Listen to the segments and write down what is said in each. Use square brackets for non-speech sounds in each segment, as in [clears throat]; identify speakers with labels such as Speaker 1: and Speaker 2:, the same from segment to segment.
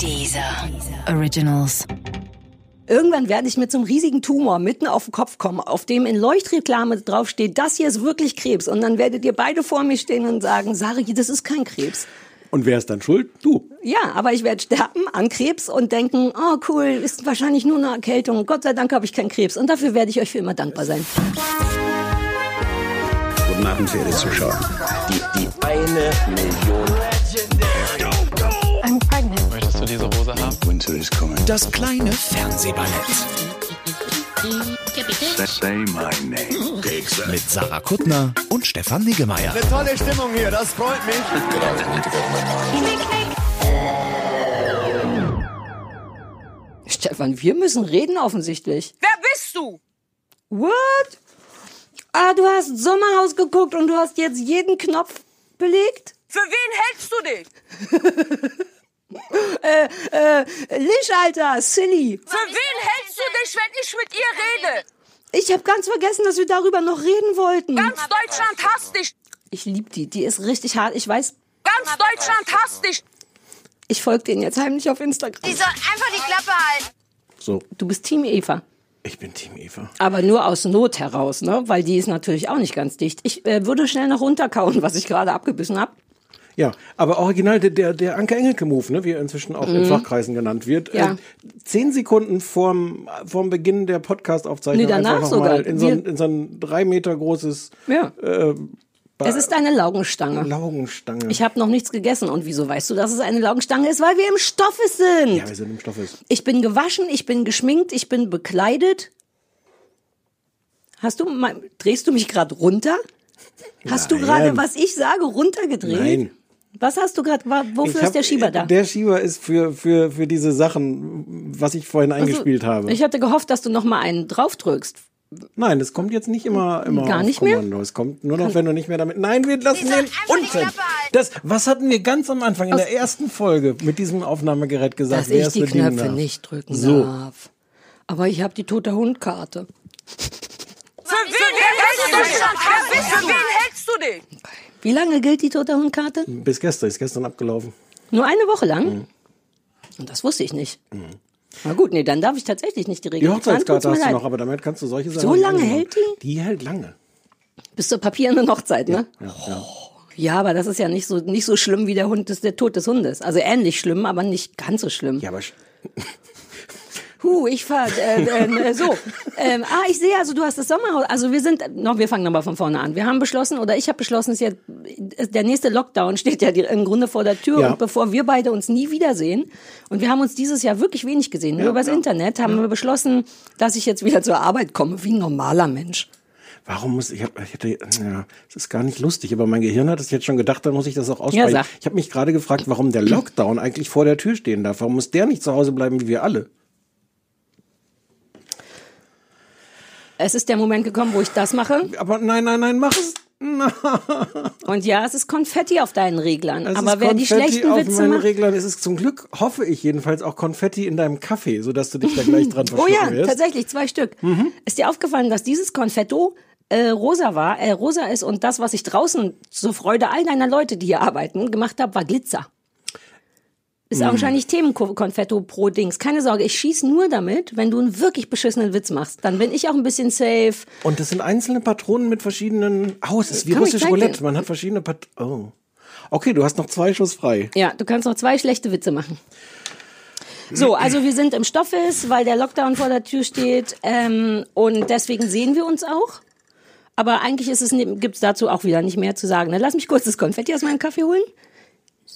Speaker 1: Dieser Originals.
Speaker 2: Irgendwann werde ich mit so einem riesigen Tumor mitten auf den Kopf kommen, auf dem in Leuchtreklame draufsteht, das hier ist wirklich Krebs. Und dann werdet ihr beide vor mir stehen und sagen, Sari, das ist kein Krebs.
Speaker 3: Und wer ist dann schuld? Du.
Speaker 2: Ja, aber ich werde sterben an Krebs und denken, oh cool, ist wahrscheinlich nur eine Erkältung. Gott sei Dank habe ich keinen Krebs. Und dafür werde ich euch für immer dankbar sein.
Speaker 4: Guten Abend, verehrte Zuschauer. Die, die eine Million. Winter is coming.
Speaker 5: Das kleine Fernsehballett
Speaker 4: Say my name.
Speaker 5: mit Sarah Kuttner und Stefan Niggemeier.
Speaker 6: Tolle Stimmung hier, das freut mich.
Speaker 2: Stefan, wir müssen reden offensichtlich.
Speaker 7: Wer bist du?
Speaker 2: What? Ah, du hast Sommerhaus geguckt und du hast jetzt jeden Knopf belegt?
Speaker 7: Für wen hältst du dich? [laughs] [laughs]
Speaker 2: Äh, äh, Lisch, Alter, silly.
Speaker 7: Für wen hältst du dich, wenn ich mit ihr rede?
Speaker 2: Ich habe ganz vergessen, dass wir darüber noch reden wollten.
Speaker 7: Ganz Deutschland hasst dich.
Speaker 2: Ich lieb die, die ist richtig hart. Ich weiß,
Speaker 7: Ganz Deutschland hasst dich.
Speaker 2: ich folge denen jetzt heimlich auf Instagram.
Speaker 7: Die soll einfach die Klappe halten.
Speaker 3: So,
Speaker 2: Du bist Team Eva.
Speaker 3: ich bin Team Eva.
Speaker 2: Aber nur aus Not heraus, ne? Weil die ist natürlich auch nicht ganz dicht. Ich äh, würde schnell noch runterkauen, was ich gerade abgebissen habe.
Speaker 3: Ja, aber original der, der, der Anke Engelke-Move, ne, wie er inzwischen auch in Fachkreisen genannt wird.
Speaker 2: Mhm. Ja.
Speaker 3: Äh, zehn Sekunden vorm, vorm Beginn der Podcast-Aufzeichnung
Speaker 2: Nee, danach
Speaker 3: einfach
Speaker 2: sogar.
Speaker 3: in so, ein, in so ein drei Meter großes
Speaker 2: Ja.
Speaker 3: äh,
Speaker 2: Es ist eine Laugenstange.
Speaker 3: Laugenstange.
Speaker 2: Ich habe noch nichts gegessen. Und wieso weißt du, dass es eine Laugenstange ist? Weil wir im Stoffe sind.
Speaker 3: ja, wir sind im Stoffes.
Speaker 2: Ich bin gewaschen, ich bin geschminkt, ich bin bekleidet. Hast du drehst du mich gerade runter? Hast du
Speaker 3: Nein.
Speaker 2: gerade, was ich sage, runtergedreht?
Speaker 3: Nein.
Speaker 2: Was hast du gerade, wofür
Speaker 3: Ich
Speaker 2: ist
Speaker 3: hab-
Speaker 2: der Schieber da?
Speaker 3: Der Schieber ist für, für, für diese Sachen, was ich vorhin eingespielt habe.
Speaker 2: Ich hatte gehofft, dass du noch mal einen draufdrückst.
Speaker 3: Nein, das kommt jetzt nicht immer, immer
Speaker 2: Gar
Speaker 3: auf
Speaker 2: nicht mehr?
Speaker 3: Kommando. Es kommt nur noch, wenn du nicht mehr damit. Nein, wir lassen den unten. Das, was hatten wir ganz am Anfang in der ersten Folge mit diesem Aufnahmegerät gesagt?
Speaker 2: Dass
Speaker 3: wer
Speaker 2: ich die Knöpfe
Speaker 3: darf?
Speaker 2: nicht drücken
Speaker 3: So.
Speaker 2: darf. Aber ich habe die tote Hundkarte.
Speaker 7: Für wen hältst du dich? Wer bist du? Für wen hältst du dich?
Speaker 2: Wie lange gilt die tote Hundkarte?
Speaker 3: Bis gestern, ist gestern abgelaufen.
Speaker 2: Nur eine Woche lang?
Speaker 3: Mhm.
Speaker 2: Und das wusste ich nicht. Na gut, nee, dann darf ich tatsächlich nicht die Regel.
Speaker 3: Die. Hochzeitskarte hast du noch, aber damit kannst du solche Sachen.
Speaker 2: So lange hält die?
Speaker 3: Die hält lange.
Speaker 2: Bis zur papierenden Hochzeit, ne?
Speaker 3: Ja, ja.
Speaker 2: Ja, aber das ist ja nicht so, nicht so schlimm wie der Hund, des, der Tod des Hundes. Also ähnlich schlimm, aber nicht ganz so schlimm.
Speaker 3: ja, aber
Speaker 2: Huh, ich fahr, äh, äh, so. Ähm, ah, ich sehe, also du hast das Sommerhaus. Also wir sind, noch, wir fangen nochmal von vorne an. Wir haben beschlossen, oder ich habe beschlossen, es ist jetzt, der nächste Lockdown [laughs] steht ja im Grunde vor der Tür.
Speaker 3: Ja.
Speaker 2: Und bevor wir beide uns nie wiedersehen, und wir haben uns dieses Jahr wirklich wenig gesehen, nur übers Internet, haben wir beschlossen, dass ich jetzt wieder zur Arbeit komme, wie ein normaler Mensch.
Speaker 3: warum muss ich? Hab, ich hätte, ja, es ist gar nicht lustig, aber mein Gehirn hat es jetzt schon gedacht, dann muss ich das auch aussprechen.
Speaker 2: sag.
Speaker 3: ich habe mich gerade gefragt, warum der Lockdown eigentlich vor der Tür stehen darf. Warum muss der nicht zu Hause bleiben wie wir alle?
Speaker 2: Es ist der Moment gekommen, wo ich das mache.
Speaker 3: Aber nein, nein, nein, mach es. [laughs]
Speaker 2: Und ja, es ist Konfetti auf deinen Reglern.
Speaker 3: Es
Speaker 2: aber wer die
Speaker 3: Konfetti
Speaker 2: schlechten
Speaker 3: auf
Speaker 2: Witze
Speaker 3: meinen
Speaker 2: macht.
Speaker 3: Reglern ist es zum Glück, hoffe ich jedenfalls, auch Konfetti in deinem Kaffee, sodass du dich da gleich dran [laughs]
Speaker 2: Oh
Speaker 3: verschlucken
Speaker 2: ja,
Speaker 3: wirst.
Speaker 2: tatsächlich, zwei Stück. Ist dir aufgefallen, dass dieses Konfetto äh, rosa war, äh, rosa ist und das, was ich draußen zur Freude all deiner Leute, die hier arbeiten, gemacht habe, war Glitzer. Ist wahrscheinlich Themenkonfetto pro Dings. Keine Sorge, ich schieß nur damit, wenn du einen wirklich beschissenen Witz machst. Dann bin ich auch ein bisschen safe.
Speaker 3: Und das sind einzelne Patronen mit verschiedenen. Oh, es ist wie russisch Roulette. Man hat verschiedene Patronen. Oh. Okay, du hast noch zwei Schuss frei.
Speaker 2: Ja, du kannst noch zwei schlechte Witze machen. So, also wir sind im Stoffes, weil der Lockdown vor der Tür steht ähm, und deswegen sehen wir uns auch. Aber eigentlich ist es gibt es dazu auch wieder nicht mehr zu sagen. Ne? Lass mich kurz das Konfetti aus meinem Kaffee holen.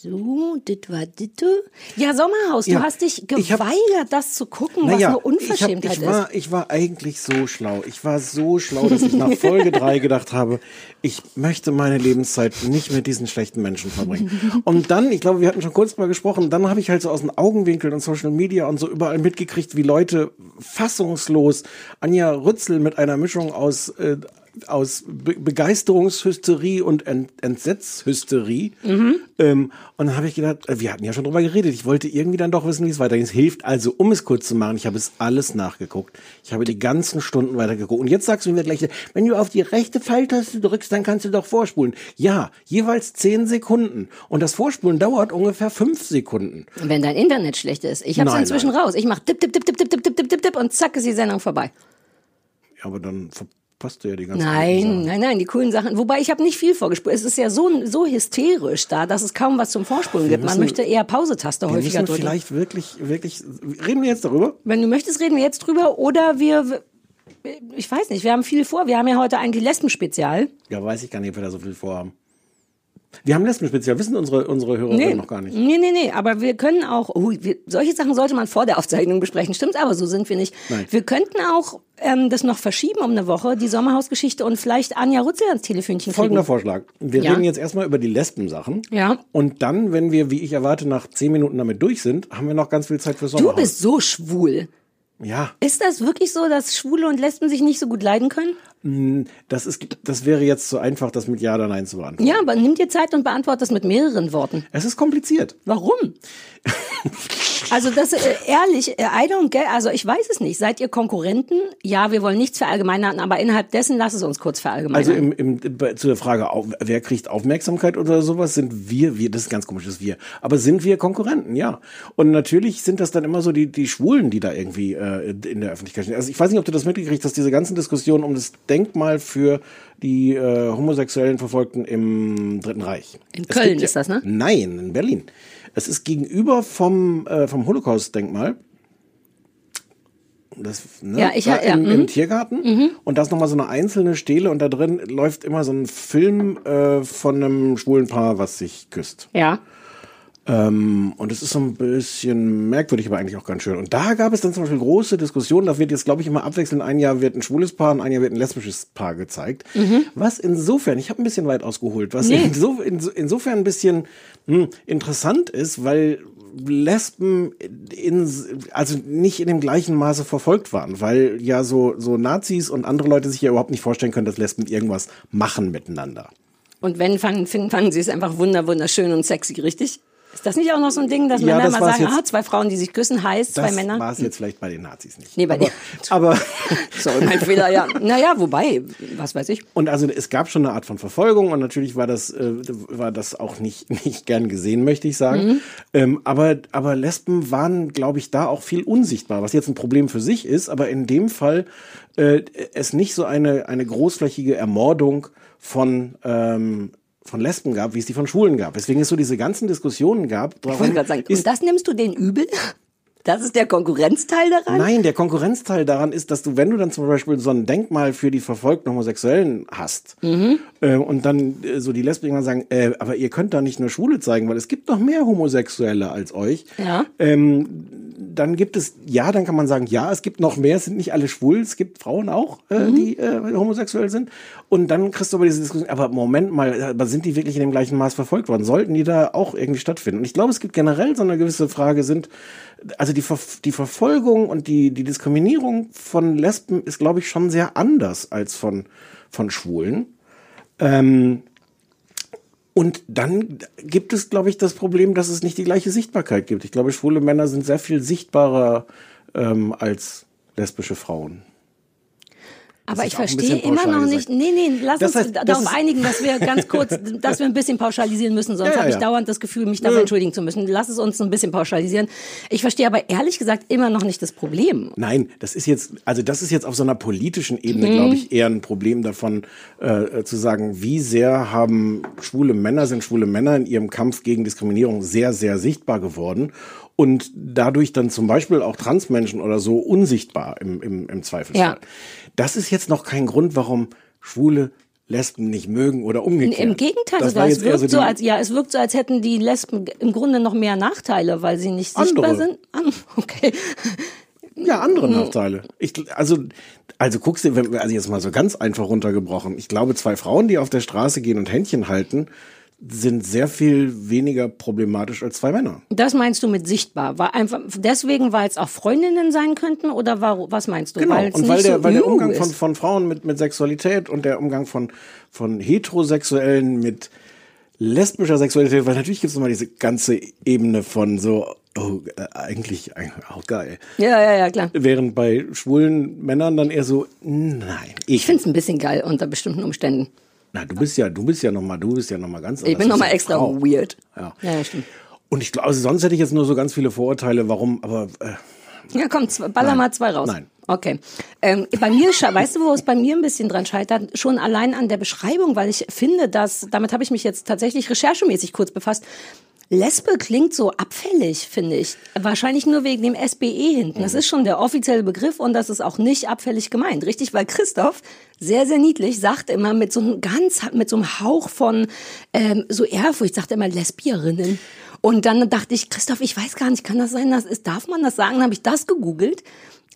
Speaker 2: So, dit war ditte. Ja, Sommerhaus,
Speaker 3: Ja,
Speaker 2: du hast dich
Speaker 3: ich hab-
Speaker 2: geweigert, das zu gucken, was eine
Speaker 3: ich, hab,
Speaker 2: Unverschämtheit
Speaker 3: ich, war, ich war eigentlich so schlau. Ich war so schlau, dass ich nach Folge drei [laughs] gedacht habe, ich möchte meine Lebenszeit nicht mit diesen schlechten Menschen verbringen. Und dann, ich glaube, wir hatten schon kurz mal gesprochen, dann habe ich halt so aus den Augenwinkeln und Social Media und so überall mitgekriegt, wie Leute fassungslos Anja Rützel mit einer Mischung aus äh, aus Be Begeisterungshysterie und Ent Entsetzhysterie.
Speaker 2: Mhm.
Speaker 3: Ähm, und dann habe ich gedacht, äh, wir hatten ja schon drüber geredet. Ich wollte irgendwie dann doch wissen, wie es weitergeht. Es hilft also, um es kurz zu machen, ich habe es alles nachgeguckt. Ich habe die ganzen Stunden weitergeguckt. Und jetzt sagst du mir gleich, wenn du auf die rechte Pfeiltaste drückst, dann kannst du doch vorspulen. Ja, jeweils zehn Sekunden. Und das Vorspulen dauert ungefähr fünf Sekunden.
Speaker 2: Wenn dein Internet schlecht ist. Ich hab's
Speaker 3: Nein,
Speaker 2: inzwischen
Speaker 3: nein.
Speaker 2: raus. Ich mach tipp, tipp, tipp, tipp, tipp, tipp, tipp, tipp, tipp, tipp und zack ist die Sendung vorbei.
Speaker 3: Ja, aber dann verpasst du ja die ganze
Speaker 2: Nein, nein, nein, die coolen Sachen. Wobei ich habe nicht viel vorgespult. Es ist ja so, so hysterisch da, dass es kaum was zum Vorspulen gibt. Man
Speaker 3: müssen-
Speaker 2: möchte eher Pausetaste
Speaker 3: Wir
Speaker 2: häufiger drücken.
Speaker 3: vielleicht wirklich, wirklich, reden wir jetzt darüber?
Speaker 2: Wenn du möchtest, reden wir jetzt drüber oder wir, ich weiß nicht, wir haben viel vor. Wir haben ja heute eigentlich Lesben-Spezial.
Speaker 3: Ja, weiß ich gar nicht, ob wir da so viel vorhaben. Wir haben Lesben-Spezial, wissen unsere, unsere Hörer
Speaker 2: Nee,
Speaker 3: noch gar nicht.
Speaker 2: Nee, nee, nee, aber wir können auch, oh, wir, solche Sachen sollte man vor der Aufzeichnung besprechen, stimmt, aber so sind wir nicht.
Speaker 3: Nein.
Speaker 2: Wir könnten auch ähm, das noch verschieben um eine Woche, die Sommerhausgeschichte und vielleicht Anja Rutzel ans Telefonchen kriegen.
Speaker 3: Folgender Vorschlag. Wir
Speaker 2: Ja.
Speaker 3: reden jetzt erstmal über die Lesben-Sachen.
Speaker 2: Ja.
Speaker 3: Und dann, wenn wir, wie ich erwarte, nach zehn Minuten damit durch sind, haben wir noch ganz viel Zeit für
Speaker 2: Du
Speaker 3: Sommerhaus.
Speaker 2: bist so schwul.
Speaker 3: Ja,
Speaker 2: Ist das wirklich so, dass Schwule und Lesben sich nicht so gut leiden können?
Speaker 3: das ist, das wäre jetzt so einfach, das mit Ja oder Nein zu beantworten.
Speaker 2: Ja, aber nimm dir Zeit und beantworte das mit mehreren Worten.
Speaker 3: Es ist kompliziert.
Speaker 2: Warum? [laughs] Also das äh, ehrlich, äh, I don't get, also ich weiß es nicht. Seid ihr Konkurrenten? Ja, wir wollen nichts verallgemeinern, aber innerhalb dessen lass es uns kurz verallgemeinern.
Speaker 3: Also im, im, zu der Frage, wer kriegt Aufmerksamkeit oder sowas, sind wir, wir, das ist ganz komisch, das ist wir. Aber sind wir Konkurrenten, ja. Und natürlich sind das dann immer so die, die Schwulen, die da irgendwie äh, in der Öffentlichkeit stehen. Also ich weiß nicht, ob du das mitgekriegt hast, diese ganzen Diskussionen um das Denkmal für die äh, homosexuellen Verfolgten im Dritten Reich.
Speaker 2: In
Speaker 3: Es
Speaker 2: Köln
Speaker 3: gibt
Speaker 2: ist das, ne?
Speaker 3: Nein, in Berlin. Es ist gegenüber vom, äh, vom Holocaust-Denkmal. Das, ne,
Speaker 2: Ja, ich-
Speaker 3: da
Speaker 2: ja,
Speaker 3: im,
Speaker 2: mhm.
Speaker 3: im Tiergarten. Und da ist nochmal so eine einzelne Stele und da drin läuft immer so ein Film äh, von einem schwulen Paar, was sich küsst.
Speaker 2: ja.
Speaker 3: Ähm, und es ist so ein bisschen merkwürdig, aber eigentlich auch ganz schön. Und da gab es dann zum Beispiel große Diskussionen. Da wird jetzt, glaube ich, immer abwechselnd. Ein Jahr wird ein schwules Paar und ein Jahr wird ein lesbisches Paar gezeigt. Was insofern, ich habe ein bisschen weit ausgeholt, was
Speaker 2: Mhm. Nee. [laughs]
Speaker 3: inso, inso, insofern ein bisschen hm, interessant ist, weil Lesben in, also nicht in dem gleichen Maße verfolgt waren, weil ja so, so Nazis und andere Leute sich ja überhaupt nicht vorstellen können, dass Lesben irgendwas machen miteinander.
Speaker 2: Und wenn, fangen, fanden sie es einfach wunder, wunderschön und sexy, richtig? Ist das nicht auch noch so ein Ding, dass
Speaker 3: Ja,
Speaker 2: Männer
Speaker 3: das
Speaker 2: mal sagen,
Speaker 3: jetzt-
Speaker 2: ah, zwei Frauen, die sich küssen, heißt zwei
Speaker 3: Das
Speaker 2: Männer?
Speaker 3: war es jetzt vielleicht bei den Nazis nicht.
Speaker 2: Nee, bei
Speaker 3: aber, aber [laughs]
Speaker 2: Sorry, mein Fehler, ja. Naja, wobei, was weiß ich.
Speaker 3: Und also es gab schon eine Art von Verfolgung und natürlich war das, äh, war das auch nicht, [laughs] nicht gern gesehen, möchte ich sagen.
Speaker 2: Mhm.
Speaker 3: Ähm, aber, aber Lesben waren, glaube ich, da auch viel unsichtbar, was jetzt ein Problem für sich ist, aber in dem Fall äh, es nicht so eine, eine großflächige Ermordung von, ähm, von Lesben gab, wie es die von Schwulen gab. Weswegen es so diese ganzen Diskussionen gab.
Speaker 2: Ich wollte
Speaker 3: darum,
Speaker 2: gerade sagen,
Speaker 3: ist,
Speaker 2: und das nimmst du den übel? Das ist der Konkurrenzteil daran?
Speaker 3: Nein, der Konkurrenzteil daran ist, dass du, wenn du dann zum Beispiel so ein Denkmal für die verfolgten Homosexuellen hast
Speaker 2: Mhm.
Speaker 3: äh, und dann äh, so die Lesben dann sagen, äh, aber ihr könnt da nicht nur Schwule zeigen, weil es gibt noch mehr Homosexuelle als euch.
Speaker 2: Ja.
Speaker 3: Ähm, dann gibt es, ja, dann kann man sagen, ja, es gibt noch mehr, es sind nicht alle schwul, es gibt Frauen auch, äh,
Speaker 2: Mhm.
Speaker 3: die äh, homosexuell sind. Und dann kriegst du aber diese Diskussion, aber Moment mal, aber sind die wirklich in dem gleichen Maß verfolgt worden? Sollten die da auch irgendwie stattfinden? Und ich glaube, es gibt generell so eine gewisse Frage, sind, also die, Ver die Verfolgung und die, die Diskriminierung von Lesben ist, glaube ich, schon sehr anders als von, von Schwulen. Ähm, und dann gibt es, glaube ich, das Problem, dass es nicht die gleiche Sichtbarkeit gibt. Ich glaube, schwule Männer sind sehr viel sichtbarer ähm, als lesbische Frauen.
Speaker 2: Aber ich verstehe immer noch nicht.
Speaker 3: gesagt.
Speaker 2: Nee, nee, lass
Speaker 3: Das
Speaker 2: uns
Speaker 3: heißt, das
Speaker 2: darauf einigen, dass wir ganz kurz, [laughs] dass wir ein bisschen pauschalisieren müssen, sonst
Speaker 3: Ja, ja,
Speaker 2: habe ich
Speaker 3: ja.
Speaker 2: dauernd das Gefühl, mich dafür entschuldigen zu müssen. Lass es uns ein bisschen pauschalisieren. Ich verstehe aber ehrlich gesagt immer noch nicht das Problem.
Speaker 3: Nein, das ist jetzt, also das ist jetzt auf so einer politischen
Speaker 2: Mhm.
Speaker 3: Ebene, glaube ich, eher ein Problem davon, äh, zu sagen, wie sehr haben schwule Männer, sind schwule Männer in ihrem Kampf gegen Diskriminierung sehr, sehr sichtbar geworden und dadurch dann zum Beispiel auch Transmenschen oder so unsichtbar im, im, im Zweifelsfall.
Speaker 2: Ja.
Speaker 3: Das ist jetzt noch kein Grund, warum Schwule Lesben nicht mögen oder umgekehrt.
Speaker 2: Im Gegenteil,
Speaker 3: das
Speaker 2: sogar. Es
Speaker 3: jetzt
Speaker 2: wirkt
Speaker 3: so
Speaker 2: so, als, ja, es wirkt so, als hätten die Lesben im Grunde noch mehr Nachteile, weil sie nicht sichtbar
Speaker 3: Andere.
Speaker 2: sind. An, [laughs] okay.
Speaker 3: Ja, andere Nachteile. Ich, also, also guckst du, wenn- also jetzt mal so ganz einfach runtergebrochen. Ich glaube, zwei Frauen, die auf der Straße gehen und Händchen halten, sind sehr viel weniger problematisch als zwei Männer.
Speaker 2: Das meinst du mit sichtbar? War einfach deswegen, weil es auch Freundinnen sein könnten oder war, was meinst du?
Speaker 3: Genau.
Speaker 2: Weil es
Speaker 3: und weil
Speaker 2: nicht
Speaker 3: der,
Speaker 2: so
Speaker 3: weil der
Speaker 2: uh
Speaker 3: Umgang von,
Speaker 2: ist.
Speaker 3: von Frauen mit, mit Sexualität und der Umgang von, von Heterosexuellen mit lesbischer Sexualität, weil natürlich gibt es immer diese ganze Ebene von so, oh, äh, eigentlich, auch geil.
Speaker 2: Ja, ja, ja, klar.
Speaker 3: Während bei schwulen Männern dann eher so, nein,
Speaker 2: Ich
Speaker 3: ich.
Speaker 2: finde es ein bisschen geil unter bestimmten Umständen.
Speaker 3: Na, du bist ja, du bist ja nochmal, du bist ja nochmal ganz
Speaker 2: Ich
Speaker 3: anders.
Speaker 2: bin
Speaker 3: Du bist
Speaker 2: nochmal extra
Speaker 3: Frau.
Speaker 2: weird.
Speaker 3: Ja.
Speaker 2: ja, stimmt.
Speaker 3: Und ich glaube, also sonst hätte ich jetzt nur so ganz viele Vorurteile, warum, aber äh,
Speaker 2: Ja, komm, zwei, baller mal zwei raus.
Speaker 3: Nein.
Speaker 2: Okay. Ähm, bei mir, weißt du, wo es bei mir ein bisschen dran scheitert? Schon allein an der Beschreibung, weil ich finde, dass, damit habe ich mich jetzt tatsächlich recherchemäßig kurz befasst. Lesbe klingt so abfällig, finde ich. Wahrscheinlich nur wegen dem SBE hinten. Das ist schon der offizielle Begriff und das ist auch nicht abfällig gemeint, richtig? Weil Christoph sehr, sehr niedlich sagt immer mit so einem ganz, mit so einem Hauch von ähm, so Ehrfurcht, sagt er immer Lesbierinnen. Und dann dachte ich, Christoph, ich weiß gar nicht, kann das sein, dass ist, darf man das sagen? Dann habe ich das gegoogelt.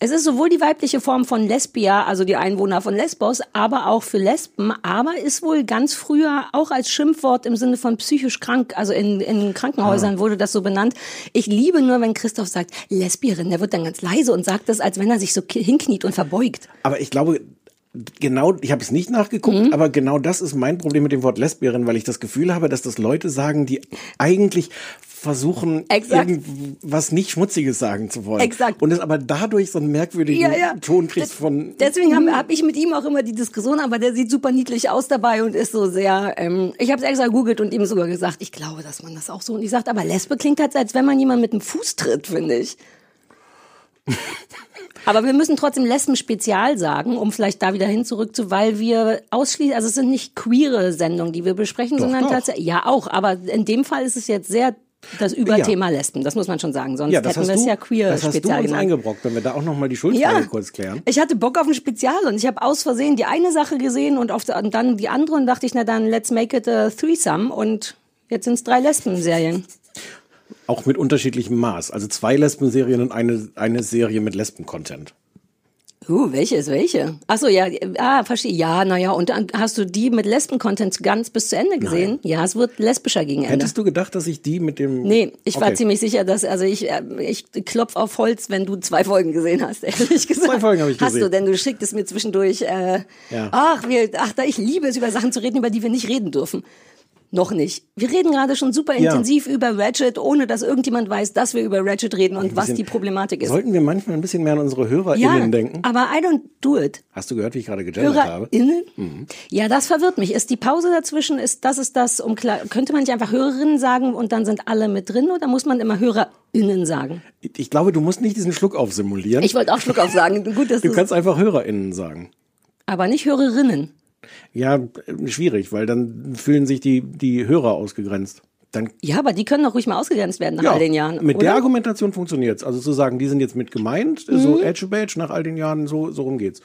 Speaker 2: Es ist sowohl die weibliche Form von Lesbia, also die Einwohner von Lesbos, aber auch für Lesben, aber ist wohl ganz früher auch als Schimpfwort im Sinne von psychisch krank, also in, in Krankenhäusern wurde das so benannt. Ich liebe nur, wenn Christoph sagt, Lesbierin, der wird dann ganz leise und sagt das, als wenn er sich so hinkniet und verbeugt.
Speaker 3: Aber ich glaube, genau, ich habe es nicht nachgeguckt,
Speaker 2: Mhm.
Speaker 3: aber genau das ist mein Problem mit dem Wort Lesbierin, weil ich das Gefühl habe, dass das Leute sagen, die eigentlich versuchen,
Speaker 2: Exakt.
Speaker 3: irgendwas nicht Schmutziges sagen zu wollen.
Speaker 2: Exakt.
Speaker 3: Und es aber dadurch so einen merkwürdigen Ton kriegst von.
Speaker 2: Deswegen habe hab ich mit ihm auch immer die Diskussion, aber der sieht super niedlich aus dabei und ist so sehr. Ähm, ich habe es extra googelt und ihm sogar gesagt, ich glaube, dass man das auch so. Und ich sagte, aber Lesbe klingt halt, als wenn man jemand mit dem Fuß tritt, finde ich. [laughs] Aber wir müssen trotzdem Lesben-Spezial sagen, um vielleicht da wieder hin zurück zu, weil wir ausschließlich, also es sind nicht queere Sendungen, die wir besprechen,
Speaker 3: Doch,
Speaker 2: sondern
Speaker 3: doch.
Speaker 2: tatsächlich, ja auch, aber in dem Fall ist es jetzt sehr das Überthema Lesben, das muss man schon sagen, sonst
Speaker 3: Ja, das
Speaker 2: hätten wir es
Speaker 3: du,
Speaker 2: ja queer
Speaker 3: das hast du
Speaker 2: Spezial
Speaker 3: uns
Speaker 2: genannt.
Speaker 3: eingebrockt, wenn wir da auch noch mal die Schuldfrage kurz klären.
Speaker 2: Ich hatte Bock auf ein Spezial und ich habe aus Versehen die eine Sache gesehen und, auf, und dann die andere und dachte ich, na dann let's make it a threesome und jetzt sind es drei Lesben-Serien.
Speaker 3: Auch mit unterschiedlichem Maß. Also zwei Lesben-Serien und eine, eine Serie mit Lesben-Content.
Speaker 2: Uh, welche ist welche? Ach so, ja, ah, verstehe. Ja, naja, und dann hast du die mit Lesben-Content ganz bis zu Ende gesehen? Ja, es wird lesbischer gegen Ende.
Speaker 3: Hättest du gedacht, dass ich die mit dem.
Speaker 2: Nee, ich war
Speaker 3: Okay.
Speaker 2: ziemlich sicher, dass, also ich, äh, ich klopf auf Holz, wenn du zwei Folgen gesehen hast, [laughs] ehrlich gesagt.
Speaker 3: Zwei Folgen habe ich
Speaker 2: Hast
Speaker 3: gesehen.
Speaker 2: du, denn du schicktest mir zwischendurch, äh,
Speaker 3: Ja.
Speaker 2: ach, wir, ach, da, ich liebe es, über Sachen zu reden, über die wir nicht reden dürfen. Noch nicht. Wir reden gerade schon super
Speaker 3: Ja.
Speaker 2: intensiv über Ratchet, ohne dass irgendjemand weiß, dass wir über Ratchet reden und was die Problematik ist.
Speaker 3: Sollten wir manchmal ein bisschen mehr an unsere HörerInnen
Speaker 2: ja,
Speaker 3: denken?
Speaker 2: aber I don't do it.
Speaker 3: Hast du gehört, wie ich gerade gegendert habe?
Speaker 2: HörerInnen?
Speaker 3: Mhm.
Speaker 2: Ja, das verwirrt mich. Ist die Pause dazwischen, ist das ist das, um klar, könnte man nicht einfach Hörerinnen sagen und dann sind alle mit drin oder muss man immer HörerInnen sagen?
Speaker 3: Ich glaube, du musst nicht diesen Schluck aufsimulieren.
Speaker 2: Ich wollte auch Schluck auf sagen. Gut, dass
Speaker 3: du kannst einfach HörerInnen sagen.
Speaker 2: aber nicht Hörerinnen.
Speaker 3: Ja, schwierig, weil dann fühlen sich die, die Hörer ausgegrenzt. Dann,
Speaker 2: Ja, aber die können doch ruhig mal ausgegrenzt werden nach
Speaker 3: ja,
Speaker 2: all den Jahren.
Speaker 3: mit der
Speaker 2: oder?
Speaker 3: Argumentation funktioniert's. Also zu sagen, die sind jetzt mit gemeint,
Speaker 2: Mhm.
Speaker 3: so Edge Badge nach all den Jahren, so, so rum geht's.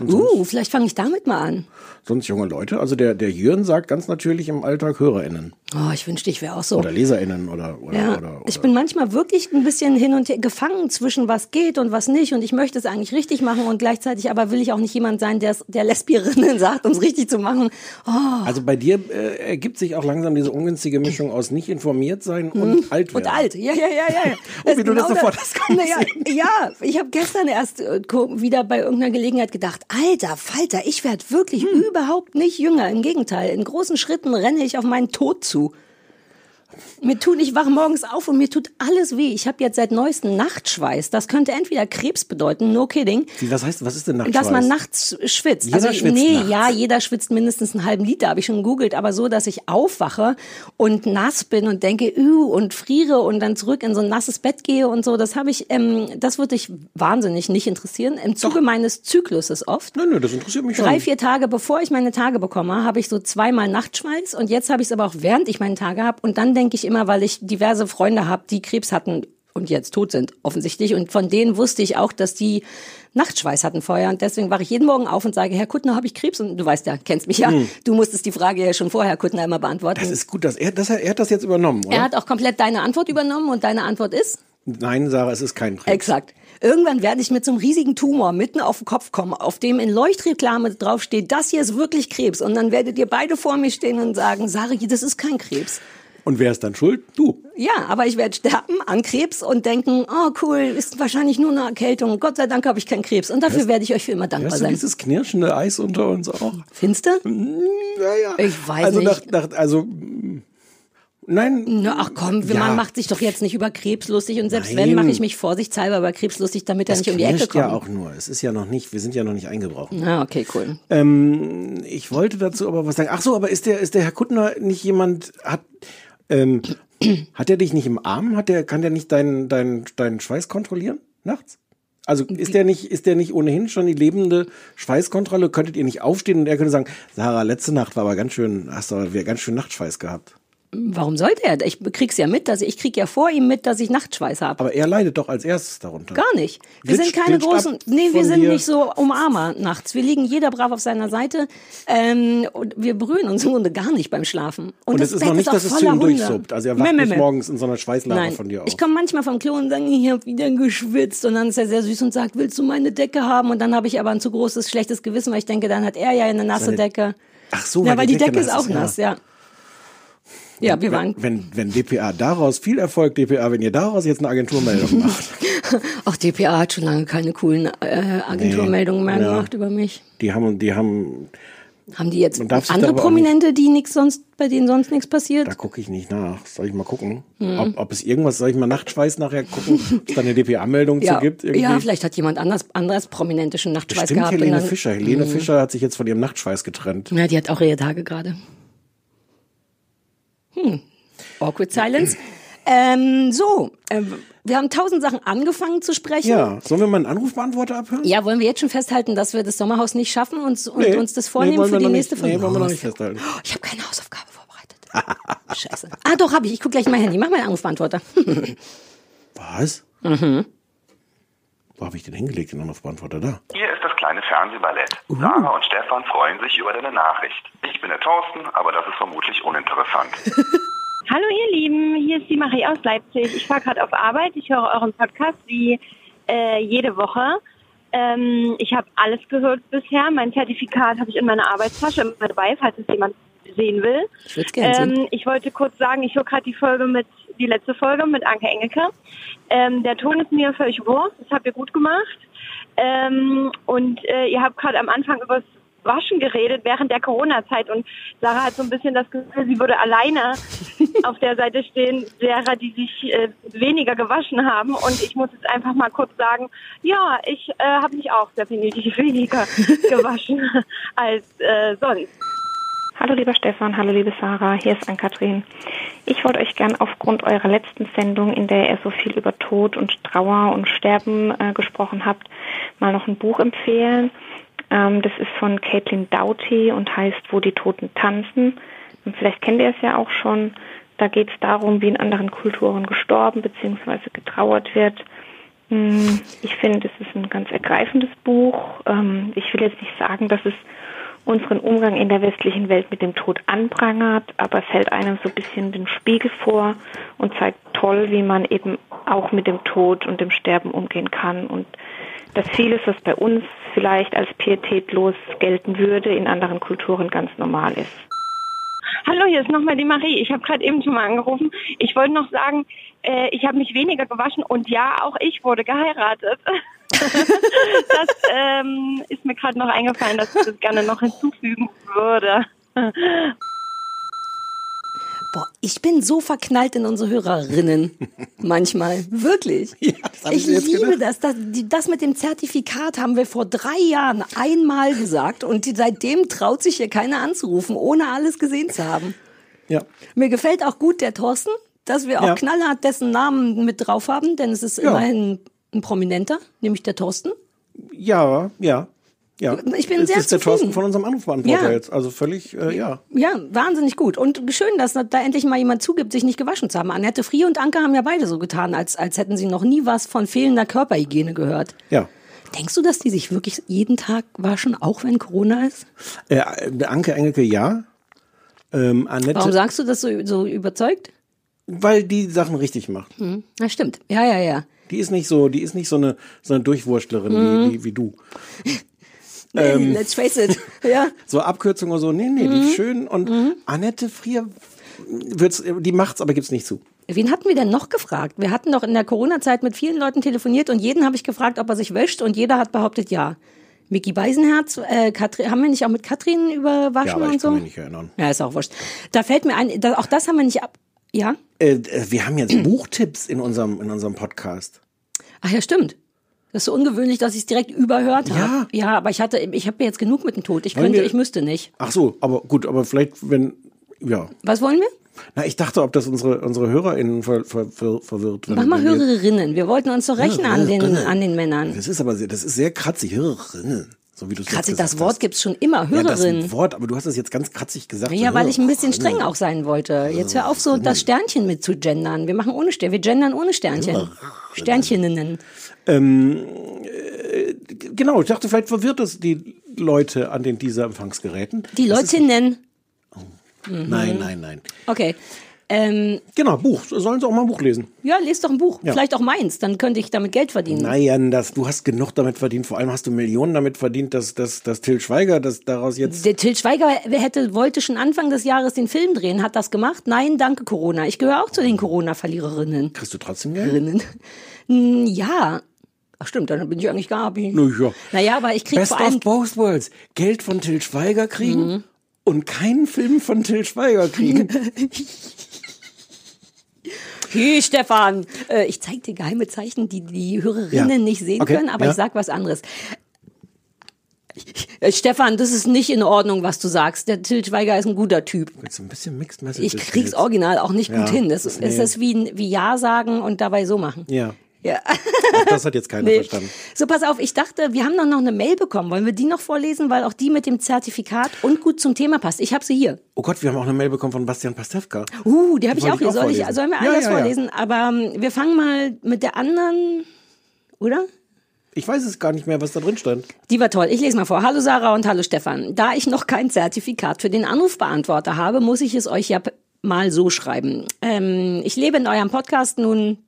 Speaker 2: Uh, vielleicht fange ich damit mal an.
Speaker 3: Sonst junge Leute, also der, der Jürgen sagt ganz natürlich im Alltag HörerInnen
Speaker 2: Oh, ich wünschte, ich wäre auch so.
Speaker 3: oder LeserInnen oder, oder,
Speaker 2: Ja,
Speaker 3: oder, oder.
Speaker 2: ich bin manchmal wirklich ein bisschen hin und her gefangen zwischen was geht und was nicht und ich möchte es eigentlich richtig machen und gleichzeitig aber will ich auch nicht jemand sein, der der Lesbierinnen [laughs] sagt, um es richtig zu machen. Oh,
Speaker 3: Also bei dir äh, ergibt sich auch langsam diese ungünstige Mischung aus nicht informiert sein und alt werden.
Speaker 2: Mhm. Und alt, ja, ja, ja, ja. ja. [laughs]
Speaker 3: Oh, wie du das sofort hast
Speaker 2: naja. Ja, ich habe gestern erst äh, wieder bei irgendeiner Gelegenheit gedacht, alter Falter, ich werde wirklich
Speaker 3: Hm.
Speaker 2: Überhaupt nicht jünger. Im Gegenteil, in großen Schritten renne ich auf meinen Tod zu. Mir tut, ich wache morgens auf und mir tut alles weh. Ich habe jetzt seit neuestem Nachtschweiß. Das könnte entweder Krebs bedeuten, no kidding.
Speaker 3: Was heißt, was ist denn Nachtschweiß?
Speaker 2: Dass man nachts schwitzt.
Speaker 3: Jeder
Speaker 2: also,
Speaker 3: schwitzt
Speaker 2: nee,
Speaker 3: nachts.
Speaker 2: ja, jeder schwitzt mindestens einen halben Liter, habe ich schon gegoogelt, aber so, dass ich aufwache und nass bin und denke, üh, und friere und dann zurück in so ein nasses Bett gehe und so, das habe ich, ähm, das würde dich wahnsinnig nicht interessieren. Im Zuge meines Zykluses oft.
Speaker 3: Nö, nö, das interessiert mich
Speaker 2: Drei,
Speaker 3: schon.
Speaker 2: vier Tage bevor ich meine Tage bekomme, habe ich so zweimal Nachtschweiß und jetzt habe ich es aber auch während ich meine Tage habe und dann denke ich immer, weil ich diverse Freunde habe, die Krebs hatten und jetzt tot sind offensichtlich und von denen wusste ich auch, dass die Nachtschweiß hatten vorher und deswegen wache ich jeden Morgen auf und sage, Herr Kuttner, habe ich Krebs? Und du weißt ja, kennst mich ja, du musstest die Frage ja schon vorher, Herr Kuttner, immer beantworten.
Speaker 3: Hm. Das ist gut, dass er, dass er, er hat das jetzt übernommen, oder?
Speaker 2: er hat auch komplett deine Antwort übernommen und deine Antwort ist?
Speaker 3: Nein, Sarah, es ist kein Krebs.
Speaker 2: Exakt. Irgendwann werde ich mit so einem riesigen Tumor mitten auf den Kopf kommen, auf dem in Leuchtreklame draufsteht, das hier ist wirklich Krebs. Und dann werdet ihr beide vor mir stehen und sagen, Sari, das ist kein Krebs.
Speaker 3: Und wer ist dann schuld? Du.
Speaker 2: Ja, aber ich werde sterben an Krebs und denken, oh cool, ist wahrscheinlich nur eine Erkältung. Gott sei Dank habe ich keinen Krebs. Und dafür werde ich euch für immer dankbar
Speaker 3: du
Speaker 2: sein.
Speaker 3: dieses knirschende Eis unter uns auch?
Speaker 2: Findest du?
Speaker 3: Naja.
Speaker 2: Ich weiß
Speaker 3: also
Speaker 2: nicht.
Speaker 3: Nach, nach, also, nein.
Speaker 2: Na, ach komm,
Speaker 3: Ja.
Speaker 2: man macht sich doch jetzt nicht über Krebs lustig und selbst
Speaker 3: Nein.
Speaker 2: wenn, mache ich mich vorsichtshalber über Krebs lustig, damit er nicht um die Ecke kommt.
Speaker 3: ja auch nur. Es ist ja noch nicht, wir sind ja noch nicht eingebrochen.
Speaker 2: Ah, okay, cool.
Speaker 3: Ähm, ich wollte dazu aber was sagen. Ach so, aber ist der, ist der Herr Kuttner nicht jemand, hat, ähm, hat er dich nicht im Arm? Hat der, kann der nicht deinen, deinen, deinen Schweiß kontrollieren? Nachts? Also ist der nicht, ist der nicht ohnehin schon die lebende Schweißkontrolle? Könntet ihr nicht aufstehen und er könnte sagen, Sarah, letzte Nacht war aber ganz schön, hast du aber ganz schön Nachtschweiß gehabt.
Speaker 2: Warum sollte er? Ich krieg's ja mit, dass ich krieg ja vor ihm mit, dass ich Nachtschweiß habe.
Speaker 3: Aber er leidet doch als erstes darunter.
Speaker 2: Gar nicht. Wir
Speaker 3: Glitscht-
Speaker 2: sind keine großen, nee, wir sind
Speaker 3: dir.
Speaker 2: nicht so Umarmer nachts. Wir liegen jeder brav auf seiner Seite ähm, und wir berühren uns im Grunde gar nicht beim Schlafen.
Speaker 3: Und es
Speaker 2: das
Speaker 3: ist noch
Speaker 2: Bett
Speaker 3: nicht,
Speaker 2: auch
Speaker 3: dass es zu ihm durchsuppt. Also er wacht
Speaker 2: meh,
Speaker 3: nicht morgens in so einer Schweißlache
Speaker 2: Nein,
Speaker 3: von dir auf.
Speaker 2: ich komme manchmal vom Klo und sage, ich habe wieder geschwitzt und dann ist er sehr süß und sagt, willst du meine Decke haben? Und dann habe ich aber ein zu großes, schlechtes Gewissen, weil ich denke, dann hat er ja eine nasse Decke.
Speaker 3: Ach so,
Speaker 2: ja,
Speaker 3: weil die
Speaker 2: die
Speaker 3: Decke
Speaker 2: Decke ist auch
Speaker 3: ist,
Speaker 2: nass, ja. Ja, wir waren,
Speaker 3: wenn, wenn, wenn DPA daraus, viel Erfolg DPA, wenn ihr daraus jetzt eine Agenturmeldung [laughs] macht.
Speaker 2: ach, DPA hat schon lange keine coolen äh, Agenturmeldungen mehr
Speaker 3: Ja.
Speaker 2: gemacht über mich.
Speaker 3: Die haben, die haben,
Speaker 2: Haben die jetzt andere
Speaker 3: auch
Speaker 2: Prominente, die nichts sonst, bei denen sonst nichts passiert?
Speaker 3: da gucke ich nicht nach. Soll ich mal gucken?
Speaker 2: Hm.
Speaker 3: Ob, ob es irgendwas, soll ich mal Nachtschweiß nachher gucken, ob es da eine DPA-Meldung
Speaker 2: ja,
Speaker 3: zu gibt? Irgendwie?
Speaker 2: ja, vielleicht hat jemand anders, anderes Prominente schon Nachtschweiß
Speaker 3: Bestimmt
Speaker 2: gehabt.
Speaker 3: Helene
Speaker 2: Hm.
Speaker 3: Fischer. Helene Fischer hat sich jetzt von ihrem Nachtschweiß getrennt.
Speaker 2: Ja, die hat auch ihre Tage gerade. Hm. Awkward Silence. ähm, so, äh, wir haben tausend Sachen angefangen zu sprechen.
Speaker 3: Ja, sollen wir mal einen Anrufbeantworter abhören?
Speaker 2: Ja, wollen wir jetzt schon festhalten, dass wir das Sommerhaus nicht schaffen und, und
Speaker 3: Nee.
Speaker 2: uns das
Speaker 3: Nee,
Speaker 2: vornehmen
Speaker 3: wollen
Speaker 2: für die nächste. Folge?
Speaker 3: Nee, wollen wir noch
Speaker 2: Oh,
Speaker 3: nicht festhalten.
Speaker 2: Oh, ich habe keine Hausaufgabe vorbereitet. Scheiße. Ah, doch, habe ich. Ich gucke gleich in mein Handy. Mach mal einen Anrufbeantworter. [laughs]
Speaker 3: Was?
Speaker 2: Mhm.
Speaker 3: Wo habe ich den hingelegt, den Anrufbeantworter da?
Speaker 8: Hier ist das kleine Fernsehballett. Sarah und Stefan freuen sich über deine Nachricht. Ich bin der Thorsten, aber das ist vermutlich uninteressant. [laughs]
Speaker 9: Hallo ihr Lieben, hier ist die Marie aus Leipzig. Ich fahre gerade auf Arbeit. Ich höre euren Podcast wie äh, jede Woche. Ähm, ich habe alles gehört bisher. Mein Zertifikat habe ich in meiner Arbeitstasche immer dabei, falls es jemand sehen will.
Speaker 2: Ich.
Speaker 9: Ähm, ich wollte kurz sagen, ich höre gerade die Folge mit, die letzte Folge mit Anke Engelke. Ähm, der Ton ist mir völlig wurscht, das habt ihr gut gemacht. Ähm, und äh, ihr habt gerade am Anfang über das Waschen geredet während der Corona-Zeit und Sarah hat so ein bisschen das Gefühl, sie würde alleine [laughs] auf der Seite stehen, derer, die sich äh, weniger gewaschen haben. Und ich muss jetzt einfach mal kurz sagen, ja, ich äh, habe mich auch definitiv weniger [laughs] gewaschen als äh, sonst.
Speaker 10: Hallo lieber Stefan, hallo liebe Sarah, hier ist Ann-Kathrin. Ich wollte euch gern aufgrund eurer letzten Sendung, in der ihr so viel über Tod und Trauer und Sterben äh, gesprochen habt, mal noch ein Buch empfehlen. Ähm, das ist von Caitlin Doughty und heißt Wo die Toten tanzen. Und vielleicht kennt ihr es ja auch schon. Da geht es darum, wie in anderen Kulturen gestorben bzw. getrauert wird. Hm, Ich finde, es ist ein ganz ergreifendes Buch. Ähm, Ich will jetzt nicht sagen, dass es unseren Umgang in der westlichen Welt mit dem Tod anprangert, aber es hält einem so ein bisschen den Spiegel vor und zeigt toll, wie man eben auch mit dem Tod und dem Sterben umgehen kann und dass vieles, was bei uns vielleicht als pietätlos gelten würde, in anderen Kulturen ganz normal ist.
Speaker 9: Hallo, hier ist nochmal die Marie. Ich habe gerade eben schon mal angerufen. Ich wollte noch sagen, äh, ich habe mich weniger gewaschen und ja, auch ich wurde geheiratet. [laughs] das ähm, ist mir gerade noch eingefallen, dass ich das gerne noch hinzufügen würde.
Speaker 2: Boah, ich bin so verknallt in unsere Hörerinnen. [laughs] Manchmal. Wirklich.
Speaker 3: hab
Speaker 2: ich liebe
Speaker 3: gedacht.
Speaker 2: das. das. Das mit dem Zertifikat haben wir vor drei Jahren einmal gesagt und seitdem traut sich hier keiner anzurufen, ohne alles gesehen zu haben.
Speaker 3: Ja.
Speaker 2: Mir gefällt auch gut der Thorsten, dass wir auch
Speaker 3: Ja.
Speaker 2: knallhart dessen Namen mit drauf haben, denn es ist
Speaker 3: Ja.
Speaker 2: immerhin ein Prominenter, nämlich der Thorsten.
Speaker 3: Ja, ja. Ja.
Speaker 2: Ich bin
Speaker 3: das
Speaker 2: sehr
Speaker 3: ist der
Speaker 2: zufrieden.
Speaker 3: Thorsten von unserem Anrufbeantworter
Speaker 2: Ja.
Speaker 3: jetzt. Also völlig, äh, ja.
Speaker 2: Ja, wahnsinnig gut. Und schön, dass da endlich mal jemand zugibt, sich nicht gewaschen zu haben. Annette Frie und Anke haben ja beide so getan, als, als hätten sie noch nie was von fehlender Körperhygiene gehört.
Speaker 3: Ja.
Speaker 2: Denkst du, dass die sich wirklich jeden Tag waschen, auch wenn Corona ist?
Speaker 3: Äh, Anke Engelke, ja. Ähm, Annette,
Speaker 2: Warum sagst du das so, so überzeugt?
Speaker 3: weil die Sachen richtig macht.
Speaker 2: Hm, das stimmt. Ja, ja, ja.
Speaker 3: Die ist nicht so, die ist nicht so eine, so eine Durchwurstlerin
Speaker 2: Mhm.
Speaker 3: wie, wie, wie du.
Speaker 2: Nee,
Speaker 3: Ähm.
Speaker 2: let's face it. [laughs] Ja.
Speaker 3: So Abkürzungen oder so, nee, nee,
Speaker 2: Mhm.
Speaker 3: die ist schön und Annette Frier wird's, die macht's, aber gibt's nicht zu.
Speaker 2: Wen hatten wir denn noch gefragt? Wir hatten doch in der Corona-Zeit mit vielen Leuten telefoniert und jeden habe ich gefragt, ob er sich wäscht und jeder hat behauptet, ja. Micky Beisenherz, äh, Katrin, haben wir nicht auch mit Katrin über Waschen
Speaker 3: Ja, aber
Speaker 2: und
Speaker 3: ich
Speaker 2: so?
Speaker 3: kann mich nicht erinnern.
Speaker 2: Ja, ist auch wurscht. Da fällt mir ein, da, auch das haben wir nicht ab. Ja?
Speaker 3: Äh, äh, wir haben jetzt Buchtipps in unserem, in unserem Podcast.
Speaker 2: Ach ja, stimmt. Das ist so ungewöhnlich, dass ich es direkt überhört habe.
Speaker 3: Ja.
Speaker 2: Ja, aber ich hatte, ich habe jetzt genug mit dem Tod. Ich
Speaker 3: Wollen
Speaker 2: könnte,
Speaker 3: wir-
Speaker 2: ich müsste nicht.
Speaker 3: Ach so, aber gut, aber vielleicht, wenn, ja.
Speaker 2: Was wollen wir?
Speaker 3: Na, ich dachte, ob das unsere, unsere HörerInnen ver, ver, ver, verwirrt.
Speaker 2: Mach mal Hörerinnen. Wir wollten uns doch rechnen an den, an den Männern.
Speaker 3: Das ist aber sehr, das ist sehr kratzig. Hörerinnen. So wie du es
Speaker 2: Kratzig, das Wort
Speaker 3: hast.
Speaker 2: gibt's schon immer.
Speaker 3: Ja,
Speaker 2: Hörerin.
Speaker 3: das Wort, aber du hast es jetzt ganz kratzig gesagt.
Speaker 2: Ja,
Speaker 3: so,
Speaker 2: weil ich ein bisschen streng auch sein wollte. Jetzt hör auf, so das Sternchen mit zu gendern. Wir machen ohne Sternchen. Wir gendern ohne Sternchen. Sterncheninnen.
Speaker 3: Genau, ich dachte, vielleicht verwirrt es die Leute an den dieser Empfangsgeräten.
Speaker 2: Die
Speaker 3: Das ist-
Speaker 2: Leutinnen.
Speaker 3: Nein, nein, nein.
Speaker 2: Okay. Ähm,
Speaker 3: Genau, Buch. Sollen sie auch mal ein Buch lesen?
Speaker 2: ja, lest doch ein Buch.
Speaker 3: Ja.
Speaker 2: Vielleicht auch meins. Dann könnte ich damit Geld verdienen.
Speaker 3: Nein, das, du hast genug damit verdient. Vor allem hast du Millionen damit verdient, dass, dass, dass Till Schweiger das daraus jetzt.
Speaker 2: Der Till Schweiger hätte, wollte schon Anfang des Jahres den Film drehen, hat das gemacht. Nein, danke Corona. Ich gehöre auch zu den Corona-Verliererinnen.
Speaker 3: Kriegst du trotzdem Geld?
Speaker 2: Rinnen. [laughs] Hm, Ja. Ach stimmt, dann bin ich eigentlich gar nicht.
Speaker 3: Nö, ja.
Speaker 2: Naja, aber ich krieg
Speaker 3: Best
Speaker 2: vor allem.
Speaker 3: of both worlds. Geld von Till Schweiger kriegen
Speaker 2: Mhm.
Speaker 3: und keinen Film von Till Schweiger kriegen. [laughs]
Speaker 2: Hey Stefan, äh, ich zeig dir geheime Zeichen, die die Hörerinnen
Speaker 3: Ja.
Speaker 2: nicht sehen
Speaker 3: Okay,
Speaker 2: können, aber
Speaker 3: ja.
Speaker 2: ich sag was anderes. Äh, Stefan, das ist nicht in Ordnung, was du sagst. Der Til Schweiger ist ein guter Typ.
Speaker 3: Jetzt ein bisschen Mixed Messages.
Speaker 2: Ich krieg's original auch nicht
Speaker 3: Ja,
Speaker 2: gut hin. Das
Speaker 3: das-
Speaker 2: ist,
Speaker 3: nee.
Speaker 2: ist das wie, wie Ja sagen und dabei so machen.
Speaker 3: Ja.
Speaker 2: Ja.
Speaker 3: Auch das hat jetzt keiner
Speaker 2: Nee.
Speaker 3: verstanden.
Speaker 2: So, pass auf, ich dachte, wir haben doch noch eine Mail bekommen. Wollen wir die noch vorlesen, weil auch die mit dem Zertifikat und gut zum Thema passt. Ich habe sie hier.
Speaker 3: Oh Gott, wir haben auch eine Mail bekommen von Bastian Pastewka.
Speaker 2: Uh, die habe ich auch hier. Soll, ich, sollen wir
Speaker 3: Ja,
Speaker 2: alles
Speaker 3: ja,
Speaker 2: vorlesen? Aber ähm, wir fangen mal mit der anderen, oder?
Speaker 3: Ich weiß es gar nicht mehr, was da drin stand.
Speaker 2: Die war toll. Ich lese mal vor. Hallo Sarah und hallo Stefan. Da ich noch kein Zertifikat für den Anrufbeantworter habe, muss ich es euch ja mal so schreiben. Ähm, ich lebe in eurem Podcast nun.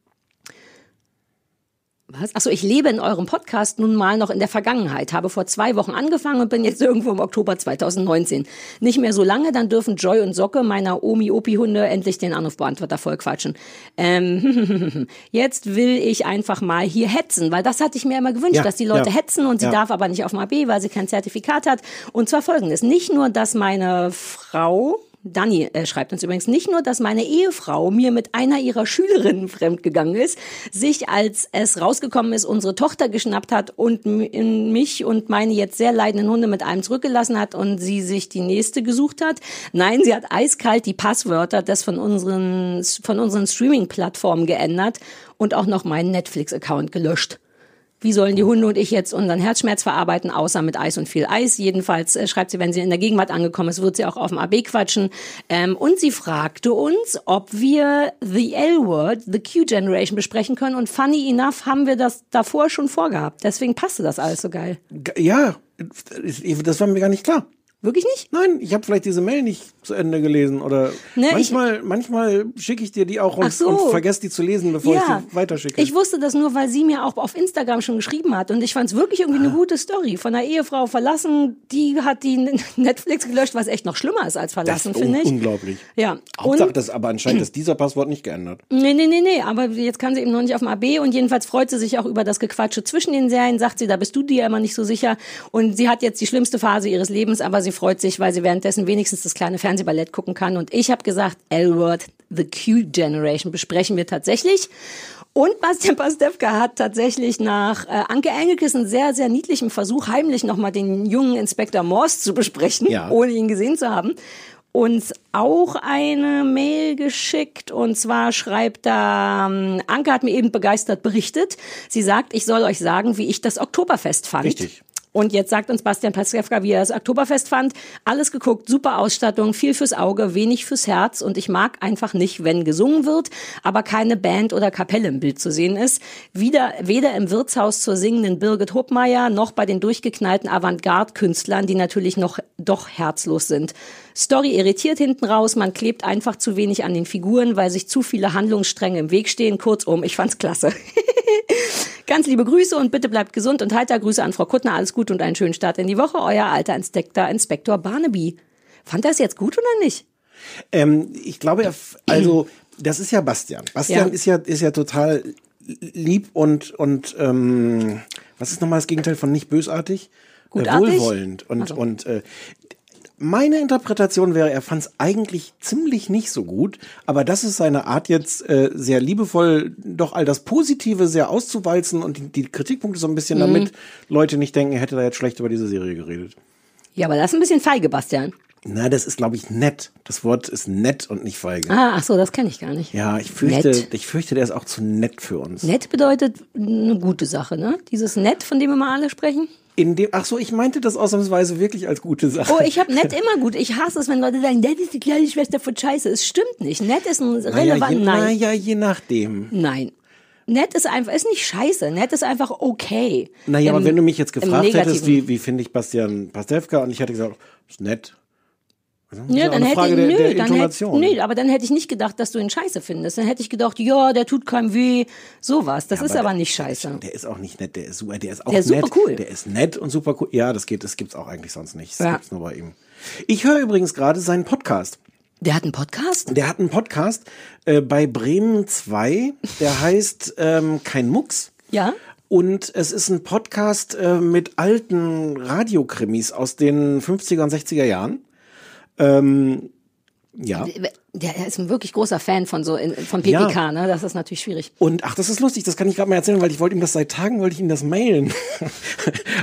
Speaker 2: Was? Achso, ich lebe in eurem Podcast nun mal noch in der Vergangenheit, habe vor zwei Wochen angefangen und bin jetzt [laughs] irgendwo im Oktober 2019. Nicht mehr so lange, dann dürfen Joy und Socke meiner Omi-Opi-Hunde endlich den Anrufbeantworter vollquatschen. Ähm, [laughs] jetzt will ich einfach mal hier hetzen, weil das hatte ich mir immer gewünscht,
Speaker 3: Ja,
Speaker 2: dass die Leute
Speaker 3: ja.
Speaker 2: hetzen und sie
Speaker 3: Ja.
Speaker 2: darf aber nicht auf dem AB, weil sie kein Zertifikat hat. Und zwar folgendes. Nicht nur, dass meine Frau, Dani äh, schreibt uns übrigens, nicht nur, dass meine Ehefrau mir mit einer ihrer Schülerinnen fremdgegangen ist, sich, als es rausgekommen ist, unsere Tochter geschnappt hat und mich und meine jetzt sehr leidenden Hunde mit einem zurückgelassen hat und sie sich die nächste gesucht hat. Nein, sie hat eiskalt die Passwörter des von unseren, von unseren Streaming-Plattformen geändert und auch noch meinen Netflix-Account gelöscht. Wie sollen die Hunde und ich jetzt unseren Herzschmerz verarbeiten, außer mit Eis und viel Eis? Jedenfalls äh, schreibt sie, wenn sie in der Gegenwart angekommen ist, wird sie auch auf dem AB quatschen. Ähm, und sie fragte uns, ob wir The L-Word, The Q-Generation besprechen können. Und funny enough haben wir das davor schon vorgehabt. Deswegen passte das alles so geil.
Speaker 3: Ja, das war mir gar nicht klar.
Speaker 2: Wirklich nicht?
Speaker 3: Nein, ich habe vielleicht diese Mail nicht zu Ende gelesen oder
Speaker 2: Ne,
Speaker 3: manchmal, manchmal schicke ich dir die auch und,
Speaker 2: so.
Speaker 3: und vergesse die zu lesen, bevor ich sie weiterschicke.
Speaker 2: Ich wusste das nur, weil sie mir auch auf Instagram schon geschrieben hat. Und ich fand es wirklich irgendwie eine gute Story. Von einer Ehefrau verlassen, die hat die [laughs] Netflix gelöscht, was echt noch schlimmer ist als verlassen, finde ich.
Speaker 3: unglaublich.
Speaker 2: Ja.
Speaker 3: Hauptsache,
Speaker 2: Und-
Speaker 3: das, aber anscheinend ist dieser Passwort nicht geändert. [clears throat]
Speaker 2: Nee, nee, nee, nee, aber jetzt kann sie eben noch nicht auf dem AB und jedenfalls freut sie sich auch über das Gequatsche zwischen den Serien, sagt sie, da bist du dir immer nicht so sicher und sie hat jetzt die schlimmste Phase ihres Lebens, aber sie freut sich, weil sie währenddessen wenigstens das kleine Fernsehballett gucken kann und ich habe gesagt, L-Word, The Q-Generation besprechen wir tatsächlich und Bastian Pastewka hat tatsächlich nach äh, Anke Engelkes einen sehr, sehr niedlichen Versuch, heimlich nochmal den jungen Inspektor Morse zu besprechen,
Speaker 3: Ja.
Speaker 2: ohne ihn gesehen zu haben uns auch eine Mail geschickt und zwar schreibt da, ähm, Anke hat mir eben begeistert berichtet. Sie sagt, ich soll euch sagen, wie ich das Oktoberfest fand.
Speaker 3: Richtig.
Speaker 2: Und jetzt sagt uns Bastian Pastewka, wie er das Oktoberfest fand. Alles geguckt, super Ausstattung, viel fürs Auge, wenig fürs Herz. Und ich mag einfach nicht, wenn gesungen wird, aber keine Band oder Kapelle im Bild zu sehen ist. Wieder, weder im Wirtshaus zur singenden Birgit Hopmeier noch bei den durchgeknallten Avantgarde-Künstlern, die natürlich noch doch herzlos sind. Story irritiert hinten raus, man klebt einfach zu wenig an den Figuren, weil sich zu viele Handlungsstränge im Weg stehen. Kurzum, ich fand's klasse. [laughs] Ganz liebe Grüße und bitte bleibt gesund und heiter. Grüße an Frau Kuttner. Alles gut und einen schönen Start in die Woche. Euer alter Inspektor, Inspektor Barnaby. Fand das jetzt gut oder nicht?
Speaker 3: Ähm, ich glaube, also [clears throat] das ist ja Bastian. Bastian
Speaker 2: Ja.
Speaker 3: ist ja ist ja total lieb und und ähm, was ist nochmal das Gegenteil von nicht bösartig?
Speaker 2: Gutartig?
Speaker 3: Äh, wohlwollend und
Speaker 2: Also.
Speaker 3: und äh, meine Interpretation wäre, er fand es eigentlich ziemlich nicht so gut, aber das ist seine Art jetzt äh, sehr liebevoll, doch all das Positive sehr auszuwalzen und die, die Kritikpunkte so ein bisschen,
Speaker 2: Mhm.
Speaker 3: damit Leute nicht denken, er hätte da jetzt schlecht über diese Serie geredet.
Speaker 2: Ja, aber das ist ein bisschen feige, Bastian.
Speaker 3: Na, das ist, glaube ich, nett. Das Wort ist nett und nicht feige.
Speaker 2: Ah, ach so, das kenne ich gar nicht.
Speaker 3: Ja, ich fürchte,
Speaker 2: Nett.
Speaker 3: ich fürchte, der ist auch zu nett für uns.
Speaker 2: Nett bedeutet eine gute Sache, ne? Dieses Nett, von dem immer alle sprechen.
Speaker 3: In dem, ach so, ich meinte das ausnahmsweise wirklich als gute Sache.
Speaker 2: Oh, ich habe nett [laughs] immer gut. Ich hasse es, wenn Leute sagen, nett ist die kleine Schwester von Scheiße. Es stimmt nicht. Nett ist ein
Speaker 3: naja,
Speaker 2: relevant.
Speaker 3: je,
Speaker 2: Nein.
Speaker 3: naja, je nachdem.
Speaker 2: Nein. Nett ist einfach, ist nicht scheiße. Nett ist einfach okay.
Speaker 3: Naja, aber
Speaker 2: Im-
Speaker 3: wenn du mich jetzt gefragt hättest, wie, wie finde ich Bastian Pastewka, und ich hätte gesagt, ist nett.
Speaker 2: Ja, dann hätte
Speaker 3: Frage
Speaker 2: ich,
Speaker 3: der,
Speaker 2: nö,
Speaker 3: der
Speaker 2: dann hätte, nö, aber dann hätte ich nicht gedacht, dass du ihn scheiße findest. Dann hätte ich gedacht, ja, der tut keinem weh, sowas. Das ist aber nicht scheiße.
Speaker 3: Der ist auch nicht nett, der ist super, der ist auch
Speaker 2: Der ist
Speaker 3: nett.
Speaker 2: super cool.
Speaker 3: Der ist nett und super cool. Ja, das geht, das gibt's auch eigentlich sonst nicht. Das
Speaker 2: Ja.
Speaker 3: gibt's nur bei ihm. Ich höre übrigens gerade seinen Podcast.
Speaker 2: Der hat einen Podcast?
Speaker 3: Der hat einen Podcast äh, bei Bremen 2, der [laughs] heißt ähm, Kein Mucks.
Speaker 2: Ja.
Speaker 3: Und es ist ein Podcast äh, mit alten Radiokrimis aus den 50er und 60er Jahren. Ähm, ja.
Speaker 2: Der, der ist ein wirklich großer Fan von so in, von PPK,
Speaker 3: Ja.
Speaker 2: ne? Das ist natürlich schwierig.
Speaker 3: Und ach, das ist lustig, das kann ich gerade mal erzählen, weil ich wollte ihm das seit Tagen, wollte ich ihm das mailen. [laughs]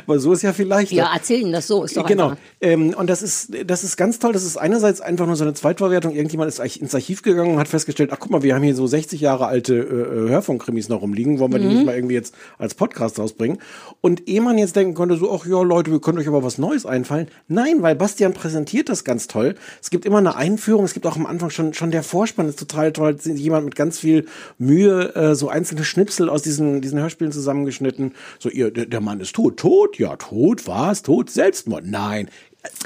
Speaker 3: Aber so ist ja vielleicht.
Speaker 2: Ja, erzähl ihm das so, ist doch
Speaker 3: genau. Ähm, und das ist, das ist ganz toll. Das ist einerseits einfach nur so eine Zweitverwertung. Irgendjemand ist eigentlich ins Archiv gegangen und hat festgestellt, ach guck mal, wir haben hier so 60 Jahre alte äh, Hörfunkkrimis noch rumliegen. Wollen wir die
Speaker 2: Mhm.
Speaker 3: nicht mal irgendwie jetzt als Podcast rausbringen? Und ehe man jetzt denken konnte, so, ach ja, Leute, wir können euch aber was Neues einfallen. Nein, weil Bastian präsentiert das ganz toll. Es gibt immer eine Einführung. Es gibt auch am Anfang schon, schon der Vorspann ist total toll. Jemand mit ganz viel Mühe, äh, so einzelne Schnipsel aus diesen, diesen Hörspielen zusammengeschnitten. So, ihr, der, der Mann ist tot. Tot? Ja, tot. Was? Tot? Selbstmord? Nein.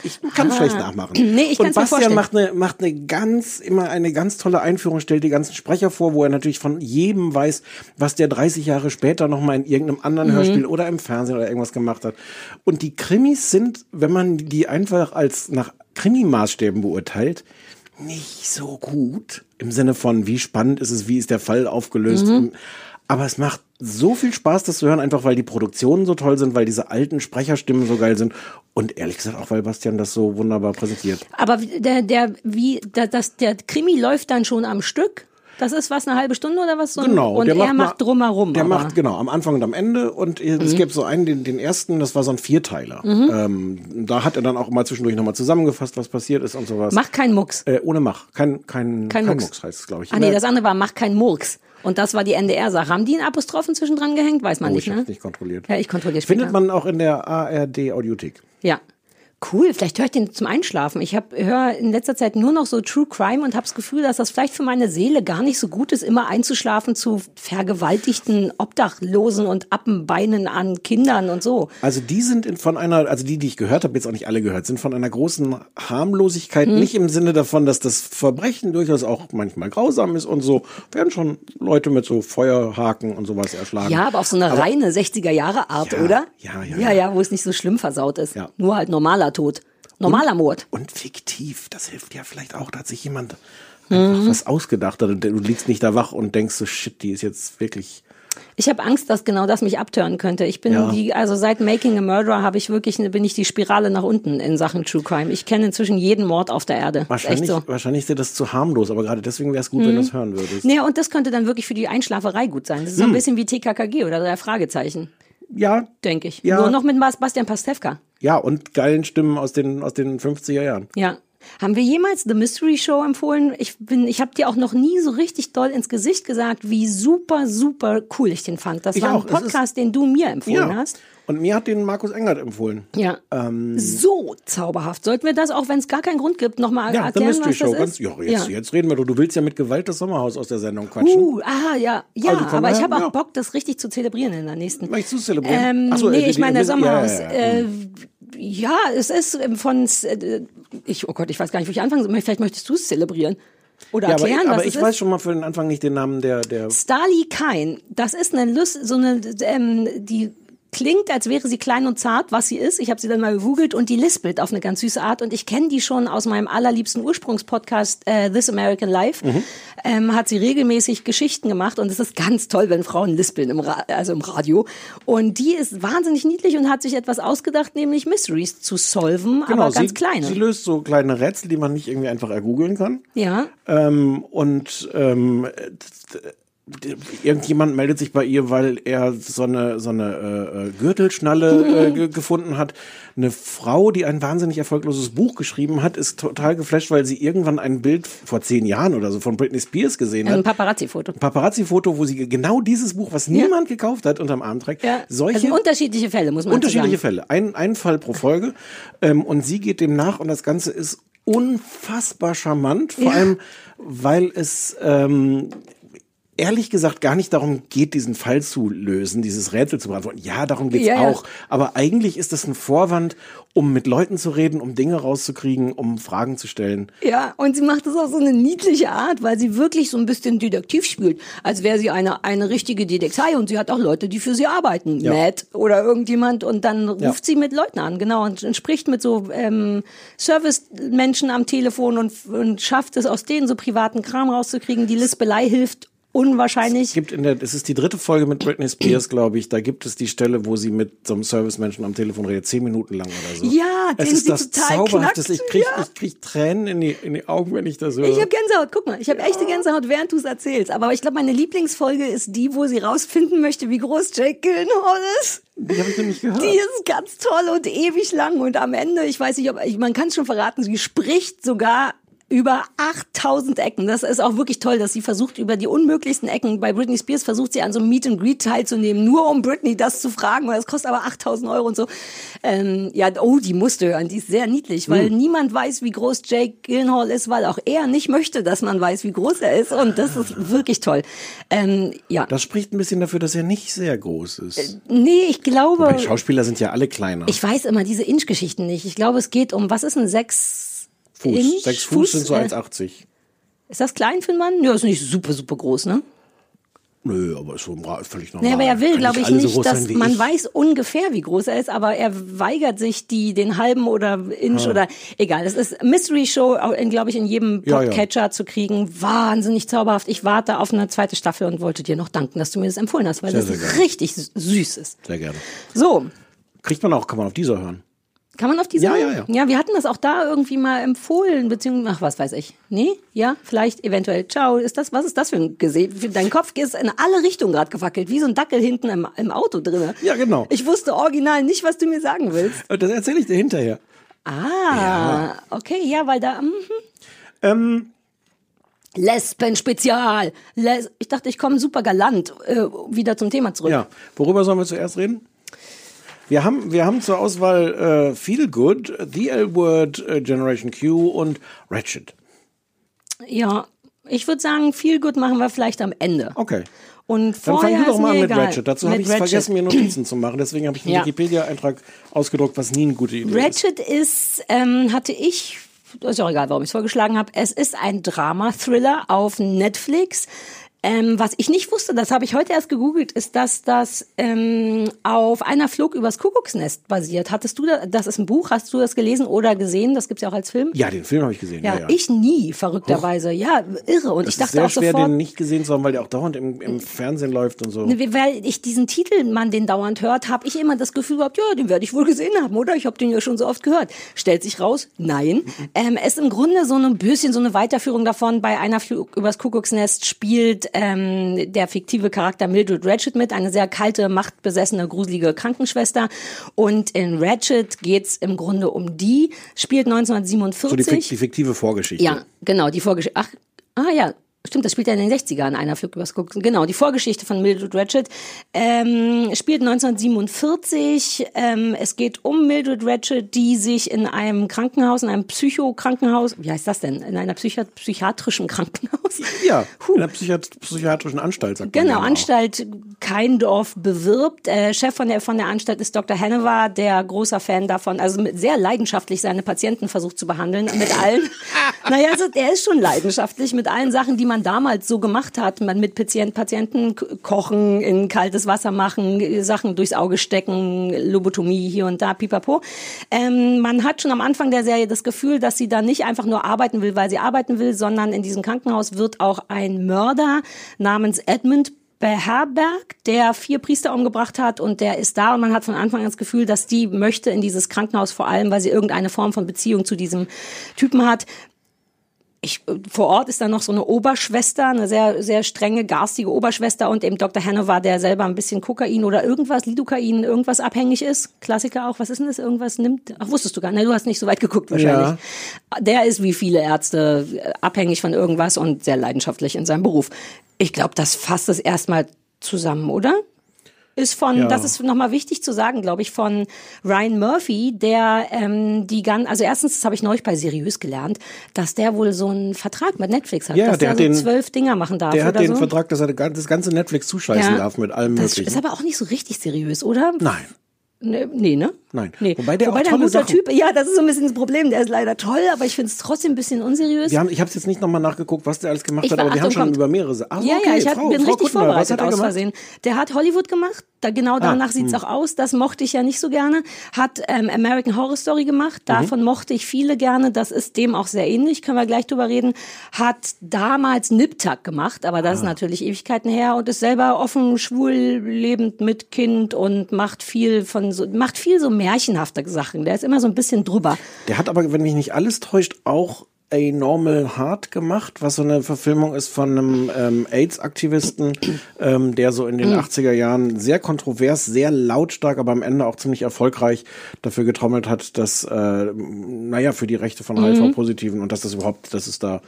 Speaker 3: Ich kann
Speaker 2: Ah.
Speaker 3: schlecht nachmachen. [clears throat]
Speaker 2: Nee, ich
Speaker 3: Und Bastian macht eine, macht eine ganz, immer eine ganz tolle Einführung, stellt die ganzen Sprecher vor, wo er natürlich von jedem weiß, was der 30 Jahre später nochmal in irgendeinem anderen
Speaker 2: Mhm.
Speaker 3: Hörspiel oder im Fernsehen oder irgendwas gemacht hat. Und die Krimis sind, wenn man die einfach als nach Krimi-Maßstäben beurteilt, nicht so gut. Im Sinne von, wie spannend ist es, wie ist der Fall aufgelöst.
Speaker 2: Mhm.
Speaker 3: Aber es macht so viel Spaß, das zu hören, einfach weil die Produktionen so toll sind, weil diese alten Sprecherstimmen so geil sind. Und ehrlich gesagt auch, weil Bastian das so wunderbar präsentiert.
Speaker 2: Aber der, der, wie, das, der Krimi läuft dann schon am Stück? Das ist was, eine halbe Stunde oder was? So
Speaker 3: Genau.
Speaker 2: Und
Speaker 3: der
Speaker 2: er
Speaker 3: mal-
Speaker 2: macht drumherum.
Speaker 3: Der
Speaker 2: aber.
Speaker 3: macht, genau, am Anfang und am Ende. Und es
Speaker 2: Mhm.
Speaker 3: gibt so einen, den, den ersten, das war so ein Vierteiler.
Speaker 2: Mhm.
Speaker 3: Ähm, da hat er dann auch mal zwischendurch nochmal zusammengefasst, was passiert ist und sowas.
Speaker 2: Mach keinen Mucks.
Speaker 3: Äh, ohne Mach. Kein, kein,
Speaker 2: Kein
Speaker 3: kein,
Speaker 2: Mucks.
Speaker 3: Mucks. heißt es, glaube ich.
Speaker 2: Ah nee,
Speaker 3: Ne?
Speaker 2: das andere war, mach keinen Murks. Und das war die NDR-Sache. Haben die einen Apostrophen zwischendran gehängt? Weiß man
Speaker 3: oh,
Speaker 2: nicht,
Speaker 3: ich
Speaker 2: ne?
Speaker 3: hab's nicht kontrolliert.
Speaker 2: Ja, ich kontrolliere später.
Speaker 3: Findet man auch in der ARD Audiothek.
Speaker 2: Ja. Cool, vielleicht höre ich den zum Einschlafen. Ich höre in letzter Zeit nur noch so True Crime und habe das Gefühl, dass das vielleicht für meine Seele gar nicht so gut ist, immer einzuschlafen zu vergewaltigten Obdachlosen und Appenbeinen an Kindern und so.
Speaker 3: Also die sind in, von einer, also die, die ich gehört habe, jetzt auch nicht alle gehört, sind von einer großen Harmlosigkeit,
Speaker 2: Hm.
Speaker 3: nicht im Sinne davon, dass das Verbrechen durchaus auch manchmal grausam ist und so, werden schon Leute mit so Feuerhaken und sowas erschlagen.
Speaker 2: Ja, aber auf so eine
Speaker 3: Aber-
Speaker 2: reine 60er Jahre Art, oder?
Speaker 3: ja, ja,
Speaker 2: Ja, ja, wo es nicht so schlimm versaut ist.
Speaker 3: Ja.
Speaker 2: Nur halt normaler Tod. Normaler Mord.
Speaker 3: Und fiktiv, das hilft ja vielleicht auch, da hat sich jemand einfach
Speaker 2: Mhm.
Speaker 3: was ausgedacht hat und du liegst nicht da wach und denkst so, shit, die ist jetzt wirklich,
Speaker 2: Ich habe Angst, dass genau das mich abtören könnte. Ich bin
Speaker 3: Ja.
Speaker 2: die, also seit Making a Murderer habe ich wirklich, bin ich die Spirale nach unten in Sachen True Crime. Ich kenne inzwischen jeden Mord auf der Erde.
Speaker 3: Wahrscheinlich,
Speaker 2: so.
Speaker 3: wahrscheinlich ist dir das zu harmlos, aber gerade deswegen wäre es gut, wenn du es hören würdest.
Speaker 2: Ja, und das könnte dann wirklich für die Einschlaferei gut sein. Das ist so ein
Speaker 3: Hm.
Speaker 2: bisschen wie TKKG oder drei Fragezeichen,
Speaker 3: Ja,
Speaker 2: denke ich.
Speaker 3: Ja.
Speaker 2: Nur noch mit Bas- Bastian Pastewka.
Speaker 3: ja, und geilen Stimmen aus den, aus den 50er Jahren.
Speaker 2: Ja. Haben wir jemals The Mystery Show empfohlen? Ich bin, ich habe dir auch noch nie so richtig doll ins Gesicht gesagt, wie super, super cool ich den fand. Das
Speaker 3: Ich
Speaker 2: war
Speaker 3: auch.
Speaker 2: ein Podcast, den du mir empfohlen
Speaker 3: Ja.
Speaker 2: hast.
Speaker 3: Und mir hat den Markus Engert empfohlen.
Speaker 2: Ja.
Speaker 3: Ähm,
Speaker 2: so zauberhaft. Sollten wir das, auch wenn es gar keinen Grund gibt, nochmal
Speaker 3: ja,
Speaker 2: erklären, was
Speaker 3: Show.
Speaker 2: das
Speaker 3: Ganz,
Speaker 2: ist?
Speaker 3: ja, jetzt, jetzt reden wir doch. Du willst ja mit Gewalt das Sommerhaus aus der Sendung quatschen.
Speaker 2: Uh, ah, ja, ja,
Speaker 3: Also
Speaker 2: aber ich habe auch
Speaker 3: ja.
Speaker 2: Bock, das richtig zu zelebrieren in der nächsten.
Speaker 3: Möchtest du es zelebrieren?
Speaker 2: Ähm,
Speaker 3: Ach so,
Speaker 2: nee,
Speaker 3: äh,
Speaker 2: ich meine, der Sommerhaus.
Speaker 3: ja, ja, ja.
Speaker 2: Äh, ja, es ist von, äh, ich, oh Gott, ich weiß gar nicht, wo ich anfangen soll. Vielleicht möchtest du es zelebrieren. Oder
Speaker 3: ja, aber,
Speaker 2: erklären,
Speaker 3: aber
Speaker 2: was
Speaker 3: ich weiß schon mal für den Anfang nicht den Namen der, der
Speaker 2: Starly Kain, das ist eine Lust, so eine, ähm, die klingt, als wäre sie klein und zart, was sie ist. Ich habe sie dann mal gegoogelt und die lispelt auf eine ganz süße Art. Und ich kenne die schon aus meinem allerliebsten Ursprungspodcast äh, This American Life.
Speaker 3: Mhm.
Speaker 2: Ähm, hat sie regelmäßig Geschichten gemacht und es ist ganz toll, wenn Frauen lispeln im, Ra also im Radio. Und die ist wahnsinnig niedlich und hat sich etwas ausgedacht, nämlich Mysteries zu solven, aber ganz
Speaker 3: Genau, sie,
Speaker 2: kleine.
Speaker 3: Sie löst so kleine Rätsel, die man nicht irgendwie einfach ergoogeln kann.
Speaker 2: ja.
Speaker 3: Ähm, und ähm, irgendjemand meldet sich bei ihr, weil er so eine, so eine äh, äh, Gürtelschnalle äh, ge [laughs] gefunden hat. Eine Frau, die ein wahnsinnig erfolgloses Buch geschrieben hat, ist total geflasht, weil sie irgendwann ein Bild vor zehn Jahren oder so von Britney Spears gesehen
Speaker 2: Ein
Speaker 3: hat.
Speaker 2: Paparazzi-Foto.
Speaker 3: Paparazzi-Foto, wo sie genau dieses Buch, was niemand gekauft hat, unterm Arm trägt.
Speaker 2: Ja.
Speaker 3: Solche
Speaker 2: also unterschiedliche Fälle, muss man
Speaker 3: unterschiedliche
Speaker 2: sagen.
Speaker 3: Fälle. Ein, ein Fall pro Folge. Ähm, und sie geht dem nach und das Ganze ist unfassbar charmant. Vor
Speaker 2: Ja.
Speaker 3: allem, weil es ähm, ehrlich gesagt gar nicht darum geht, diesen Fall zu lösen, dieses Rätsel zu beantworten. Ja, darum geht's
Speaker 2: Ja, ja.
Speaker 3: auch. Aber eigentlich ist das ein Vorwand, um mit Leuten zu reden, um Dinge rauszukriegen, um Fragen zu stellen.
Speaker 2: Ja, und sie macht das auf so eine niedliche Art, weil sie wirklich so ein bisschen Detektiv spielt, als wäre sie eine, eine richtige Detektei und sie hat auch Leute, die für sie arbeiten.
Speaker 3: Ja.
Speaker 2: Matt oder irgendjemand und dann ruft
Speaker 3: Ja.
Speaker 2: sie mit Leuten an, genau, und, und spricht mit so ähm, Service-Menschen am Telefon und, und schafft es aus denen so privaten Kram rauszukriegen. Die Lispelei hilft unwahrscheinlich.
Speaker 3: Es gibt in der, es ist die dritte Folge mit Britney Spears, glaube ich. Da gibt es die Stelle, wo sie mit so einem Servicemenschen am Telefon redet, zehn Minuten lang oder so.
Speaker 2: Ja,
Speaker 3: es ist
Speaker 2: sie
Speaker 3: das
Speaker 2: total
Speaker 3: Zauberhafteste. Ich
Speaker 2: knackt,
Speaker 3: krieg,
Speaker 2: ja.
Speaker 3: ich krieg Tränen in die, in die Augen, wenn ich das höre.
Speaker 2: Ich habe Gänsehaut, guck mal, ich habe echte Gänsehaut, während du es erzählst. Aber ich glaube, meine Lieblingsfolge ist die, wo sie rausfinden möchte, wie groß Jake Gyllenhaal ist.
Speaker 3: die habe ich noch nicht gehört.
Speaker 2: Die ist ganz toll und ewig lang und am Ende, ich weiß nicht, ob ich, man kann es schon verraten, sie spricht sogar über 8000 Ecken. Das ist auch wirklich toll, dass sie versucht, über die unmöglichsten Ecken, bei Britney Spears versucht sie an so einem Meet and Greet teilzunehmen, nur um Britney das zu fragen, weil das kostet aber 8000 Euro und so. Ähm, ja, oh, die musste hören, die ist sehr niedlich, weil niemand weiß, wie groß Jake Gyllenhaal ist, weil auch er nicht möchte, dass man weiß, wie groß er ist und das ist wirklich toll. Ähm, ja,
Speaker 3: Das spricht ein bisschen dafür, dass er nicht sehr groß ist.
Speaker 2: nee, ich glaube...
Speaker 3: Wobei Schauspieler sind ja alle kleiner.
Speaker 2: Ich weiß immer diese Inch-Geschichten nicht. Ich glaube, es geht um, was ist ein sechs
Speaker 3: Fuß. Sechs Fuß, sind so
Speaker 2: äh,
Speaker 3: 1,80.
Speaker 2: Ist das klein für einen Mann? Ja, ist nicht super, super groß, ne?
Speaker 3: Nö, aber ist so völlig normal.
Speaker 2: Nee, aber er will, glaube ich,
Speaker 3: so
Speaker 2: nicht,
Speaker 3: groß
Speaker 2: dass man
Speaker 3: ich.
Speaker 2: weiß ungefähr, wie groß er ist, aber er weigert sich, die den halben oder Inch
Speaker 3: Ah.
Speaker 2: oder egal. Es ist Mystery Show, glaube ich, in jedem
Speaker 3: Ja, ja.
Speaker 2: Podcatcher zu kriegen. Wahnsinnig zauberhaft. Ich warte auf eine zweite Staffel und wollte dir noch danken, dass du mir das empfohlen hast, weil
Speaker 3: Sehr,
Speaker 2: das
Speaker 3: sehr
Speaker 2: richtig süß ist.
Speaker 3: Sehr gerne.
Speaker 2: So,
Speaker 3: Kriegt man auch, kann man auf dieser hören.
Speaker 2: Kann man auf die
Speaker 3: Ja,
Speaker 2: Seite?
Speaker 3: ja, ja.
Speaker 2: Ja, wir hatten das auch da irgendwie mal empfohlen, beziehungsweise, ach, was weiß ich. Nee? Ja? Vielleicht, eventuell. Ciao. Ist das, was ist das für ein Gesicht? Dein Kopf ist in alle Richtungen gerade gewackelt, wie so ein Dackel hinten im, im Auto drinne.
Speaker 3: Ja, genau.
Speaker 2: Ich wusste original nicht, was du mir sagen willst.
Speaker 3: Das erzähle ich dir hinterher.
Speaker 2: Ah, okay, ja, weil da, mhm.
Speaker 3: Ähm,
Speaker 2: Lesben-Spezial. Les ich dachte, ich komme super galant äh, wieder zum Thema zurück.
Speaker 3: ja, worüber sollen wir zuerst reden? Wir haben, wir haben zur Auswahl äh, Feel Good, The L-Word, äh, Generation Q und Ratchet.
Speaker 2: Ja, ich würde sagen, viel gut machen wir vielleicht am Ende.
Speaker 3: Okay.
Speaker 2: Und
Speaker 3: Dann
Speaker 2: vorher
Speaker 3: fang du doch mal an mit
Speaker 2: egal.
Speaker 3: Ratchet. Dazu habe ich
Speaker 2: Ratchet.
Speaker 3: vergessen, mir Notizen zu machen. Deswegen habe ich einen
Speaker 2: Ja.
Speaker 3: Wikipedia-Eintrag ausgedruckt, was nie eine gute Idee ist.
Speaker 2: Ratchet ist, ähm, hatte ich, ist ja auch egal, warum ich es vorgeschlagen habe. Es ist ein Drama-Thriller auf Netflix. Ähm, was ich nicht wusste, das habe ich heute erst gegoogelt, ist, dass das ähm, auf einer Flug übers Kuckucksnest basiert. Hattest du da, das ist ein Buch, hast du das gelesen oder gesehen? Das gibt's ja auch als Film.
Speaker 3: Ja, den Film habe ich gesehen.
Speaker 2: Ja,
Speaker 3: Ja, ja.
Speaker 2: ich nie, verrückterweise. Ja, irre. Und
Speaker 3: das
Speaker 2: ich
Speaker 3: ist
Speaker 2: dachte
Speaker 3: sehr
Speaker 2: auch
Speaker 3: schwer,
Speaker 2: sofort,
Speaker 3: den nicht gesehen zu haben, weil der auch dauernd im, im Fernsehen läuft und so.
Speaker 2: Ne, Weil ich diesen Titel, man den dauernd hört, habe ich immer das Gefühl gehabt, ja, den werde ich wohl gesehen haben, oder? Ich habe den ja schon so oft gehört. Stellt sich raus, nein. Ähm, es ist im Grunde so ein bisschen so eine Weiterführung davon. Bei einer Flug übers Kuckucksnest spielt ähm, der fiktive Charakter Mildred Ratchet mit, eine sehr kalte, machtbesessene, gruselige Krankenschwester. Und in Ratchet geht's im Grunde um die, spielt 1947.
Speaker 3: So die, die fiktive Vorgeschichte.
Speaker 2: Ja, genau, die Vorgeschichte. Ach, ah ja, stimmt, das spielt ja in den 60ern, einer Flug übers Gucken. Genau, die Vorgeschichte von Mildred Ratchet ähm, spielt 1947. Ähm, es geht um Mildred Ratchet, die sich in einem Krankenhaus, in einem Psychokrankenhaus, wie heißt das denn? In einer Psychi psychiatrischen Krankenhaus?
Speaker 3: Ja, [laughs] in einer Psychiat psychiatrischen Anstalt, sagt man
Speaker 2: Genau,
Speaker 3: auch.
Speaker 2: Anstalt Keindorf bewirbt. Äh, Chef von der, von der Anstalt ist Dr. Hennewer, der großer Fan davon, also sehr leidenschaftlich seine Patienten versucht zu behandeln. Mit allen, [laughs] naja, also der ist schon leidenschaftlich mit allen Sachen, die man damals so gemacht hat. Man mit Patient, Patienten kochen, in kaltes Wasser machen, Sachen durchs Auge stecken, Lobotomie hier und da, pipapo. Ähm, man hat schon am Anfang der Serie das Gefühl, dass sie da nicht einfach nur arbeiten will, weil sie arbeiten will, sondern in diesem Krankenhaus wird auch ein Mörder namens Edmund beherbergt, der vier Priester umgebracht hat und der ist da und man hat von Anfang an das Gefühl, dass die möchte in dieses Krankenhaus vor allem, weil sie irgendeine Form von Beziehung zu diesem Typen hat. Ich, vor Ort ist dann noch so eine Oberschwester, eine sehr, sehr strenge, garstige Oberschwester und eben Dr. Hanover, der selber ein bisschen Kokain oder irgendwas, Lidocain, irgendwas abhängig ist. Klassiker auch. Was ist denn das? Irgendwas nimmt? Ach, wusstest du gar nicht. Du hast nicht so weit geguckt wahrscheinlich. Der ist wie viele Ärzte äh, abhängig von irgendwas und sehr leidenschaftlich in seinem Beruf. Ich glaube, das fasst es erstmal zusammen, oder? Ist von,
Speaker 3: Ja.
Speaker 2: das ist nochmal wichtig zu sagen, glaube ich, von Ryan Murphy, der ähm, die gan also erstens, das habe ich neulich bei Seriös gelernt, dass der wohl so einen Vertrag mit Netflix hat,
Speaker 3: Ja,
Speaker 2: dass
Speaker 3: der
Speaker 2: der, so
Speaker 3: den-
Speaker 2: zwölf Dinger machen darf
Speaker 3: Der hat den
Speaker 2: so.
Speaker 3: Vertrag, dass er das ganze Netflix zuscheißen
Speaker 2: Ja.
Speaker 3: darf mit allem
Speaker 2: das
Speaker 3: Möglichen.
Speaker 2: ist aber auch nicht so richtig seriös, oder?
Speaker 3: Nein.
Speaker 2: Ne, nee, ne?
Speaker 3: Nein.
Speaker 2: Nee.
Speaker 3: Wobei der auch
Speaker 2: ein
Speaker 3: tolle
Speaker 2: guter
Speaker 3: Sachen-
Speaker 2: Typ, ja, das ist so ein bisschen das Problem. Der ist leider toll, aber ich finde es trotzdem ein bisschen unseriös.
Speaker 3: Wir haben, ich habe jetzt nicht nochmal nachgeguckt, was der alles gemacht
Speaker 2: Ich
Speaker 3: hat,
Speaker 2: war-
Speaker 3: aber wir haben
Speaker 2: Achtung,
Speaker 3: schon
Speaker 2: kommt.
Speaker 3: über mehrere Sachen. Ach,
Speaker 2: ja,
Speaker 3: okay,
Speaker 2: ja, ich hat,
Speaker 3: Frau,
Speaker 2: bin
Speaker 3: Frau
Speaker 2: richtig
Speaker 3: Kuttner,
Speaker 2: vorbereitet
Speaker 3: er
Speaker 2: aus? Versehen. Der hat Hollywood gemacht, da genau danach sieht's
Speaker 3: hm.
Speaker 2: auch aus. Das mochte ich ja nicht so gerne. Hat ähm, American Horror Story gemacht,
Speaker 3: Mhm.
Speaker 2: davon mochte ich viele gerne. Das ist dem auch sehr ähnlich, können wir gleich drüber reden. Hat damals Nip-Tuck gemacht, aber
Speaker 3: Ah.
Speaker 2: das ist natürlich Ewigkeiten her und ist selber offen, schwul, lebend mit Kind und macht viel von so, macht viel so märchenhafte Sachen. Der ist immer so ein bisschen drüber.
Speaker 3: Der hat aber, wenn mich nicht alles täuscht, auch A Normal Heart gemacht, was so eine Verfilmung ist von einem ähm, AIDS-Aktivisten, ähm, der so in den
Speaker 2: Mhm.
Speaker 3: 80er Jahren sehr kontrovers, sehr lautstark, aber am Ende auch ziemlich erfolgreich dafür getrommelt hat, dass, äh, naja, für die Rechte von
Speaker 2: Mhm.
Speaker 3: HIV-Positiven und dass das überhaupt, dass es da,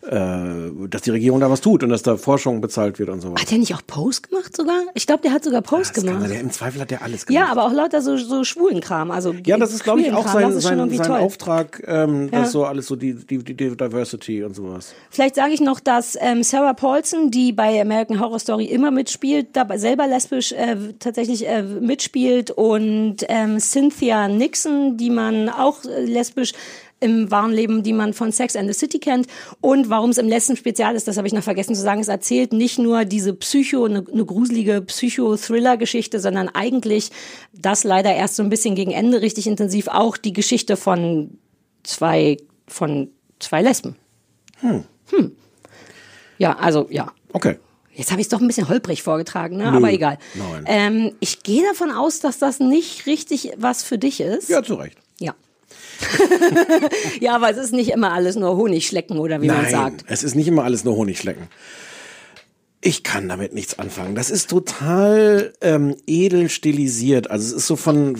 Speaker 3: dass die Regierung da was tut und dass da Forschung bezahlt wird und so weiter.
Speaker 2: Hat der nicht auch Post gemacht sogar? Ich glaube, der hat sogar Post
Speaker 3: kann
Speaker 2: gemacht.
Speaker 3: Der, Im Zweifel hat der alles gemacht.
Speaker 2: Ja, aber auch lauter so, so schwulen Kram. Also
Speaker 3: Ja, das ist, glaube ich, auch sein, sein, sein. Auftrag, ähm,
Speaker 2: Ja.
Speaker 3: das so alles so die, die, die Diversity und sowas.
Speaker 2: Vielleicht sage ich noch, dass ähm, Sarah Paulson, die bei American Horror Story immer mitspielt, dabei selber lesbisch äh, tatsächlich äh, mitspielt und ähm, Cynthia Nixon, die man auch äh, lesbisch im wahren Leben, die man von Sex and the City kennt. Und warum es im letzten Spezial ist, das habe ich noch vergessen zu sagen, es erzählt nicht nur diese Psycho, eine, eine gruselige Psycho-Thriller-Geschichte, sondern eigentlich das leider erst so ein bisschen gegen Ende richtig intensiv auch die Geschichte von zwei, von zwei Lesben.
Speaker 3: Hm.
Speaker 2: Hm. Ja, also ja.
Speaker 3: Okay.
Speaker 2: Jetzt habe ich es doch ein bisschen holprig vorgetragen, ne?
Speaker 3: Nö,
Speaker 2: aber egal.
Speaker 3: nein.
Speaker 2: Ähm, ich gehe davon aus, dass das nicht richtig was für dich ist.
Speaker 3: Ja, zu Recht. [laughs]
Speaker 2: Ja. aber es ist nicht immer alles nur Honigschlecken oder wie man
Speaker 3: Nein,
Speaker 2: sagt.
Speaker 3: es ist nicht immer alles nur Honigschlecken. Ich kann damit nichts anfangen. Das ist total ähm, edel stilisiert. Also es ist so von,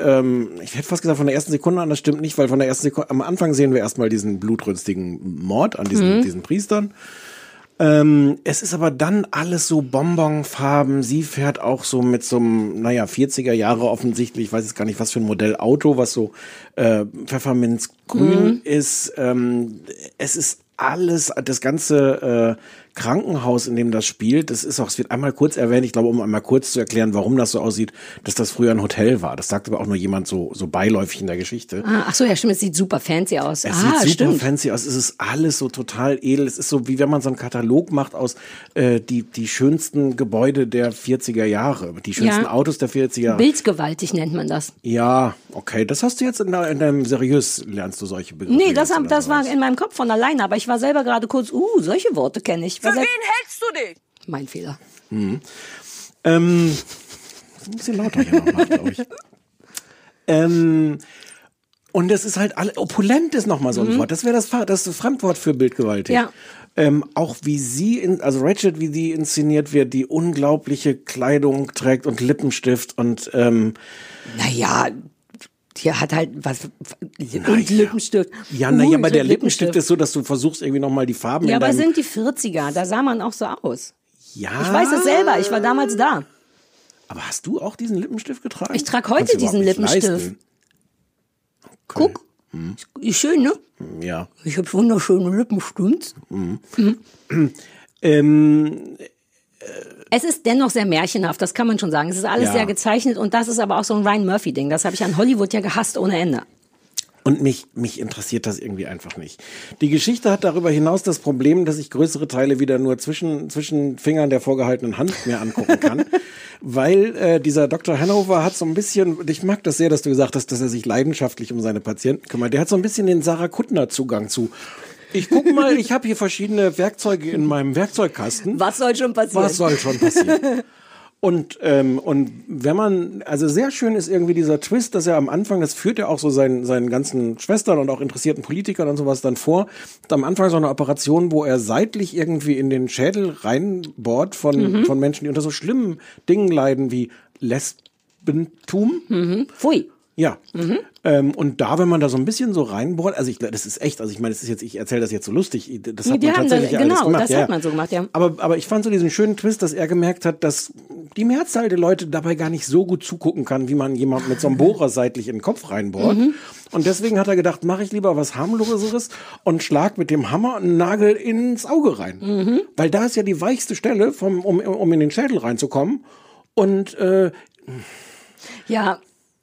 Speaker 3: ähm, ich hätte fast gesagt von der ersten Sekunde an, das stimmt nicht, weil von der ersten Sekunde, am Anfang sehen wir erstmal diesen blutrünstigen Mord an diesen,
Speaker 2: Mhm.
Speaker 3: diesen Priestern. Ähm, es ist aber dann alles so Bonbonfarben. Sie fährt auch so mit so einem, naja, 40er Jahre offensichtlich, ich weiß jetzt gar nicht, was für ein Modell Auto, was so äh, Pfefferminzgrün
Speaker 2: Mhm.
Speaker 3: ist. Ähm, es ist alles, das ganze äh, Krankenhaus, in dem das spielt, das ist auch, es wird einmal kurz erwähnt, ich glaube, um einmal kurz zu erklären, warum das so aussieht, dass das früher ein Hotel war. Das sagt aber auch nur jemand so, so beiläufig in der Geschichte.
Speaker 2: Ah, ach so, ja, stimmt. Es sieht super fancy aus.
Speaker 3: Es
Speaker 2: ah,
Speaker 3: sieht super
Speaker 2: stimmt.
Speaker 3: fancy aus. Es ist alles so total edel. Es ist so, wie wenn man so einen Katalog macht aus äh, die, die schönsten Gebäude der 40er Jahre, die schönsten
Speaker 2: Ja.
Speaker 3: Autos der 40er Jahre.
Speaker 2: Bildgewaltig nennt man das.
Speaker 3: Ja, okay. Das hast du jetzt in, in deinem seriös lernst du solche Begriffe.
Speaker 2: Nee, das, hab, das war in meinem Kopf von alleine, aber ich war selber gerade kurz, uh, solche Worte kenne ich.
Speaker 7: Für
Speaker 2: Was
Speaker 7: wen hältst du dich?
Speaker 2: Mein Fehler.
Speaker 3: Mhm. Ähm, ist ein bisschen lauter hier noch, glaube ich. ähm, Und es ist halt alle, opulent ist nochmal so ein Wort. Das wäre das, das Fremdwort für bildgewaltig.
Speaker 2: Ja.
Speaker 3: Ähm, auch wie sie, in, also Ratchet, wie sie inszeniert wird, die unglaubliche Kleidung trägt und Lippenstift und ähm,
Speaker 2: Naja, die hat halt was. Und Lippenstift.
Speaker 3: ja, naja, aber der Lippenstift ist so, dass du versuchst irgendwie nochmal die Farben
Speaker 2: Ja, aber sind die 40er, da sah man auch so aus.
Speaker 3: ja,
Speaker 2: Ich weiß es selber, ich war damals da.
Speaker 3: Aber hast du auch diesen Lippenstift getragen?
Speaker 2: Ich trage heute diesen Lippenstift.
Speaker 3: leisten.
Speaker 2: Guck. Ist schön, ne?
Speaker 3: Ja.
Speaker 2: Ich habe wunderschöne Lippenstift. [clears throat]
Speaker 3: Ähm,
Speaker 2: Es ist dennoch sehr märchenhaft, das kann man schon sagen. Es ist alles
Speaker 3: Ja.
Speaker 2: sehr gezeichnet und das ist aber auch so ein Ryan Murphy-Ding. Das habe ich an Hollywood ja gehasst ohne Ende.
Speaker 3: Und mich, mich interessiert das irgendwie einfach nicht. Die Geschichte hat darüber hinaus das Problem, dass ich größere Teile wieder nur zwischen, zwischen Fingern der vorgehaltenen Hand mir angucken kann. [laughs] weil äh, dieser Dr. Hanover hat so ein bisschen, ich mag das sehr, dass du gesagt hast, dass er sich leidenschaftlich um seine Patienten kümmert. Der hat so ein bisschen den Sarah Kuttner Zugang zu. Ich guck mal, ich habe hier verschiedene Werkzeuge in meinem Werkzeugkasten.
Speaker 2: Was soll schon passieren?
Speaker 3: Was soll schon passieren? Und, ähm, und wenn man, also sehr schön ist irgendwie dieser Twist, dass er am Anfang, das führt ja auch so seinen, seinen ganzen Schwestern und auch interessierten Politikern und sowas dann vor, am Anfang so eine Operation, wo er seitlich irgendwie in den Schädel reinbohrt von, von Menschen, die unter so schlimmen Dingen leiden wie Lesbentum.
Speaker 2: Pfui.
Speaker 3: Ja. Ähm, und da, wenn man da so ein bisschen so reinbohrt, also ich, das ist echt, also ich meine, das ist jetzt, ich erzähle das jetzt so lustig, das hat
Speaker 2: Die
Speaker 3: man
Speaker 2: das-
Speaker 3: tatsächlich alles
Speaker 2: genau,
Speaker 3: gemacht.
Speaker 2: das
Speaker 3: ja,
Speaker 2: hat man so gemacht, ja.
Speaker 3: Aber, aber ich fand so diesen schönen Twist, dass er gemerkt hat, dass die Mehrzahl der Leute dabei gar nicht so gut zugucken kann, wie man jemand mit so einem Bohrer [laughs] seitlich in den Kopf reinbohrt.
Speaker 2: Mhm.
Speaker 3: Und deswegen hat er gedacht, mache ich lieber was harmloseres und schlag mit dem Hammer einen Nagel ins Auge rein.
Speaker 2: Mhm.
Speaker 3: Weil da ist ja die weichste Stelle, vom, um, um in den Schädel reinzukommen. Und äh,
Speaker 2: Ja,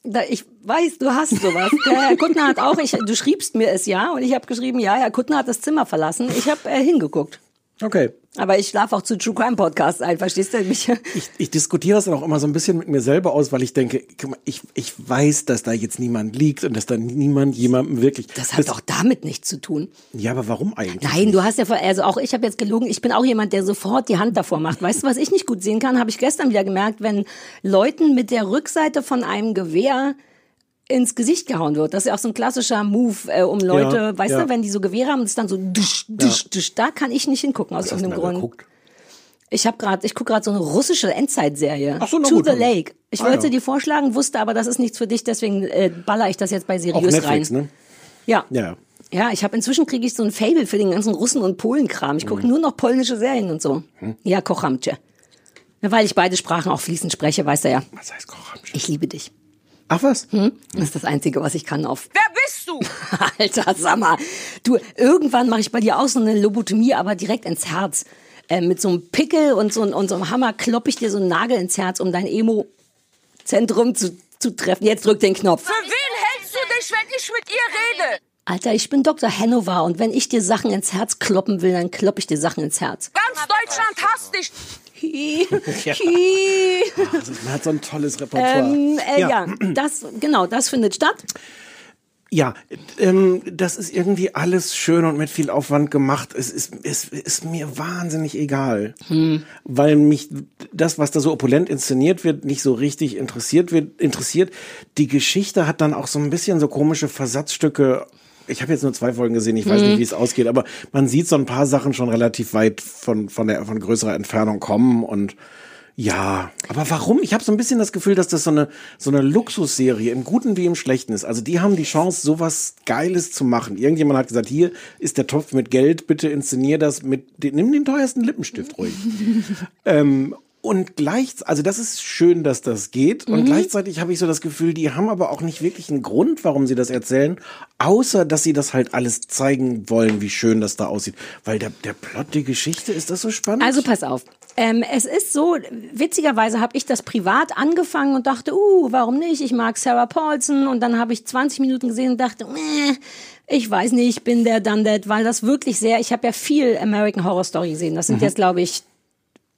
Speaker 2: da, ich weiß, du hast sowas. Der Herr Kuttner hat auch, ich, du schriebst mir es ja und ich habe geschrieben, ja, Herr Kuttner hat das Zimmer verlassen. Ich habe äh, hingeguckt.
Speaker 3: Okay.
Speaker 2: Aber ich schlafe auch zu True Crime Podcasts ein, verstehst du mich?
Speaker 3: Ich, ich diskutiere das dann auch immer so ein bisschen mit mir selber aus, weil ich denke, mal, ich, ich weiß, dass da jetzt niemand liegt und dass da niemand jemandem wirklich.
Speaker 2: Das hat doch damit nichts zu tun.
Speaker 3: Ja, aber warum eigentlich?
Speaker 2: Nein, du hast ja, vor- also auch ich habe jetzt gelogen, ich bin auch jemand, der sofort die Hand davor macht. Weißt du, was ich nicht gut sehen kann, habe ich gestern wieder gemerkt, wenn Leuten mit der Rückseite von einem Gewehr ins Gesicht gehauen wird. Das ist ja auch so ein klassischer Move, äh, um Leute,
Speaker 3: Ja,
Speaker 2: weißt
Speaker 3: ja.
Speaker 2: du, wenn die so Gewehre haben, das ist dann so dusch, dusch, dusch. Da kann ich nicht hingucken aus irgendeinem Grund.
Speaker 3: geguckt?
Speaker 2: Ich habe gerade, ich gucke gerade so eine russische Endzeitserie.
Speaker 3: Ach so, na
Speaker 2: To
Speaker 3: gut,
Speaker 2: the. Lake. Ich
Speaker 3: Ah,
Speaker 2: wollte
Speaker 3: ja.
Speaker 2: die vorschlagen, wusste aber, das ist nichts für dich, deswegen äh, baller ich das jetzt bei
Speaker 3: Auf
Speaker 2: seriös
Speaker 3: Netflix,
Speaker 2: rein.
Speaker 3: ne?
Speaker 2: Ja.
Speaker 3: Ja.
Speaker 2: Ja, ich habe inzwischen kriege ich so ein Fable für den ganzen Russen und Polen-Kram. Ich gucke nur noch polnische Serien und so. Ja, Kochamcze. Ja, weil ich beide Sprachen auch fließend spreche, weißt du ja.
Speaker 3: Was heißt Kochramsch?
Speaker 2: Ich liebe dich.
Speaker 3: Ach was?
Speaker 2: Hm? Das ist das Einzige, was ich kann auf.
Speaker 7: Wer bist du? [laughs]
Speaker 2: Alter, sag mal. Du, irgendwann mache ich bei dir auch so eine Lobotomie, aber direkt ins Herz. Äh, mit so einem Pickel und so, und so einem Hammer klopp ich dir so einen Nagel ins Herz, um dein Emo-Zentrum zu, zu treffen. Jetzt drück den Knopf.
Speaker 7: Für wen hältst du dich, wenn ich mit ihr rede?
Speaker 2: Alter, ich bin Dr. Hanover und wenn ich dir Sachen ins Herz kloppen will, dann klopp ich dir Sachen ins Herz.
Speaker 7: Ganz Deutschland hasst dich. [laughs]
Speaker 3: Ja. Also, [laughs] man hat so ein tolles Repertoire.
Speaker 2: Ähm, äh, ja. das, genau, das findet statt.
Speaker 3: Ja, ähm, das ist irgendwie alles schön und mit viel Aufwand gemacht. Es ist, es ist mir wahnsinnig egal, weil mich das, was da so opulent inszeniert wird, nicht so richtig interessiert wird. Interessiert. Die Geschichte hat dann auch so ein bisschen so komische Versatzstücke. Ich habe jetzt nur zwei Folgen gesehen, ich weiß nicht, wie es ausgeht, aber man sieht so ein paar Sachen schon relativ weit von von der von größerer Entfernung kommen und ja, aber warum? Ich habe so ein bisschen das Gefühl, dass das so eine so eine Luxusserie im Guten wie im Schlechten ist. Also die haben die Chance, sowas Geiles zu machen. Irgendjemand hat gesagt, hier ist der Topf mit Geld, bitte inszenier das mit, nimm den teuersten Lippenstift ruhig. [laughs] ähm, und gleich, also das ist schön, dass das geht. Und gleichzeitig habe ich so das Gefühl, die haben aber auch nicht wirklich einen Grund, warum sie das erzählen, außer dass sie das halt alles zeigen wollen, wie schön das da aussieht. Weil der, der Plot, die Geschichte, ist das so spannend?
Speaker 2: Also pass auf. Ähm, es ist so, witzigerweise habe ich das privat angefangen und dachte, uh, warum nicht? Ich mag Sarah Paulson und dann habe ich 20 Minuten gesehen und dachte, äh, ich weiß nicht, bin der done that, weil das wirklich sehr, ich habe ja viel American Horror Story gesehen. Das sind jetzt, glaube ich,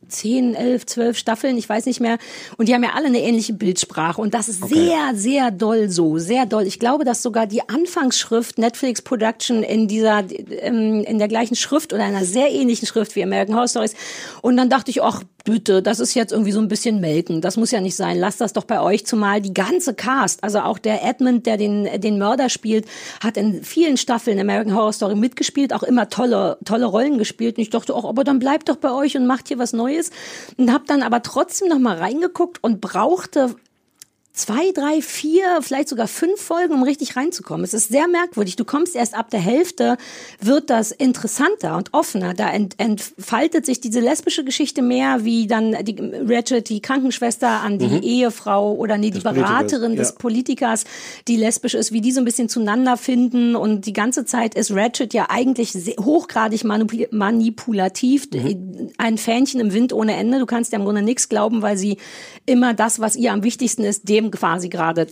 Speaker 2: zehn, elf, zwölf Staffeln, ich weiß nicht mehr. Und die haben ja alle eine ähnliche Bildsprache. Und das ist
Speaker 3: Okay.
Speaker 2: sehr, sehr doll so, sehr doll. Ich glaube, dass sogar die Anfangsschrift Netflix Production in dieser, ähm, in der gleichen Schrift oder einer sehr ähnlichen Schrift wie American Horror Stories. Und dann dachte ich, ach bitte, das ist jetzt irgendwie so ein bisschen melken. Das muss ja nicht sein. Lasst das doch bei euch, zumal die ganze Cast, also auch der Edmund, der den, den Mörder spielt, hat in vielen Staffeln American Horror Story mitgespielt, auch immer tolle, tolle Rollen gespielt. Und ich dachte, ach, aber dann bleibt doch bei euch und macht hier was Neues. Und habe dann aber trotzdem noch mal reingeguckt und brauchte zwei, drei, vier, vielleicht sogar fünf Folgen, um richtig reinzukommen. Es ist sehr merkwürdig. Du kommst erst ab der Hälfte, wird das interessanter und offener. Da ent, entfaltet sich diese lesbische Geschichte mehr, wie dann die Ratchet, die Krankenschwester an die
Speaker 11: Mhm.
Speaker 2: Ehefrau oder nee, die
Speaker 11: Des Politikers,
Speaker 2: Beraterin des
Speaker 11: ja.
Speaker 2: Politikers, die lesbisch ist, wie die so ein bisschen zueinander finden. Und die ganze Zeit ist Ratchet ja eigentlich hochgradig manipul manipulativ.
Speaker 11: Mhm.
Speaker 2: Ein Fähnchen im Wind ohne Ende. Du kannst ja im Grunde nichts glauben, weil sie immer das, was ihr am wichtigsten ist, dem quasi gerade,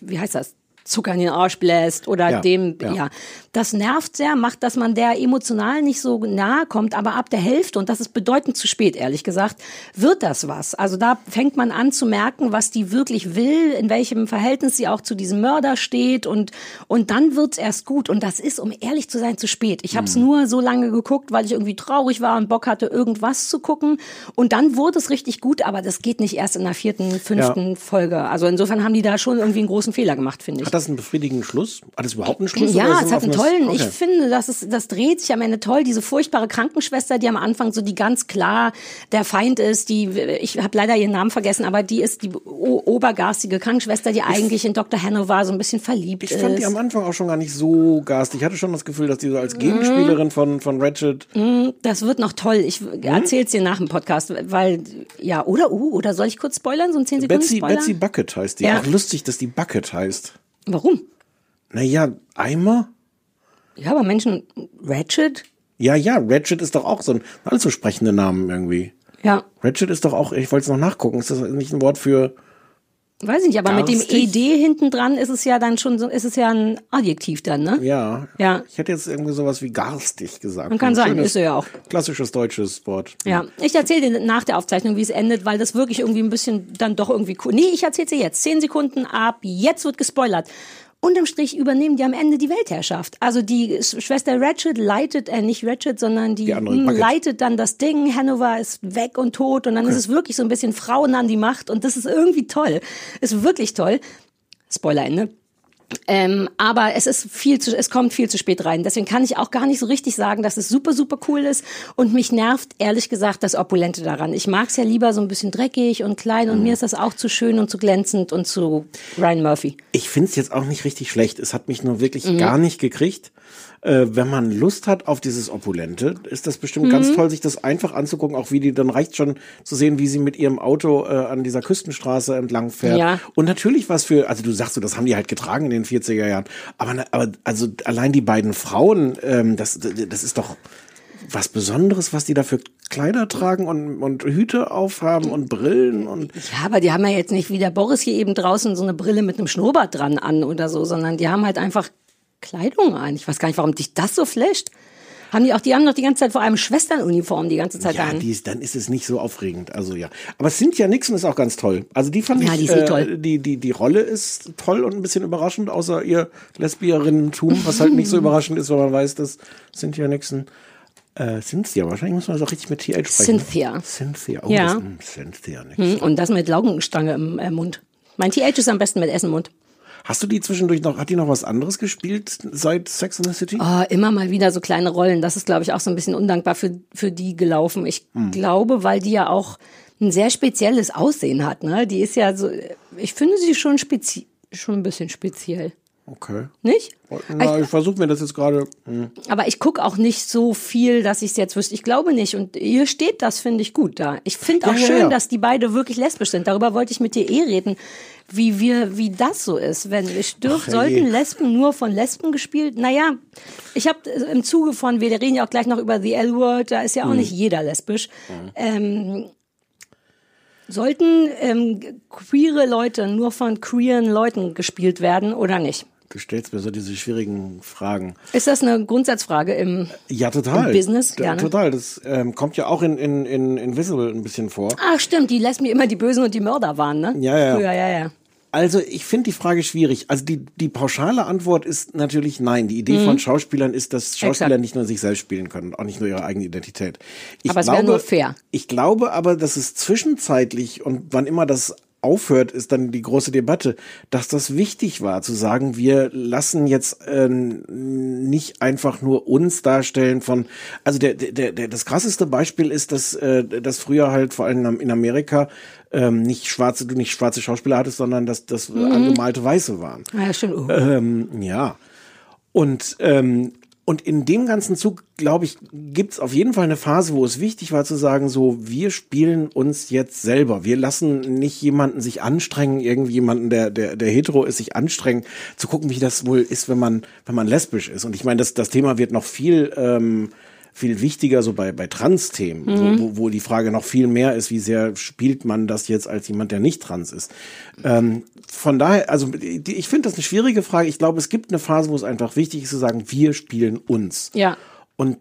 Speaker 2: wie heißt das? Zucker in den Arsch bläst oder
Speaker 11: Ja,
Speaker 2: dem, ja.
Speaker 11: ja.
Speaker 2: Das nervt sehr, macht, dass man der emotional nicht so nahe kommt, aber ab der Hälfte, und das ist bedeutend zu spät, ehrlich gesagt, wird das was. Also da fängt man an zu merken, was die wirklich will, in welchem Verhältnis sie auch zu diesem Mörder steht und, und dann wird's erst gut. Und das ist, um ehrlich zu sein, zu spät. Ich habe es nur so lange geguckt, weil ich irgendwie traurig war und Bock hatte, irgendwas zu gucken. Und dann wurde es richtig gut, aber das geht nicht erst in der vierten, fünften Folge. Also insofern haben die da schon irgendwie einen großen Fehler gemacht, finde ich.
Speaker 3: Hat das einen befriedigenden Schluss? Hat es überhaupt einen Schluss?
Speaker 2: Ja, es hat einen tollen, ich
Speaker 3: Okay.
Speaker 2: finde, das ist, das dreht sich am Ende toll. Diese furchtbare Krankenschwester, die am Anfang so die ganz klar der Feind ist, die, ich habe leider ihren Namen vergessen, aber die ist die obergarstige Krankenschwester, die eigentlich in Dr. Hanover so ein bisschen verliebt
Speaker 3: Ich
Speaker 2: ist.
Speaker 3: fand die am Anfang auch schon gar nicht so garstig. Ich hatte schon das Gefühl, dass die so als Gegenspielerin von, von Ratchet.
Speaker 2: Mm, Das wird noch toll. Ich erzähl's dir nach dem Podcast, weil, ja, oder, uh, oder soll ich kurz spoilern? So ein 10 Sekunden
Speaker 3: Betsy,
Speaker 2: Spoiler?
Speaker 3: Betsy Bucket heißt die.
Speaker 2: Ja.
Speaker 3: Auch lustig, dass die Bucket heißt.
Speaker 2: Warum?
Speaker 3: Naja, Eimer?
Speaker 2: Ja, aber Menschen, Ratchet?
Speaker 3: Ja, ja, Ratchet ist doch auch so ein allzu sprechender Name irgendwie.
Speaker 2: Ja,
Speaker 3: Ratchet ist doch auch, ich wollte es noch nachgucken, ist das nicht ein Wort für.
Speaker 2: Weiß ich nicht, aber mit dem
Speaker 3: Garstig?
Speaker 2: ED hinten dran ist es ja dann schon so, ist es ja ein Adjektiv dann, ne?
Speaker 3: Ja.
Speaker 2: Ja.
Speaker 3: Ich hätte jetzt irgendwie sowas wie garstig gesagt.
Speaker 2: Man kann
Speaker 3: Ein
Speaker 2: sagen,
Speaker 3: schönes,
Speaker 2: ist er ja auch.
Speaker 3: Klassisches deutsches Wort.
Speaker 2: Ja, ich erzähle dir nach der Aufzeichnung, wie es endet, weil das wirklich irgendwie ein bisschen dann doch irgendwie cool. Nee, ich erzähle dir jetzt. Zehn Sekunden ab, jetzt wird gespoilert. Unterm Strich übernehmen die am Ende die Weltherrschaft. Also die Sch- Schwester Ratchet leitet, äh, nicht Ratchet, sondern die,
Speaker 3: Die
Speaker 2: hm, leitet dann das Ding. Hanover ist weg und tot und dann ist es wirklich so ein bisschen Frauen an die Macht und das ist irgendwie toll. Ist wirklich toll. Spoilerende. Ähm, aber es ist viel zu, es kommt viel zu spät rein. Deswegen kann ich auch gar nicht so richtig sagen, dass es super, super cool ist. Und mich nervt, ehrlich gesagt, das Opulente daran. Ich mag es ja lieber so ein bisschen dreckig und klein und mir ist das auch zu schön und zu glänzend und zu Ryan Murphy.
Speaker 3: Ich finde es jetzt auch nicht richtig schlecht. Es hat mich nur wirklich
Speaker 2: Mhm.
Speaker 3: gar nicht gekriegt. Äh, wenn man Lust hat auf dieses Opulente, ist das bestimmt ganz
Speaker 2: Mhm.
Speaker 3: toll, sich das einfach anzugucken. Auch wie die, dann reicht schon zu sehen, wie sie mit ihrem Auto äh, an dieser Küstenstraße entlang fährt.
Speaker 2: Ja.
Speaker 3: Und natürlich was für, also du sagst so, das haben die halt getragen in den 40er Jahren. Aber, aber also allein die beiden Frauen, ähm, das, das ist doch was Besonderes, was die da für Kleider tragen und, und Hüte aufhaben und Brillen und
Speaker 2: Ja, aber die haben ja jetzt nicht wie der Boris hier eben draußen so eine Brille mit einem Schnurrbart dran an oder so, sondern die haben halt einfach Kleidung an. Ich weiß gar nicht, warum dich das so flasht. Haben die auch, die haben doch die ganze Zeit vor allem Schwesternuniform die ganze Zeit
Speaker 3: Ja,
Speaker 2: an.
Speaker 3: die ist, dann ist es nicht so aufregend. Also ja. Aber Cynthia Nixon ist auch ganz toll. Also die fand
Speaker 2: Ja,
Speaker 3: ich,
Speaker 2: die ist eh
Speaker 3: äh,
Speaker 2: toll.
Speaker 3: Die, die, die Rolle ist toll und ein bisschen überraschend, außer ihr Lesbierinnentum, was halt nicht so [laughs] überraschend ist, wenn man weiß, dass Cynthia Nixon äh, Cynthia, wahrscheinlich muss man das auch richtig mit TH sprechen.
Speaker 2: Cynthia.
Speaker 3: Cynthia, oh,
Speaker 2: Ja.
Speaker 3: das, hm, Cynthia Nixon.
Speaker 2: Hm, und das mit Laugenstange im äh, Mund. Mein TH ist am besten mit Essen im Mund.
Speaker 3: Hast du die zwischendurch noch, hat die noch was anderes gespielt seit Sex in the City?
Speaker 2: Oh, immer mal wieder so kleine Rollen. Das ist, glaube ich, auch so ein bisschen undankbar für, für die gelaufen. Ich
Speaker 3: Hm.
Speaker 2: glaube, weil die ja auch ein sehr spezielles Aussehen hat. Ne? Die ist ja so, ich finde sie schon spezi schon ein bisschen speziell.
Speaker 3: Okay.
Speaker 2: Nicht?
Speaker 3: Na, ich versuche mir das jetzt gerade. Hm.
Speaker 2: Aber ich gucke auch nicht so viel, dass ich es jetzt wüsste. Ich glaube nicht. Und hier steht das, finde ich gut da. Ich finde auch
Speaker 3: Ja,
Speaker 2: schön,
Speaker 3: ja.
Speaker 2: dass die beide wirklich lesbisch sind. Darüber wollte ich mit dir eh reden, wie wir, wie das so ist. Wenn ich dürf,
Speaker 3: Ach,
Speaker 2: sollten. Lesben nur von Lesben gespielt? Naja, ich habe im Zuge von, wir reden ja auch gleich noch über The L-Word, da ist ja auch
Speaker 3: Hm.
Speaker 2: nicht jeder lesbisch. Ähm, sollten ähm, queere Leute nur von queeren Leuten gespielt werden oder nicht?
Speaker 3: Du stellst mir so diese schwierigen Fragen.
Speaker 2: Ist das eine Grundsatzfrage im,
Speaker 3: Ja, total.
Speaker 2: im Business? Ja?
Speaker 3: Total. Das ähm, kommt ja auch in, in, in Invisible ein bisschen vor.
Speaker 2: Ach stimmt, die lässt mir immer die Bösen und die Mörder waren, ne?
Speaker 3: Ja, ja.
Speaker 2: Früher, ja, ja.
Speaker 3: Also ich finde die Frage schwierig. Also die, die pauschale Antwort ist natürlich nein. Die Idee
Speaker 2: Mhm.
Speaker 3: von Schauspielern ist, dass Schauspieler
Speaker 2: Exakt.
Speaker 3: nicht nur sich selbst spielen können, auch nicht nur ihre eigene Identität. Ich
Speaker 2: Aber es wäre nur fair.
Speaker 3: Ich glaube aber, dass es zwischenzeitlich und wann immer das aufhört, ist dann die große Debatte, dass das wichtig war, zu sagen, wir lassen jetzt äh, nicht einfach nur uns darstellen von, also der, der, der, das krasseste Beispiel ist, dass, äh, dass früher halt vor allem in Amerika ähm, nicht schwarze, du nicht schwarze Schauspieler hattest, sondern dass das
Speaker 2: Mhm.
Speaker 3: angemalte Weiße waren.
Speaker 2: Ja, stimmt. Uh.
Speaker 3: Ähm, ja. Und, ähm, und in dem ganzen Zug, glaube ich, gibt es auf jeden Fall eine Phase, wo es wichtig war zu sagen, so, wir spielen uns jetzt selber. Wir lassen nicht jemanden sich anstrengen, irgendwie jemanden, der, der, der hetero ist, sich anstrengen, zu gucken, wie das wohl ist, wenn man, wenn man lesbisch ist. Und ich meine, das, das Thema wird noch viel, ähm, viel wichtiger so bei, bei Trans-Themen,
Speaker 2: Mhm.
Speaker 3: wo, wo, die Frage noch viel mehr ist, wie sehr spielt man das jetzt als jemand, der nicht trans ist. Ähm, von daher, also ich finde das eine schwierige Frage. Ich glaube, es gibt eine Phase, wo es einfach wichtig ist zu sagen, wir spielen uns.
Speaker 2: Ja.
Speaker 3: Und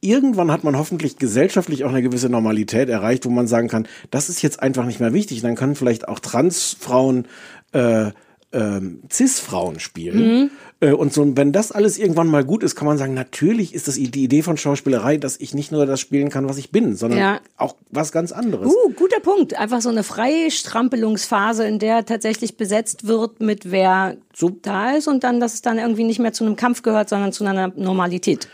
Speaker 3: irgendwann hat man hoffentlich gesellschaftlich auch eine gewisse Normalität erreicht, wo man sagen kann, das ist jetzt einfach nicht mehr wichtig. Dann können vielleicht auch Transfrauen äh, ähm, Cis-Frauen spielen.
Speaker 2: Mhm.
Speaker 3: Äh, und so, wenn das alles irgendwann mal gut ist, kann man sagen, natürlich ist das die Idee von Schauspielerei, dass ich nicht nur das spielen kann, was ich bin, sondern
Speaker 2: Ja.
Speaker 3: auch was ganz anderes.
Speaker 2: Uh, guter Punkt. Einfach so eine Freistrampelungsphase, in der tatsächlich besetzt wird mit wer da ist und dann, dass es dann irgendwie nicht mehr zu einem Kampf gehört, sondern zu einer Normalität.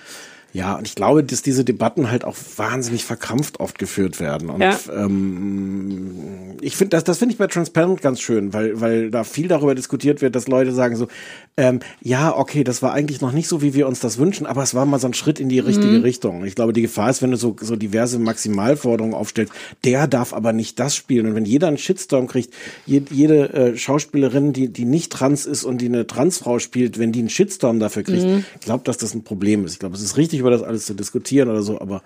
Speaker 3: Ja, und ich glaube, dass diese Debatten halt auch wahnsinnig verkrampft oft geführt werden. Und
Speaker 2: Ja.
Speaker 3: ähm, ich finde, das, das finde ich bei Transparent ganz schön, weil, weil da viel darüber diskutiert wird, dass Leute sagen so, ähm, ja, okay, das war eigentlich noch nicht so, wie wir uns das wünschen, aber es war mal so ein Schritt in die richtige
Speaker 2: Mhm.
Speaker 3: Richtung. Ich glaube, die Gefahr ist, wenn du so, so diverse Maximalforderungen aufstellst, der darf aber nicht das spielen. Und wenn jeder einen Shitstorm kriegt, je, jede äh, Schauspielerin, die, die nicht trans ist und die eine Transfrau spielt, wenn die einen Shitstorm dafür kriegt,
Speaker 2: Mhm.
Speaker 3: ich glaube, dass das ein Problem ist. Ich glaube, es ist richtig, über das alles zu diskutieren oder so, aber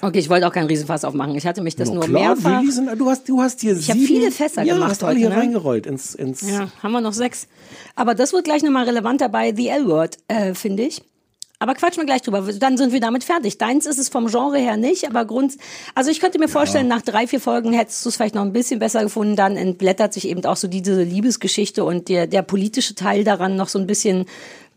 Speaker 2: Okay, ich wollte auch keinen Riesenfass aufmachen. Ich hatte mich das
Speaker 3: Na
Speaker 2: nur
Speaker 3: klar,
Speaker 2: mehrfach.
Speaker 3: Willi sind, du hast, du hast hier
Speaker 2: Ich habe viele Fässer
Speaker 3: ja,
Speaker 2: gemacht
Speaker 3: hast alle
Speaker 2: heute.
Speaker 3: hier
Speaker 2: ne?
Speaker 3: reingerollt ins, ins
Speaker 2: Ja, haben wir noch sechs. Aber das wird gleich nochmal relevanter bei The L-Word, äh, finde ich. Aber quatschen wir gleich drüber. Dann sind wir damit fertig. Deins ist es vom Genre her nicht, aber Grund, also ich könnte mir vorstellen, nach drei, vier Folgen hättest du es vielleicht noch ein bisschen besser gefunden. Dann entblättert sich eben auch so diese Liebesgeschichte und der, der politische Teil daran noch so ein bisschen,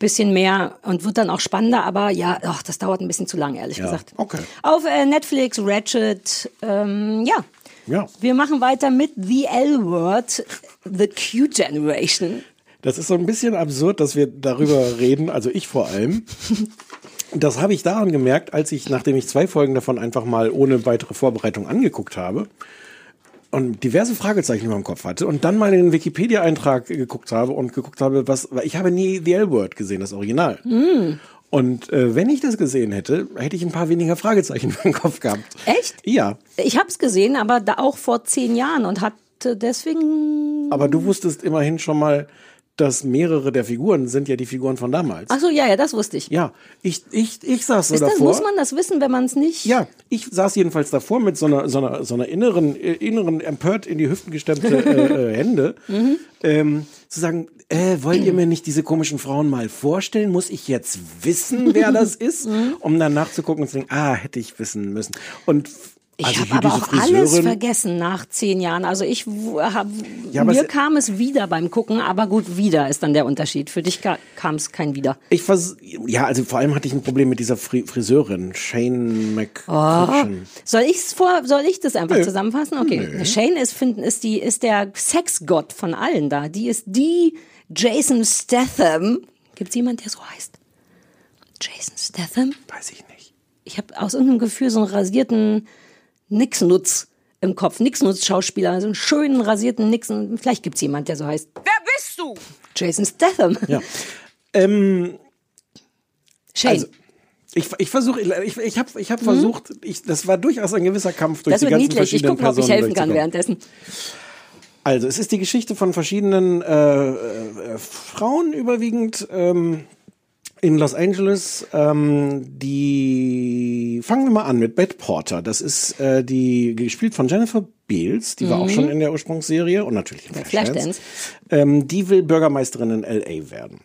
Speaker 2: bisschen mehr und wird dann auch spannender. Aber ja, ach, das dauert ein bisschen zu lang, ehrlich
Speaker 3: Ja,
Speaker 2: gesagt.
Speaker 3: okay.
Speaker 2: Auf äh, Netflix, Ratchet, ähm, ja.
Speaker 3: Ja.
Speaker 2: Wir machen weiter mit The L-Word, The Q Generation.
Speaker 3: Das ist so ein bisschen absurd, dass wir darüber reden, also ich vor allem. Das habe ich daran gemerkt, als ich, nachdem ich zwei Folgen davon einfach mal ohne weitere Vorbereitung angeguckt habe und diverse Fragezeichen über dem Kopf hatte und dann mal den Wikipedia-Eintrag geguckt habe und geguckt habe, was, weil ich habe nie The L-Word gesehen, das Original.
Speaker 2: Mm.
Speaker 3: Und äh, wenn ich das gesehen hätte, hätte ich ein paar weniger Fragezeichen [laughs] über dem Kopf gehabt.
Speaker 2: Echt?
Speaker 3: Ja,
Speaker 2: Ich habe es gesehen, aber da auch vor zehn Jahren und hatte deswegen.
Speaker 3: aber du wusstest immerhin schon mal, dass mehrere der Figuren sind ja die Figuren von damals.
Speaker 2: Ach so, ja, ja, das wusste ich.
Speaker 3: Ja, ich, ich, ich saß so
Speaker 2: Ist das,
Speaker 3: davor.
Speaker 2: muss man das wissen, wenn man es nicht?
Speaker 3: Ja, ich saß jedenfalls davor mit so einer, so einer, so einer inneren, äh, inneren empört in die Hüften gestemmte äh, äh, [laughs] Hände.
Speaker 2: Mhm.
Speaker 3: Ähm, zu sagen, äh, wollt ihr mir nicht diese komischen Frauen mal vorstellen? Muss ich jetzt wissen, wer [laughs] das ist?
Speaker 2: Mhm.
Speaker 3: Um dann nachzugucken und zu denken, ah, hätte ich wissen müssen. Und
Speaker 2: Ich
Speaker 3: also
Speaker 2: habe aber auch alles vergessen nach zehn Jahren. Also ich hab,
Speaker 3: Ja,
Speaker 2: mir kam es wieder beim Gucken, aber gut, wieder ist dann der Unterschied. Für dich ka kam es kein wieder.
Speaker 3: Ich vers ja, also vor allem hatte ich ein Problem mit dieser Fri Friseurin, Shane
Speaker 2: Oh.
Speaker 3: McCutcheon.
Speaker 2: Soll ich's vor, soll ich das einfach
Speaker 3: Nö.
Speaker 2: zusammenfassen? Okay.
Speaker 3: Nö.
Speaker 2: Shane ist, finden, ist die, ist der Sexgott von allen da. Die ist die Jason Statham. Gibt's jemand, der so heißt? Jason Statham?
Speaker 3: Weiß ich nicht.
Speaker 2: Ich habe aus irgendeinem Gefühl so einen rasierten Nixnutz im Kopf. Nixnutz-Schauspieler, so einen schönen rasierten Nixon. Vielleicht gibt's jemand, der so heißt.
Speaker 7: Wer bist du?
Speaker 2: Jason Statham.
Speaker 3: Ja. Ähm,
Speaker 2: Shane.
Speaker 3: Also, ich, ich versuche, ich, ich habe ich hab versucht, ich, das war durchaus ein gewisser Kampf durch
Speaker 2: Mhm. das
Speaker 3: die
Speaker 2: wird
Speaker 3: ganzen
Speaker 2: niedlich. Ich
Speaker 3: verschiedenen
Speaker 2: gucke mal, ob ich
Speaker 3: Personen
Speaker 2: helfen kann währenddessen.
Speaker 3: Also, es ist die Geschichte von verschiedenen äh, äh, Frauen überwiegend ähm, in Los Angeles. Ähm, die fangen wir mal an mit Beth Porter. Das ist äh, die gespielt von Jennifer Beals, die war auch schon in der Ursprungsserie und natürlich in Flashdance.
Speaker 2: Flashdance.
Speaker 3: Ähm, die will Bürgermeisterin in L.A. werden.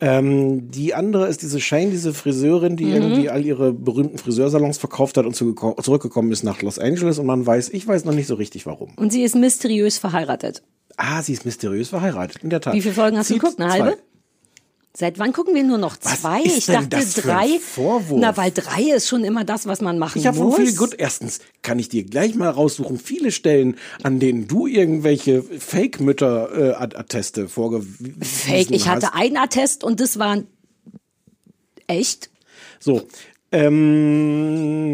Speaker 3: Ähm, die andere ist diese Shane, diese Friseurin, die irgendwie all ihre berühmten Friseursalons verkauft hat und zurückgekommen ist nach Los Angeles und man weiß, ich weiß noch nicht so richtig warum.
Speaker 2: Und sie ist mysteriös verheiratet.
Speaker 3: Ah, sie ist mysteriös verheiratet, in der Tat.
Speaker 2: Wie viele Folgen hast du
Speaker 3: Zieht
Speaker 2: geguckt? Eine
Speaker 3: zwei.
Speaker 2: Seit wann gucken wir nur noch zwei? ich dachte
Speaker 3: das für ein
Speaker 2: drei.
Speaker 3: Vorwurf?
Speaker 2: Na, weil drei ist schon immer das, was man machen
Speaker 3: Ich habe von
Speaker 2: muss.
Speaker 3: viel gut. Erstens kann ich dir gleich mal raussuchen, viele Stellen, an denen du irgendwelche Fake-Mütter-Atteste vorgewiesen
Speaker 2: Fake. Ich hatte
Speaker 3: hast.
Speaker 2: einen Attest und das war echt.
Speaker 3: So. Ähm,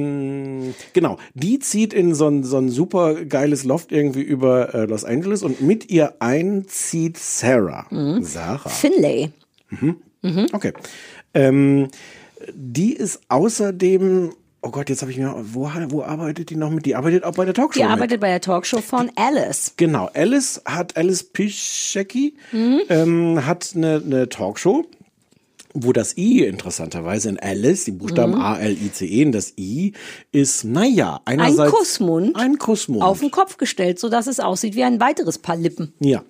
Speaker 3: genau, die zieht in so ein, so ein super geiles Loft irgendwie über äh, Los Angeles und mit ihr einzieht Sarah.
Speaker 2: Mhm.
Speaker 3: Sarah.
Speaker 2: Finlay.
Speaker 3: Okay. Ähm, die ist außerdem, oh Gott, jetzt habe ich mir, wo, wo arbeitet die noch mit? Die arbeitet auch bei der Talkshow
Speaker 2: Die
Speaker 3: mit.
Speaker 2: arbeitet bei der Talkshow von Alice.
Speaker 3: Genau, Alice hat Alice Pischecki
Speaker 2: Mhm.
Speaker 3: ähm, hat eine, eine Talkshow, wo das I interessanterweise in Alice, die Buchstaben A L I C E, und das I ist naja
Speaker 2: Ein
Speaker 3: einerseits
Speaker 2: Kussmund.
Speaker 3: ein Kussmund
Speaker 2: Auf den Kopf gestellt, sodass es aussieht wie ein weiteres Paar Lippen.
Speaker 3: ja.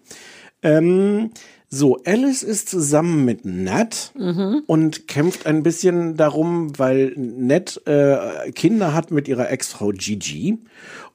Speaker 3: Ähm, so, Alice ist zusammen mit Nat
Speaker 2: Mhm.
Speaker 3: und kämpft ein bisschen darum, weil Nat äh, Kinder hat mit ihrer Ex-Frau Gigi.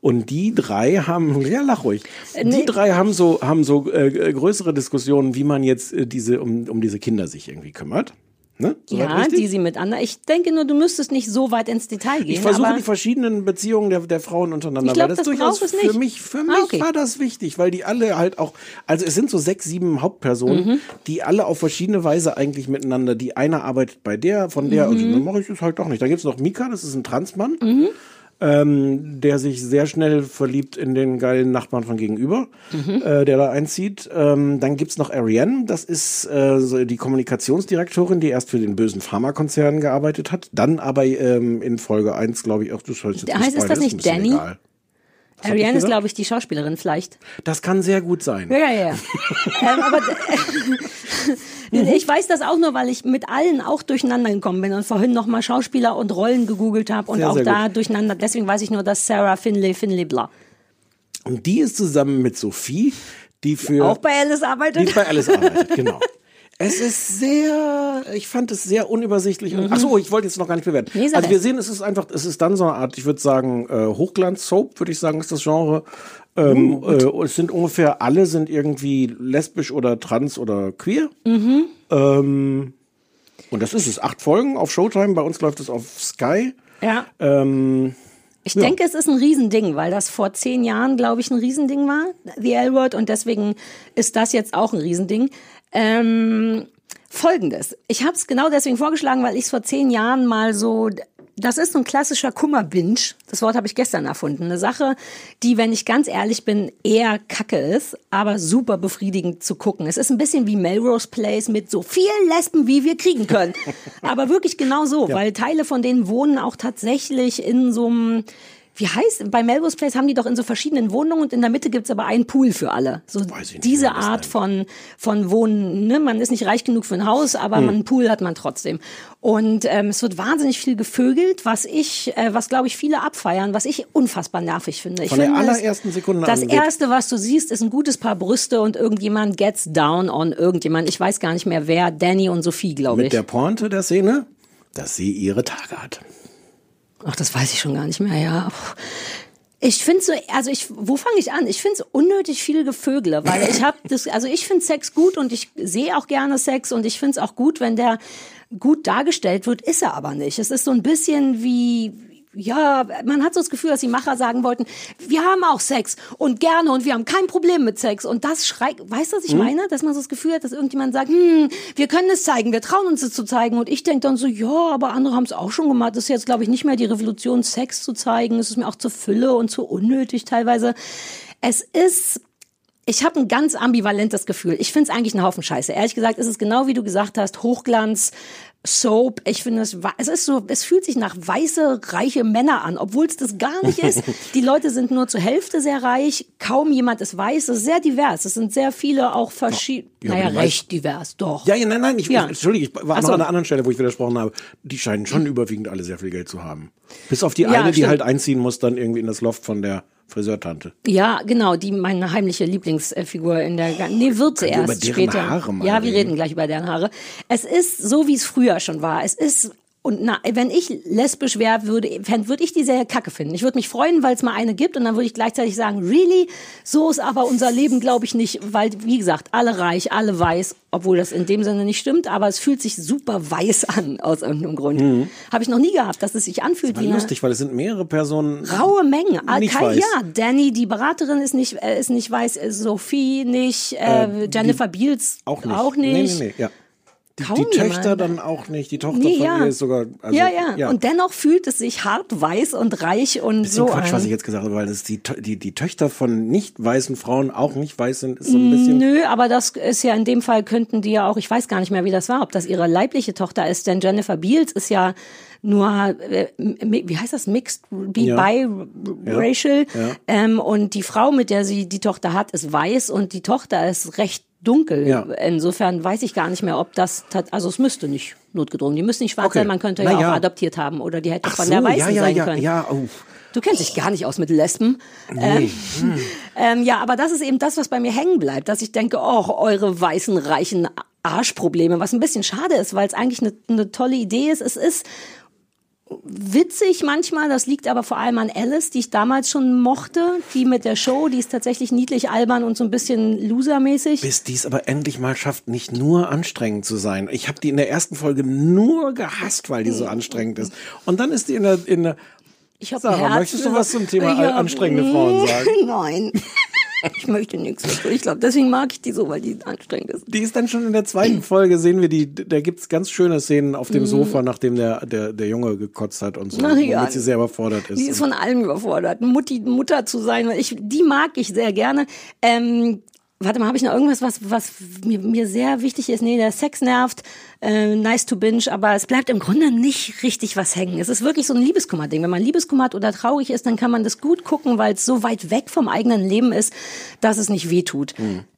Speaker 3: Und die drei haben, [laughs] ja, lach ruhig.
Speaker 2: Äh, nee.
Speaker 3: Die drei haben so, haben so äh, größere Diskussionen, wie man jetzt äh, diese, um, um diese Kinder sich irgendwie kümmert. Ne? Soweit
Speaker 2: ja, die sie miteinander. Ich denke nur, du müsstest nicht so weit ins Detail gehen.
Speaker 3: Ich versuche die verschiedenen Beziehungen der, der Frauen untereinander.
Speaker 2: Ich glaub,
Speaker 3: weil
Speaker 2: das
Speaker 3: durchaus
Speaker 2: braucht es
Speaker 3: für
Speaker 2: nicht.
Speaker 3: mich, für
Speaker 2: Ah,
Speaker 3: mich
Speaker 2: okay.
Speaker 3: war das wichtig, weil die alle halt auch, also es sind so sechs, sieben Hauptpersonen,
Speaker 2: Mhm.
Speaker 3: die alle auf verschiedene Weise eigentlich miteinander. Die eine arbeitet bei der, von der, also
Speaker 2: Mhm.
Speaker 3: dann mache ich es halt doch nicht. Da gibt's noch Mika, das ist ein Transmann. Ähm, der sich sehr schnell verliebt in den geilen Nachbarn von gegenüber,
Speaker 2: Mhm.
Speaker 3: äh, der da einzieht. Ähm, dann gibt's noch Ariane, das ist äh, so die Kommunikationsdirektorin, die erst für den bösen Pharmakonzern gearbeitet hat, dann aber ähm, in Folge 1, glaube ich, auch das heißt jetzt
Speaker 2: Heißt es das nicht Danny?
Speaker 3: egal. Was
Speaker 2: Ariane ist, glaube ich, die Schauspielerin vielleicht.
Speaker 3: Das kann sehr gut sein.
Speaker 2: Ja, ja, ja. [laughs] ähm, aber [laughs] ich weiß das auch nur, weil ich mit allen auch durcheinander gekommen bin und vorhin nochmal Schauspieler und Rollen gegoogelt habe und
Speaker 3: Sehr,
Speaker 2: auch
Speaker 3: sehr
Speaker 2: da
Speaker 3: gut.
Speaker 2: durcheinander. Deswegen weiß ich nur, dass Sarah Finlay, Finlay, bla.
Speaker 3: Und die ist zusammen mit Sophie, die für
Speaker 2: Auch bei Alice
Speaker 3: die
Speaker 2: arbeitet.
Speaker 3: bei alles arbeitet, genau. [laughs] Es ist sehr, ich fand es sehr unübersichtlich. Und, ach so, ich wollte jetzt noch gar nicht bewerten.
Speaker 2: Mhm. Nee,
Speaker 3: also wir sehen, es ist einfach, es ist dann so eine Art, ich würde sagen, äh, Hochglanz-Soap, würde ich sagen, ist das Genre. Ähm,
Speaker 2: Uh,
Speaker 3: äh, es sind ungefähr alle sind irgendwie lesbisch oder trans oder queer.
Speaker 2: Mhm.
Speaker 3: Ähm, und das ist es. Acht Folgen auf Showtime. Bei uns läuft es auf Sky.
Speaker 2: ja.
Speaker 3: Ähm,
Speaker 2: Ich denke, es ist ein Riesending, weil das vor zehn Jahren, glaube ich, ein Riesending war, The L-Word, und deswegen ist das jetzt auch ein Riesending. Ähm, Folgendes. Ich habe es genau deswegen vorgeschlagen, weil ich es vor zehn Jahren mal so. Das ist so ein klassischer Kummerbinge. Das Wort habe ich gestern erfunden. Eine Sache, die, wenn ich ganz ehrlich bin, eher kacke ist, aber super befriedigend zu gucken. Es ist ein bisschen wie Melrose Place mit so vielen Lesben, wie wir kriegen können. [laughs] aber wirklich genau so, weil Teile von denen wohnen auch tatsächlich in so einem wie heißt, bei Melrose Place haben die doch in so verschiedenen Wohnungen und in der Mitte gibt's aber einen Pool für alle. So
Speaker 3: nicht,
Speaker 2: diese
Speaker 3: das
Speaker 2: Art von, von Wohnen, ne? man ist nicht reich genug für ein Haus, aber
Speaker 3: Hm.
Speaker 2: einen Pool hat man trotzdem. Und ähm, es wird wahnsinnig viel gevögelt, was ich, äh, was glaube ich viele abfeiern, was ich unfassbar nervig finde. Ich
Speaker 3: Von der
Speaker 2: finde es-
Speaker 3: allerersten Sekunde
Speaker 2: Das
Speaker 3: an
Speaker 2: erste, was du siehst, ist ein gutes Paar Brüste und irgendjemand gets down on irgendjemand. Ich weiß gar nicht mehr wer, Danny und Sophie, glaube
Speaker 3: mit
Speaker 2: ich.
Speaker 3: der Pointe der Szene, dass sie ihre Tage hat.
Speaker 2: Ach, das weiß ich schon gar nicht mehr, ja. Ich finde so, also ich, wo fange ich an? Ich finde es unnötig viel Gevögele, weil ich habe das, also ich finde Sex gut und ich sehe auch gerne Sex und ich finde es auch gut, wenn der gut dargestellt wird, ist er aber nicht. Es ist so ein bisschen wie, ja, man hat so das Gefühl, dass die Macher sagen wollten, wir haben auch Sex und gerne und wir haben kein Problem mit Sex und das schreit, weißt du, was ich meine? Dass man so das Gefühl hat, dass irgendjemand sagt, hm, wir können es zeigen, wir trauen uns es zu zeigen und ich denke dann so, ja, aber andere haben es auch schon gemacht. Das ist jetzt, glaube ich, nicht mehr die Revolution, Sex zu zeigen. Es ist mir auch zu Fülle und zu unnötig teilweise. Es ist ich habe ein ganz ambivalentes Gefühl. Ich finde es eigentlich ein Haufen Scheiße. Ehrlich gesagt ist es genau wie du gesagt hast, Hochglanz, Soap. Ich finde es, es ist so, es fühlt sich nach weiße, reiche Männer an, obwohl es das gar nicht ist. [laughs] Die Leute sind nur zur Hälfte sehr reich, kaum jemand ist weiß. Es ist sehr divers. Es sind sehr viele auch verschieden,
Speaker 3: Ja,
Speaker 2: naja,
Speaker 3: die
Speaker 2: recht divers, doch.
Speaker 3: Ja, ja, nein, nein, ich,
Speaker 2: Ja.
Speaker 3: entschuldige, ich war
Speaker 2: Ach
Speaker 3: noch
Speaker 2: so.
Speaker 3: an einer anderen Stelle, wo ich widersprochen habe. Die scheinen schon überwiegend alle sehr viel Geld zu haben. Bis auf die
Speaker 2: Ja,
Speaker 3: eine, die
Speaker 2: stimmt.
Speaker 3: halt einziehen muss, dann irgendwie in das Loft von der Friseurtante.
Speaker 2: Ja, genau, die meine heimliche Lieblingsfigur in der Ga- Nee, wird sie erst
Speaker 3: über deren
Speaker 2: später.
Speaker 3: Haare mal
Speaker 2: ja, wir
Speaker 3: reden
Speaker 2: gleich über deren Haare. Es ist so, wie es früher schon war. Es ist und na, wenn ich lesbisch wäre, würde, würde ich die Serie kacke finden. Ich würde mich freuen, weil es mal eine gibt und dann würde ich gleichzeitig sagen, really? So ist aber unser Leben, glaube ich, nicht, weil, wie gesagt, alle reich, alle weiß, obwohl das in dem Sinne nicht stimmt, aber es fühlt sich super weiß an, aus irgendeinem Grund. Habe ich noch nie gehabt, dass es sich anfühlt
Speaker 3: War
Speaker 2: wie
Speaker 3: lustig, weil es sind mehrere Personen.
Speaker 2: raue Menge. Ah,
Speaker 3: Nicht
Speaker 2: Kai,
Speaker 3: weiß.
Speaker 2: ja, Danny, die Beraterin ist nicht, äh, ist nicht weiß, äh, Sophie nicht, äh, Jennifer Beals
Speaker 3: Auch nicht.
Speaker 2: Auch nicht.
Speaker 3: Nee, nee, nee, ja. Die,
Speaker 2: Kaum
Speaker 3: die Töchter
Speaker 2: jemand.
Speaker 3: dann auch nicht. Die Tochter
Speaker 2: Nee,
Speaker 3: von
Speaker 2: ja.
Speaker 3: ihr ist sogar. Also,
Speaker 2: ja, ja, Und dennoch fühlt es sich hart weiß und reich und
Speaker 3: Bisschen
Speaker 2: so
Speaker 3: Quatsch,
Speaker 2: an.
Speaker 3: was ich jetzt gesagt habe, weil es die, die, die Töchter von nicht weißen Frauen auch nicht weiß sind, ist so ein bisschen.
Speaker 2: Nö, aber das ist ja in dem Fall könnten die ja auch, ich weiß gar nicht mehr, wie das war, ob das ihre leibliche Tochter ist, denn Jennifer Beals ist ja nur, äh, wie heißt das, mixed, bi,
Speaker 3: Ja.
Speaker 2: biracial.
Speaker 3: Ja.
Speaker 2: Ähm, und die Frau, mit der sie die Tochter hat, ist weiß und die Tochter ist recht dunkel.
Speaker 3: Ja.
Speaker 2: Insofern weiß ich gar nicht mehr, ob das, also es müsste nicht notgedrungen, die müssen nicht schwarz
Speaker 3: Okay.
Speaker 2: sein, man könnte
Speaker 3: Na
Speaker 2: ja
Speaker 3: ja.
Speaker 2: auch adoptiert haben oder die hätte
Speaker 3: Ach
Speaker 2: von
Speaker 3: so,
Speaker 2: der Weißen
Speaker 3: ja, ja,
Speaker 2: sein
Speaker 3: ja,
Speaker 2: können.
Speaker 3: ja, oh.
Speaker 2: Du kennst dich gar nicht aus mit Lesben. Ähm, [laughs] ähm, ja, aber das ist eben das, was bei mir hängen bleibt, dass ich denke, oh, eure weißen, reichen Arschprobleme, was ein bisschen schade ist, weil es eigentlich eine, eine tolle Idee ist. Es ist witzig manchmal, das liegt aber vor allem an Alice, die ich damals schon mochte, die mit der Show, die ist tatsächlich niedlich albern und so ein bisschen losermäßig.
Speaker 3: Bis die es aber endlich mal schafft, nicht nur anstrengend zu sein. Ich habe die in der ersten Folge nur gehasst, weil die so anstrengend ist. Und dann ist die in der, in der
Speaker 2: Ich hab
Speaker 3: Sarah, möchtest du was zum Thema
Speaker 2: Ja,
Speaker 3: anstrengende Frauen sagen? [laughs]
Speaker 2: Nein. [laughs] Ich möchte nichts dazu. Ich glaube, deswegen mag ich die so, weil die anstrengend ist.
Speaker 3: Die ist dann schon in der zweiten Folge, sehen wir die, da gibt's ganz schöne Szenen auf dem Sofa, nachdem der, der, der Junge gekotzt hat und so,
Speaker 2: Mhm. Ach ja.
Speaker 3: womit sie sehr überfordert ist.
Speaker 2: Die ist von allem überfordert. Mutti, Mutter zu sein, ich, die mag ich sehr gerne. Ähm, warte mal, habe ich noch irgendwas, was, was mir, mir sehr wichtig ist? Nee, der Sex nervt, äh, nice to binge, aber es bleibt im Grunde nicht richtig was hängen. Es ist wirklich so ein Liebeskummer-Ding. Wenn man Liebeskummer hat oder traurig ist, dann kann man das gut gucken, weil es so weit weg vom eigenen Leben ist, dass es nicht wehtut.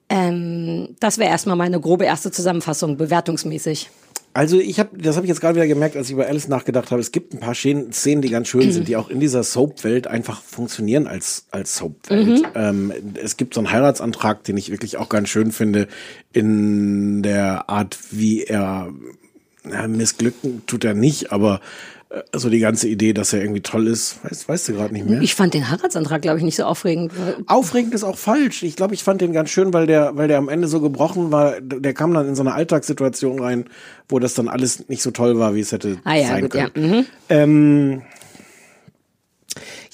Speaker 2: Ähm, das wäre erstmal meine grobe erste Zusammenfassung, bewertungsmäßig.
Speaker 3: Also ich habe, das habe ich jetzt gerade wieder gemerkt, als ich über Alice nachgedacht habe. Es gibt ein paar Szenen, Szenen, die ganz schön sind, die auch in dieser Soap-Welt einfach funktionieren als als Soap-Welt. Ähm, es gibt so einen Heiratsantrag, den ich wirklich auch ganz schön finde, in der Art, wie er na, missglücken tut er nicht, aber äh, so die ganze Idee, dass er irgendwie toll ist, weißt, weißt du gerade nicht mehr.
Speaker 2: Ich fand den Heiratsantrag, glaube ich, nicht so aufregend.
Speaker 3: Aufregend ist auch falsch. Ich glaube, ich fand den ganz schön, weil der, weil der am Ende so gebrochen war. Der kam dann in so eine Alltagssituation rein, wo das dann alles nicht so toll war, wie es hätte
Speaker 2: Ah ja,
Speaker 3: sein
Speaker 2: gut, ja.
Speaker 3: können.
Speaker 2: Mhm.
Speaker 3: Ähm,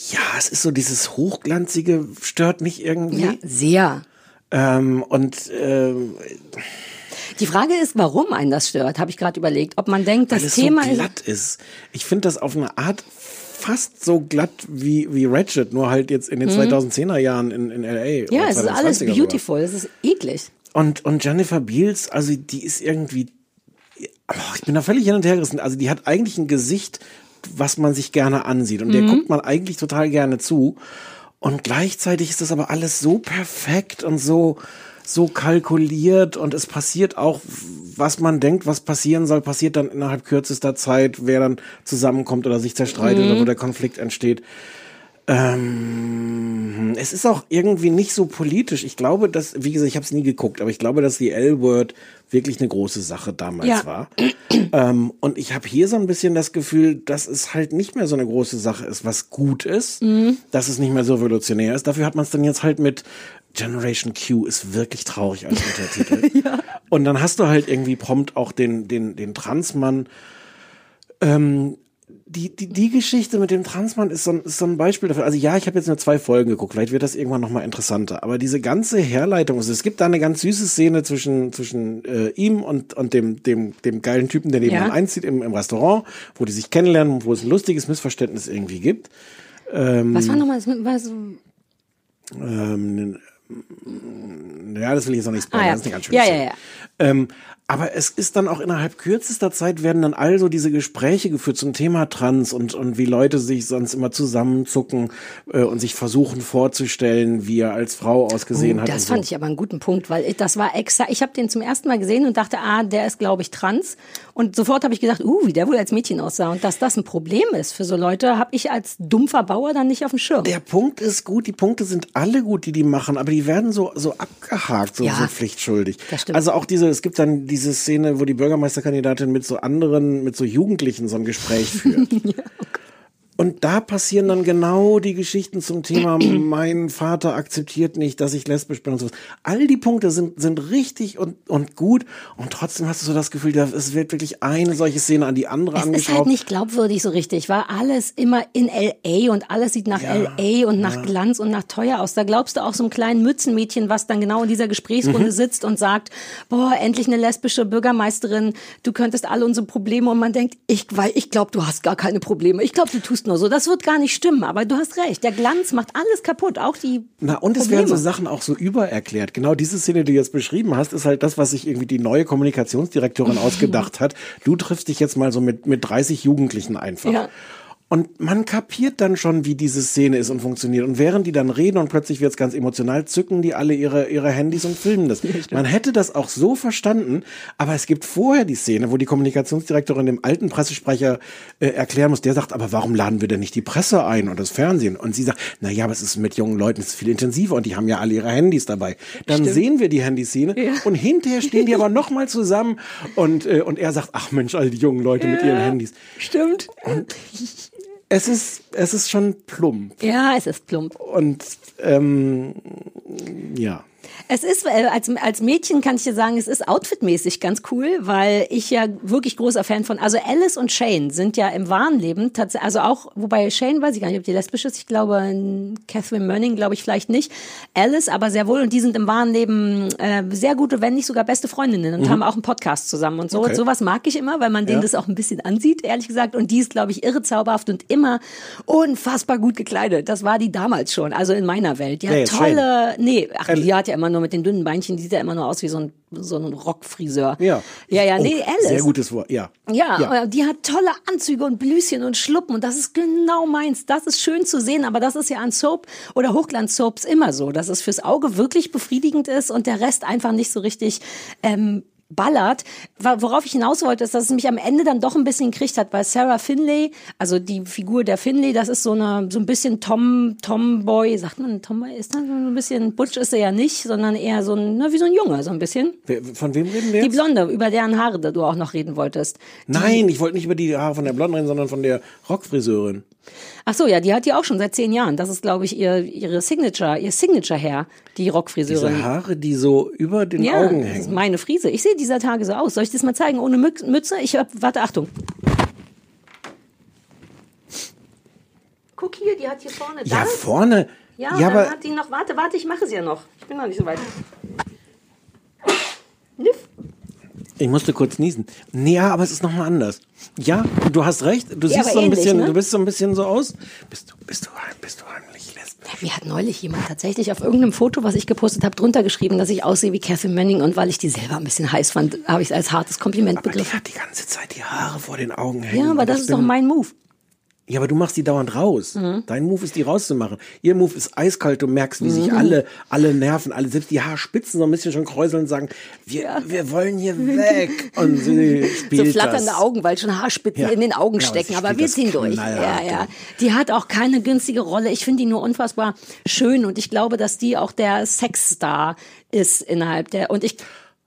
Speaker 3: ja, es ist so dieses Hochglanzige stört mich irgendwie.
Speaker 2: Ja, sehr.
Speaker 3: Ähm, und ähm,
Speaker 2: Die Frage ist, warum einen das stört, habe ich gerade überlegt. Ob man denkt, das
Speaker 3: weil es
Speaker 2: Thema
Speaker 3: so
Speaker 2: ist.
Speaker 3: glatt ist. Ich finde das auf eine Art fast so glatt wie, wie Ratchet, nur halt jetzt in den 2010er Jahren in, in L.A.
Speaker 2: Mhm. Ja, es ist alles
Speaker 3: 2020er sogar.
Speaker 2: beautiful, es ist eklig.
Speaker 3: Und, und Jennifer Beals, also die ist irgendwie, oh, ich bin da völlig hin und her gerissen. Also die hat eigentlich ein Gesicht, was man sich gerne ansieht. Und der
Speaker 2: Mhm.
Speaker 3: guckt man eigentlich total gerne zu. Und gleichzeitig ist das aber alles so perfekt und so, so kalkuliert und es passiert auch, was man denkt, was passieren soll, passiert dann innerhalb kürzester Zeit, wer dann zusammenkommt oder sich zerstreitet
Speaker 2: Mhm.
Speaker 3: oder wo der Konflikt entsteht. Ähm, es ist auch irgendwie nicht so politisch. Ich glaube, dass, wie gesagt, ich habe es nie geguckt, aber ich glaube, dass die L-Word wirklich eine große Sache damals
Speaker 2: Ja.
Speaker 3: war. ähm, und ich habe hier so ein bisschen das Gefühl, dass es halt nicht mehr so eine große Sache ist, was gut ist,
Speaker 2: Mhm.
Speaker 3: dass es nicht mehr so revolutionär ist. Dafür hat man es dann jetzt halt mit Generation Q ist wirklich traurig als Untertitel. [laughs] Und dann hast du halt irgendwie prompt auch den, den, den Transmann. Ähm, die, die, die Geschichte mit dem Transmann ist so, ein, ist so ein Beispiel dafür. Also ja, ich habe jetzt nur zwei Folgen geguckt, vielleicht wird das irgendwann nochmal interessanter. Aber diese ganze Herleitung, also es gibt da eine ganz süße Szene zwischen, zwischen äh, ihm und, und dem, dem, dem geilen Typen, der nebenan
Speaker 2: Ja.
Speaker 3: einzieht im, im Restaurant, wo die sich kennenlernen, wo es ein lustiges Missverständnis irgendwie gibt. Ähm,
Speaker 2: Was war nochmal was,
Speaker 3: ähm, ja, das will ich jetzt noch nicht spoilern,
Speaker 2: Ah, ja.
Speaker 3: das ist eine ganz schöne
Speaker 2: Ja, ja, ja.
Speaker 3: Ähm, aber es ist dann auch innerhalb kürzester Zeit werden dann also diese Gespräche geführt zum Thema Trans und, und wie Leute sich sonst immer zusammenzucken äh, und sich versuchen vorzustellen, wie er als Frau ausgesehen
Speaker 2: Oh,
Speaker 3: hat.
Speaker 2: das fand
Speaker 3: so.
Speaker 2: ich aber einen guten Punkt, weil ich, das war extra. Ich habe den zum ersten Mal gesehen und dachte, ah, der ist, glaube ich, trans. Und sofort habe ich gedacht, uh, wie der wohl als Mädchen aussah. Und dass das ein Problem ist für so Leute, habe ich als dumpfer Bauer dann nicht auf dem Schirm.
Speaker 3: Der Punkt ist gut, die Punkte sind alle gut, die die machen, aber die werden so, so abgehakt, so,
Speaker 2: Ja,
Speaker 3: so pflichtschuldig.
Speaker 2: das stimmt.
Speaker 3: Also auch diese, es gibt dann diese Szene, wo die Bürgermeisterkandidatin mit so anderen, mit so Jugendlichen so ein Gespräch führt. [laughs] Und da passieren dann genau die Geschichten zum Thema, [clears throat] mein Vater akzeptiert nicht, dass ich lesbisch bin und so. All die Punkte sind, sind richtig und, und gut. Und trotzdem hast du so das Gefühl, es wird wirklich eine solche Szene an die andere
Speaker 2: Es ist
Speaker 3: angeschraubt.
Speaker 2: halt nicht glaubwürdig so richtig, weil alles immer in L.A. und alles sieht nach
Speaker 3: Ja,
Speaker 2: L.A. und nach Glanz und nach teuer aus. Da glaubst du auch so einem kleinen Mützenmädchen, was dann genau in dieser Gesprächsrunde
Speaker 3: Mhm.
Speaker 2: sitzt und sagt, boah, endlich eine lesbische Bürgermeisterin, du könntest alle unsere Probleme und man denkt, ich, weil ich glaube, du hast gar keine Probleme. Ich glaube, du tust nur so. Das wird gar nicht stimmen, aber du hast recht. Der Glanz macht alles kaputt, auch die
Speaker 3: Na, und es
Speaker 2: Probleme.
Speaker 3: werden so Sachen auch so übererklärt. Genau diese Szene, die du jetzt beschrieben hast, ist halt das, was sich irgendwie die neue Kommunikationsdirektorin [laughs] ausgedacht hat. Du triffst dich jetzt mal so mit, mit 30 Jugendlichen einfach.
Speaker 2: Ja.
Speaker 3: Und man kapiert dann schon, wie diese Szene ist und funktioniert. Und während die dann reden und plötzlich wird's ganz emotional, zücken die alle ihre, ihre Handys und filmen das. [laughs] Man hätte das auch so verstanden, aber es gibt vorher die Szene, wo die Kommunikationsdirektorin dem alten Pressesprecher äh, erklären muss, der sagt, aber warum laden wir denn nicht die Presse ein und das Fernsehen? Und sie sagt, na ja, aber es ist mit jungen Leuten es ist viel intensiver und die haben ja alle ihre Handys dabei. Dann sehen wir die Handyszene und hinterher stehen die [laughs] aber nochmal zusammen und, äh, und er sagt, ach Mensch, all die jungen Leute mit ihren Handys.
Speaker 2: Stimmt.
Speaker 3: Es ist, es ist schon plump.
Speaker 2: Ja, es ist plump.
Speaker 3: Und ähm, ja.
Speaker 2: Es ist, äh, als, als Mädchen kann ich dir sagen, es ist outfitmäßig ganz cool, weil ich ja wirklich großer Fan von, also Alice und Shane sind ja im wahren Leben tatsächlich, also auch, wobei Shane weiß ich gar nicht, ob die lesbisch ist, ich glaube, Catherine Mönning glaube ich vielleicht nicht, Alice aber sehr wohl und die sind im wahren Leben äh, sehr gute, wenn nicht sogar beste Freundinnen und
Speaker 3: Mhm.
Speaker 2: haben auch einen Podcast zusammen und so.
Speaker 3: Okay.
Speaker 2: Und sowas mag ich immer, weil man denen
Speaker 3: Ja.
Speaker 2: das auch ein bisschen ansieht, ehrlich gesagt. Und die ist, glaube ich, irre zauberhaft und immer unfassbar gut gekleidet. Das war die damals schon, also in meiner Welt. Die hat
Speaker 3: jetzt,
Speaker 2: tolle, nee, ach, die hat ja immer nur mit den dünnen Beinchen, sieht ja immer nur aus wie so ein, so ein Rockfriseur.
Speaker 3: Ja.
Speaker 2: Ja, ja,
Speaker 3: Oh,
Speaker 2: nee, Alice.
Speaker 3: Sehr gutes Wort, ja.
Speaker 2: Ja,
Speaker 3: Ja.
Speaker 2: aber die hat tolle Anzüge und Blüschen und Schluppen und das ist genau meins. Das ist schön zu sehen, aber das ist ja an Soap oder Hochglanz-Soaps immer so, dass es fürs Auge wirklich befriedigend ist und der Rest einfach nicht so richtig ähm, ballert. Worauf ich hinaus wollte, ist, dass es mich am Ende dann doch ein bisschen gekriegt hat, weil Sarah Finlay, also die Figur der Finlay, das ist so eine so ein bisschen Tom Tomboy, sagt man Tomboy, ist das so ein bisschen Butch ist er ja nicht, sondern eher so ein, na, wie so ein Junge, so ein bisschen.
Speaker 3: Von wem reden wir
Speaker 2: Die
Speaker 3: jetzt?
Speaker 2: Blonde, über deren Haare du auch noch reden wolltest.
Speaker 3: Nein, ich wollte nicht über die Haare von der Blonden reden, sondern von der Rockfriseurin.
Speaker 2: Ach so, ja, die hat die auch schon seit zehn Jahren. Das ist, glaube ich, ihr ihre Signature, ihr Signature Hair, die Rockfriseurin.
Speaker 3: Diese Haare, die so über den
Speaker 2: ja,
Speaker 3: Augen
Speaker 2: das ist
Speaker 3: hängen.
Speaker 2: meine Frise. Ich sehe dieser Tage so aus. Soll ich das mal zeigen ohne Mü- Mütze? Ich hab, warte, Achtung. Guck hier, die hat hier vorne
Speaker 3: Ja,
Speaker 2: das.
Speaker 3: vorne.
Speaker 2: Ja,
Speaker 3: Ja, aber
Speaker 2: hat die noch, warte, warte, ich mache sie ja noch. Ich bin noch nicht so weit. Niff.
Speaker 3: Ich musste kurz niesen. Nee, ja, aber es ist nochmal anders. Ja, du hast recht. Du
Speaker 2: Ja,
Speaker 3: siehst so ein
Speaker 2: ähnlich,
Speaker 3: bisschen,
Speaker 2: ne?
Speaker 3: du bist so ein bisschen so aus. Bist du, bist du, heim- bist du heimlich lesbisch?
Speaker 2: Mir hat neulich jemand tatsächlich auf irgendeinem Foto, was ich gepostet habe, drunter geschrieben, dass ich aussehe wie Catherine Manning und weil ich die selber ein bisschen heiß fand, habe ich es als hartes Kompliment
Speaker 3: Aber die
Speaker 2: begriffen.
Speaker 3: hat die ganze Zeit die Haare vor den Augen hängen.
Speaker 2: Ja, aber das ist doch mein Move.
Speaker 3: Ja, aber du machst die dauernd raus.
Speaker 2: Mhm.
Speaker 3: Dein Move ist, die rauszumachen. Ihr Move ist eiskalt. Du merkst, wie sich alle, alle nerven, alle selbst die Haarspitzen so ein bisschen schon kräuseln und sagen, wir, wir wollen hier weg. Und sie [laughs]
Speaker 2: So
Speaker 3: spielt
Speaker 2: flatternde
Speaker 3: das.
Speaker 2: Augen, weil schon Haarspitzen
Speaker 3: Ja.
Speaker 2: in den Augen
Speaker 3: Ja, aber
Speaker 2: stecken. Aber
Speaker 3: spielt
Speaker 2: wir ziehen durch. Ja, ja.
Speaker 3: ja.
Speaker 2: Die hat auch keine günstige Rolle. Ich finde die nur unfassbar schön und ich glaube, dass die auch der Sexstar ist innerhalb der. Und ich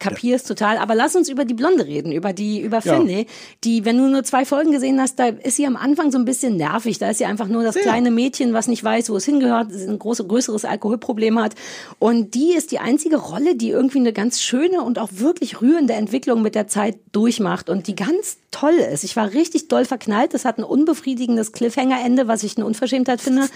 Speaker 2: kapiere es total. Aber lass uns über die Blonde reden, über die, über
Speaker 3: Ja.
Speaker 2: Finlay, die, wenn du nur zwei Folgen gesehen hast, da ist sie am Anfang so ein bisschen nervig. Da ist sie einfach nur das kleine Mädchen, was nicht weiß, wo es hingehört, ein großes, größeres Alkoholproblem hat. Und die ist die einzige Rolle, die irgendwie eine ganz schöne und auch wirklich rührende Entwicklung mit der Zeit durchmacht und die ganz toll ist. Ich war richtig doll verknallt. Das hat ein unbefriedigendes Cliffhanger-Ende, was ich eine Unverschämtheit finde.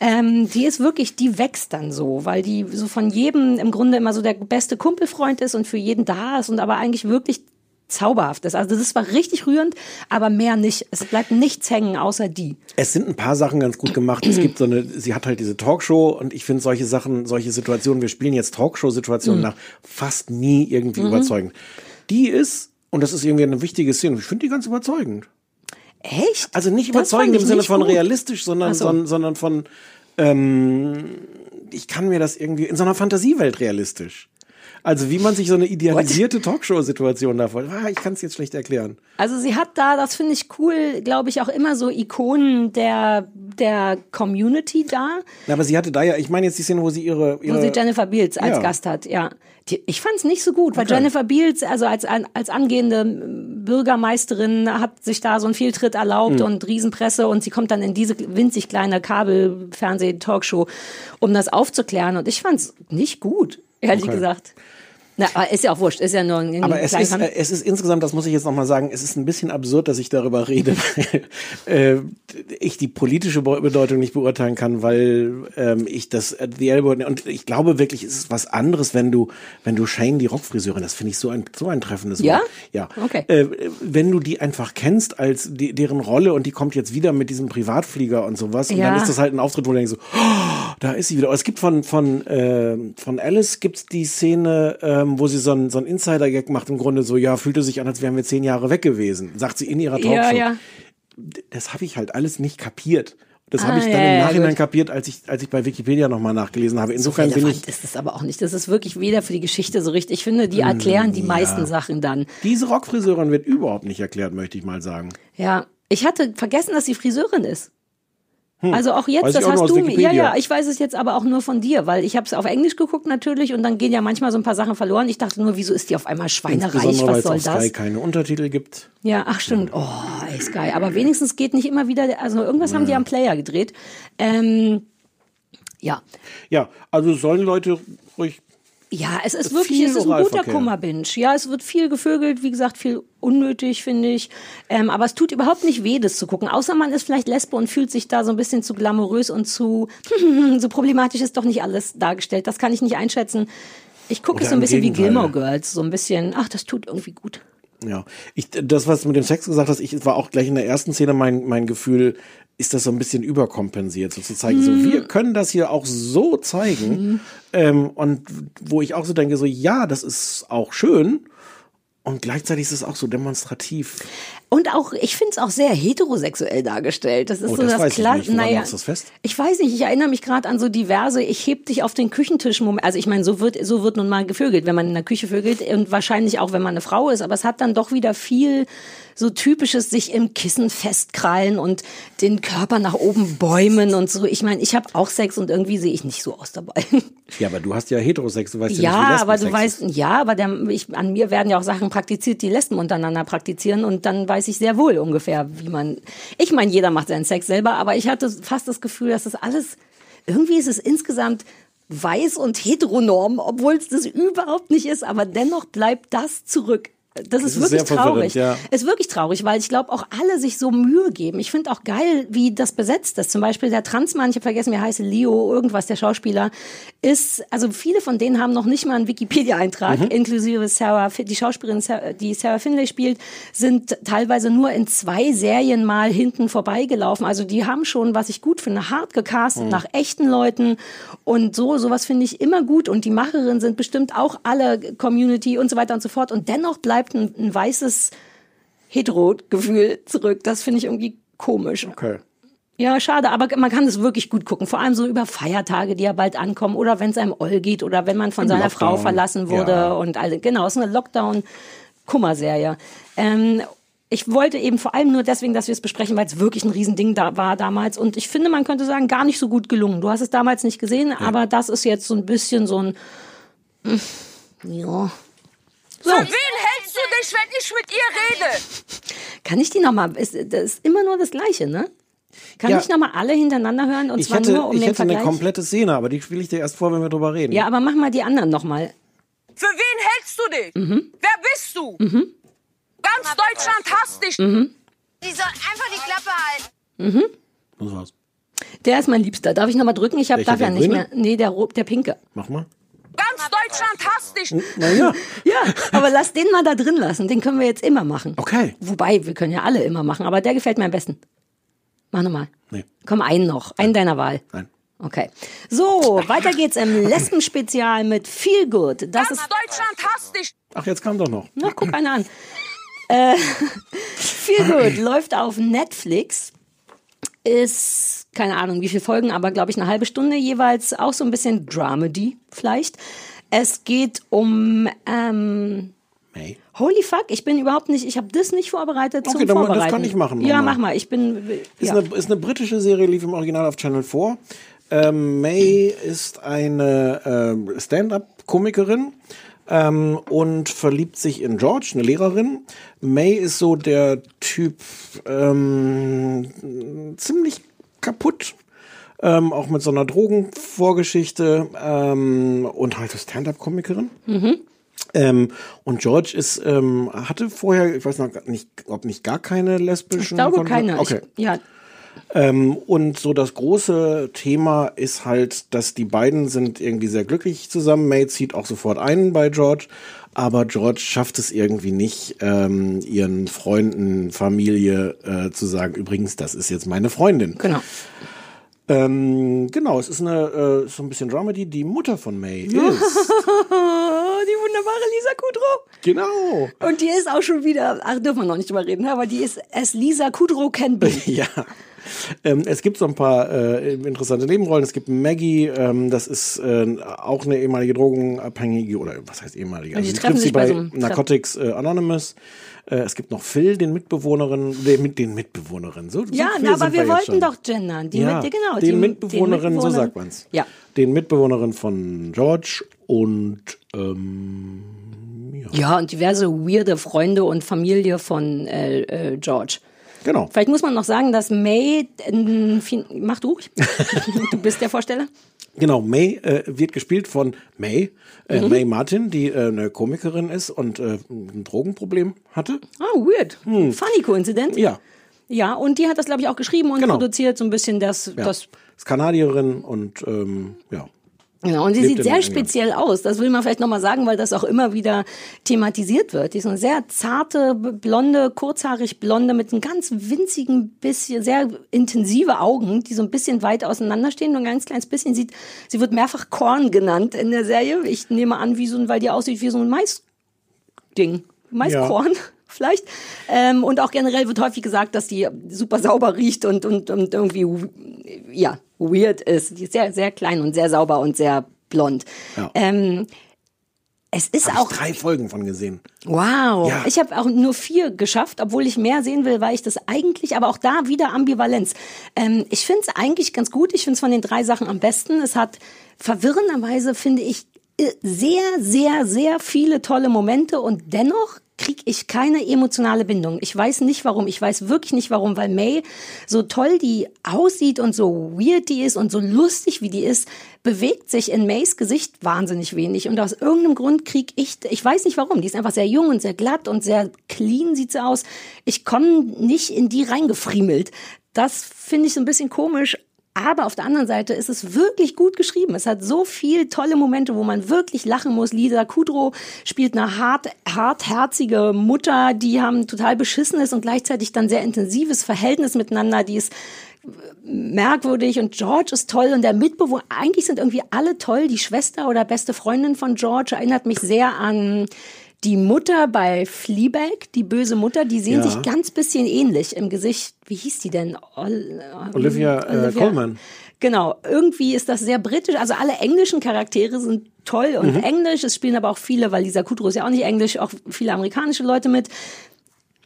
Speaker 2: Ähm, die ist wirklich, die wächst dann so, weil die so von jedem im Grunde immer so der beste Kumpelfreund ist und für jeden da ist und aber eigentlich wirklich zauberhaft ist. Also das war richtig rührend, aber mehr nicht. Es bleibt nichts hängen, außer die.
Speaker 3: Es sind ein paar Sachen ganz gut gemacht. Es gibt so eine, sie hat halt diese Talkshow und ich finde solche Sachen, solche Situationen, wir spielen jetzt Talkshow-Situationen nach, fast nie irgendwie überzeugend. Die ist, und das ist irgendwie eine wichtige Szene, ich finde die ganz überzeugend.
Speaker 2: Echt?
Speaker 3: Also nicht überzeugend im Sinne von
Speaker 2: gut.
Speaker 3: realistisch, sondern,
Speaker 2: so.
Speaker 3: sondern, sondern von, ähm, ich kann mir das irgendwie, in so einer Fantasiewelt realistisch. Also wie man sich so eine idealisierte Talkshow-Situation da vorstellt. Ah, ich kann es jetzt schlecht erklären.
Speaker 2: Also sie hat da, das finde ich cool, glaube ich, auch immer so Ikonen der, der Community da,
Speaker 3: Na, aber sie hatte da ja, ich meine jetzt die Szene, wo sie ihre,
Speaker 2: wo
Speaker 3: ihre
Speaker 2: sie Jennifer Beals als
Speaker 3: Ja.
Speaker 2: Gast hat, ja. Die, ich fand es nicht so gut, weil
Speaker 3: Okay.
Speaker 2: Jennifer Beals, also als, als angehende Bürgermeisterin, hat sich da so einen Fehltritt erlaubt und Riesenpresse und sie kommt dann in diese winzig kleine Kabel-Fernseh-Talkshow, um das aufzuklären und ich fand es nicht gut, ehrlich
Speaker 3: Okay.
Speaker 2: gesagt. Na, aber ist ja auch wurscht, ist ja nur ein
Speaker 3: Aber es ist,
Speaker 2: Kan-
Speaker 3: äh, es ist insgesamt, das muss ich jetzt nochmal sagen, es ist ein bisschen absurd, dass ich darüber rede, [laughs] weil äh, ich die politische Be- Bedeutung nicht beurteilen kann, weil ähm, ich das äh, The Elbow und ich glaube wirklich, es ist was anderes, wenn du wenn du Shane die Rockfriseurin, das finde ich so ein so ein treffendes
Speaker 2: Ja?
Speaker 3: Wort. Ja.
Speaker 2: Okay.
Speaker 3: Äh, wenn du die einfach kennst als die, deren Rolle und die kommt jetzt wieder mit diesem Privatflieger und sowas und
Speaker 2: Ja.
Speaker 3: dann ist das halt ein Auftritt, wo du denkst so, oh, da ist sie wieder. Es gibt von von äh, von Alice gibt's die Szene, ähm, wo sie so ein so Insider-Gag macht im Grunde so, ja, fühlte sich an, als wären wir zehn Jahre weg gewesen, sagt sie in ihrer Talkshow.
Speaker 2: Ja, ja.
Speaker 3: Das habe ich halt alles nicht kapiert. Das habe
Speaker 2: Ah,
Speaker 3: ich dann
Speaker 2: ja,
Speaker 3: im
Speaker 2: ja,
Speaker 3: Nachhinein
Speaker 2: gut.
Speaker 3: kapiert, als ich als ich bei Wikipedia nochmal nachgelesen habe. Insofern bin ich
Speaker 2: ist es aber auch nicht. Das ist wirklich weder für die Geschichte so richtig. Ich finde, die erklären die meisten Sachen dann.
Speaker 3: diese Rockfriseurin wird überhaupt nicht erklärt, möchte ich mal sagen.
Speaker 2: Ja, ich hatte vergessen, dass sie Friseurin ist. Also auch jetzt,
Speaker 3: Hm. Weiß
Speaker 2: das
Speaker 3: auch
Speaker 2: hast du mir. Ja, ja, ich weiß es jetzt aber auch nur von dir, weil ich habe es auf Englisch geguckt natürlich und dann gehen ja manchmal so ein paar Sachen verloren. Ich dachte nur, wieso ist die auf einmal schweinereich? Was
Speaker 3: es
Speaker 2: soll
Speaker 3: auf Sky
Speaker 2: das?
Speaker 3: keine Untertitel gibt.
Speaker 2: Ja, ach stimmt. Oh, ey, Sky. Aber wenigstens geht nicht immer wieder, also irgendwas haben die am Player gedreht. Ähm, ja.
Speaker 3: Ja, also sollen Leute ruhig
Speaker 2: Ja, es ist wirklich, es ist ein guter. Kummerbinge. Ja, es wird viel gevögelt, wie gesagt, viel unnötig, finde ich. Ähm, aber es tut überhaupt nicht weh, das zu gucken. Außer man ist vielleicht Lesbe und fühlt sich da so ein bisschen zu glamourös und zu, [laughs] so problematisch ist doch nicht alles dargestellt. Das kann ich nicht einschätzen. Ich gucke es so ein bisschen wie
Speaker 3: Gegenteil.
Speaker 2: Gilmore Girls. So ein bisschen, ach, das tut irgendwie gut.
Speaker 3: Ja, ich, das, was du mit dem Sex gesagt hast, ich war auch gleich in der ersten Szene mein, mein Gefühl, ist das so ein bisschen überkompensiert, so zu zeigen, so wir können das hier auch so zeigen. Ähm, und wo ich auch so denke, so ja, das ist auch schön. Und gleichzeitig ist es auch so demonstrativ.
Speaker 2: Und auch, ich finde es auch sehr heterosexuell dargestellt. Das ist
Speaker 3: Oh,
Speaker 2: so
Speaker 3: das
Speaker 2: das,
Speaker 3: weiß ich
Speaker 2: Kla-
Speaker 3: nicht. Woran
Speaker 2: Naja,
Speaker 3: das fest?
Speaker 2: ich weiß nicht. Ich erinnere mich gerade an so diverse. Ich heb dich auf den Küchentisch. Also ich meine, so wird so wird nun mal gevögelt, wenn man in der Küche vögelt und wahrscheinlich auch, wenn man eine Frau ist. Aber es hat dann doch wieder viel so typisches sich im Kissen festkrallen und den Körper nach oben bäumen und so. Ich meine, ich habe auch Sex und irgendwie sehe ich nicht so aus dabei.
Speaker 3: Ja, aber du hast ja Heterosex, du weißt ja,
Speaker 2: Ja,
Speaker 3: nicht, wie
Speaker 2: aber du weißt, ja, aber der, ich, an mir werden ja auch Sachen praktiziert, die Lesben untereinander praktizieren und dann weiß ich sehr wohl ungefähr, wie man. Ich meine, jeder macht seinen Sex selber, aber ich hatte fast das Gefühl, dass das alles irgendwie ist es insgesamt weiß und heteronorm, obwohl es das überhaupt nicht ist, aber dennoch bleibt das zurück. Das ist,
Speaker 3: ist
Speaker 2: wirklich traurig.
Speaker 3: ja.
Speaker 2: Ist wirklich traurig, weil ich glaube, auch alle sich so Mühe geben. Ich finde auch geil, wie das besetzt ist. Zum Beispiel der Transmann, ich habe vergessen, wie er heißt, Leo, irgendwas, der Schauspieler, ist, also viele von denen haben noch nicht mal einen Wikipedia-Eintrag,
Speaker 3: Mhm.
Speaker 2: inklusive Sarah, die Schauspielerin, die Sarah Finlay spielt, sind teilweise nur in zwei Serien mal hinten vorbeigelaufen. Also die haben schon, was ich gut finde, hart gecastet
Speaker 3: Mhm.
Speaker 2: nach echten Leuten und so, sowas finde ich immer gut und die Macherinnen sind bestimmt auch alle Community und so weiter und so fort und dennoch bleibt ein, ein weißes Hetero-Gefühl zurück. Das finde ich irgendwie komisch.
Speaker 3: Okay.
Speaker 2: Ja, schade, aber man kann es wirklich gut gucken. Vor allem so über Feiertage, die ja bald ankommen oder wenn es einem Oll geht oder wenn man von
Speaker 3: Im
Speaker 2: seiner
Speaker 3: Lockdown,
Speaker 2: Frau verlassen wurde
Speaker 3: ja.
Speaker 2: und all, genau, es ist eine Lockdown-Kummerserie. Ähm, ich wollte eben vor allem nur deswegen, dass wir es besprechen, weil es wirklich ein Riesending da war damals. Und ich finde, man könnte sagen, gar nicht so gut gelungen. Du hast es damals nicht gesehen, aber das ist jetzt so ein bisschen so ein, ja. So,
Speaker 7: Für wen dich, wenn ich mit ihr rede?
Speaker 2: kann ich die nochmal, ist, das ist immer nur das Gleiche, ne? Kann
Speaker 3: Ja.
Speaker 2: ich nochmal alle hinteinander hören und
Speaker 3: Ich
Speaker 2: zwar
Speaker 3: hätte,
Speaker 2: nur um
Speaker 3: ich
Speaker 2: den
Speaker 3: hätte eine
Speaker 2: Vergleich?
Speaker 3: komplette Szene, aber die spiele ich dir erst vor, wenn wir drüber reden.
Speaker 2: Ja, aber mach mal die anderen nochmal.
Speaker 7: Für wen hältst du dich?
Speaker 2: Mhm.
Speaker 7: Wer bist du? Ganz Deutschland hasst dich.
Speaker 2: Mhm.
Speaker 11: Die soll einfach die Klappe halten.
Speaker 3: Das war's.
Speaker 2: Der ist mein Liebster. Darf ich nochmal drücken? Ich habe darf ja
Speaker 3: der
Speaker 2: nicht
Speaker 3: grüne?
Speaker 2: mehr. Nee, der, der pinke.
Speaker 3: Mach mal.
Speaker 7: Ganz Deutschland hasst dich.
Speaker 3: Naja, [laughs]
Speaker 2: Ja, aber lass den mal da drin lassen. Den können wir jetzt immer machen.
Speaker 3: okay.
Speaker 2: Wobei, wir können ja alle immer machen, aber der gefällt mir am besten. Mach nochmal.
Speaker 3: Nee.
Speaker 2: Komm, einen noch. Einen deiner Wahl.
Speaker 3: Nein.
Speaker 2: Okay. So, weiter geht's im [laughs] Lesben-Spezial mit Feel Good. Das
Speaker 7: Ganz
Speaker 2: ist,
Speaker 7: Deutschland hasst dich.
Speaker 3: Ach, jetzt kam doch noch.
Speaker 2: na, guck einer an. Äh, [laughs] Feel Good [clears throat] läuft auf Netflix. Ist, keine Ahnung, wie viele Folgen, aber glaube ich eine halbe Stunde jeweils. Auch so ein bisschen Dramedy vielleicht. Es geht um, ähm,
Speaker 3: May.
Speaker 2: Holy fuck, ich bin überhaupt nicht, ich habe das nicht vorbereitet zum
Speaker 3: Okay, dann- das
Speaker 2: Vorbereiten.
Speaker 3: kann ich machen,
Speaker 2: Ja, mach mal. Ich bin,
Speaker 3: Ist,
Speaker 2: ja.
Speaker 3: eine, ist eine britische Serie, lief im Original auf Channel 4. Ähm, May ist eine ähm, Stand-up-Komikerin ähm, und verliebt sich in George, eine Lehrerin. May ist so der Typ ähm, ziemlich kaputt. Ähm, auch mit so einer Drogenvorgeschichte ähm, und halt Stand-up-Komikerin. Ähm, und George ist, ähm, hatte vorher, ich weiß noch nicht, ob nicht gar keine lesbischen
Speaker 2: ich glaube
Speaker 3: Kontakte-
Speaker 2: keine.
Speaker 3: Okay.
Speaker 2: Ich, ja,
Speaker 3: Ähm, und so das große Thema ist halt, dass die beiden sind irgendwie sehr glücklich zusammen. May zieht auch sofort ein bei George, aber George schafft es irgendwie nicht, ähm, ihren Freunden, Familie äh, zu sagen, übrigens, das ist jetzt meine Freundin.
Speaker 2: genau.
Speaker 3: Ähm, genau, es ist eine äh, so ein bisschen Dramedy. Die Mutter von May ist. [laughs]
Speaker 2: die wunderbare Lisa Kudrow.
Speaker 3: genau.
Speaker 2: Und die ist auch schon wieder, ach, dürfen wir noch nicht drüber reden, aber die ist as Lisa Kudrow be. [laughs]
Speaker 3: Ja. Ähm, es gibt so ein paar äh, interessante Nebenrollen. Es gibt Maggie, ähm, das ist äh, auch eine ehemalige Drogenabhängige oder was heißt ehemalige?
Speaker 2: Und die
Speaker 3: Also
Speaker 2: treffen sich bei
Speaker 3: bei
Speaker 2: so
Speaker 3: Narcotics äh, Anonymous. Äh, es gibt noch Phil, den Mitbewohnerin, den, mit den Mitbewohnerinnen. So, so
Speaker 2: Ja,
Speaker 3: queer
Speaker 2: na, aber wir
Speaker 3: jetzt
Speaker 2: wollten doch gendern. Die
Speaker 3: ja,
Speaker 2: mit, genau,
Speaker 3: den
Speaker 2: die,
Speaker 3: Mitbewohnerin, so sagt man's.
Speaker 2: Ja.
Speaker 3: Den Mitbewohnerin von George und ähm,
Speaker 2: Ja, und diverse weirde Freunde und Familie von äh, äh, George.
Speaker 3: genau.
Speaker 2: Vielleicht muss man noch sagen, dass May, äh, mach du ruhig. [laughs] du bist der Vorsteller.
Speaker 3: Genau, May äh, wird gespielt von May, äh,
Speaker 2: Mhm.
Speaker 3: May Martin, die äh, eine Komikerin ist und äh, ein Drogenproblem hatte.
Speaker 2: Ah, weird. Funny coincidence.
Speaker 3: Hm. Ja,
Speaker 2: Ja, und die hat das, glaube ich, auch geschrieben und
Speaker 3: Genau.
Speaker 2: produziert, so ein bisschen das,
Speaker 3: ja.
Speaker 2: das
Speaker 3: ist Kanadierin und ähm, ja.
Speaker 2: Genau, und sie sieht sehr speziell aus. Das will man vielleicht nochmal sagen, weil das auch immer wieder thematisiert wird. Die ist eine sehr zarte, blonde, kurzhaarig blonde mit einem ganz winzigen bisschen, sehr intensive Augen, die so ein bisschen weit auseinanderstehen und ein ganz kleines bisschen sieht, sie wird mehrfach Korn genannt in der Serie. Ich nehme an, wie so ein, weil die aussieht wie so ein Maisding. Maiskorn. Vielleicht. Ähm, und auch generell wird häufig gesagt, dass die super sauber riecht und, und, und irgendwie, ja, weird ist. Die ist sehr, sehr klein und sehr sauber und sehr blond.
Speaker 3: Ja.
Speaker 2: Ähm, es ist
Speaker 3: Hab
Speaker 2: auch.
Speaker 3: ich drei Folgen von gesehen.
Speaker 2: Wow.
Speaker 3: Ja.
Speaker 2: Ich habe auch nur vier geschafft, obwohl ich mehr sehen will, weil ich das eigentlich, aber auch da wieder Ambivalenz. Ähm, ich finde es eigentlich ganz gut. Ich finde es von den drei Sachen am besten. Es hat verwirrenderweise, finde ich, äh, sehr, sehr, sehr viele tolle Momente und dennoch kriege ich keine emotionale Bindung. Ich weiß nicht warum. Ich weiß wirklich nicht warum, weil May so toll die aussieht und so weird die ist und so lustig wie die ist, bewegt sich in Mays Gesicht wahnsinnig wenig. Und aus irgendeinem Grund kriege ich, ich weiß nicht warum, die ist einfach sehr jung und sehr glatt und sehr clean sieht sie aus. Ich komme nicht in die reingefriemelt. Das finde ich so ein bisschen komisch. Aber auf der anderen Seite ist es wirklich gut geschrieben. Es hat so viel tolle Momente, wo man wirklich lachen muss. Lisa Kudrow spielt eine hart, hartherzige Mutter, die haben total beschissenes und gleichzeitig dann sehr intensives Verhältnis miteinander. Die ist merkwürdig und George ist toll und der Mitbewohner, eigentlich sind irgendwie alle toll. Die Schwester oder beste Freundin von George erinnert mich sehr an die Mutter bei Fleabag, die böse Mutter, die sehen
Speaker 3: Ja.
Speaker 2: sich ganz bisschen ähnlich im Gesicht. Wie hieß die denn? Ol
Speaker 3: Olivia, äh, Colman.
Speaker 2: Genau, irgendwie ist das sehr britisch. Also alle englischen Charaktere sind toll und
Speaker 3: Mhm.
Speaker 2: englisch. Es spielen aber auch viele, weil Lisa Kudrow ist ja auch nicht englisch, auch viele amerikanische Leute mit.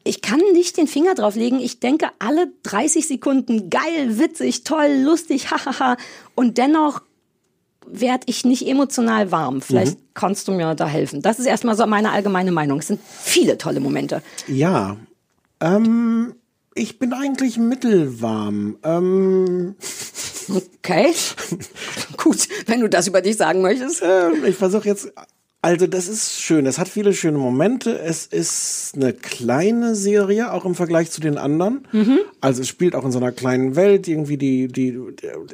Speaker 2: Ich kann nicht den Finger drauf legen. Ich denke alle 30 Sekunden geil, witzig, toll, lustig, [laughs] hahaha. Und dennoch werde ich nicht emotional warm. Vielleicht
Speaker 3: Mhm.
Speaker 2: kannst du mir da helfen. Das ist erstmal so meine allgemeine Meinung. Es sind viele tolle Momente.
Speaker 3: Ja. Ähm, ich bin eigentlich mittelwarm. Ähm,
Speaker 2: Okay. [laughs] Gut, wenn du das über dich sagen möchtest.
Speaker 3: äh, ich versuche jetzt Also das ist schön. Es hat viele schöne Momente. Es ist eine kleine Serie, auch im Vergleich zu den anderen.
Speaker 2: Mhm.
Speaker 3: Also es spielt auch in so einer kleinen Welt. Irgendwie die, die,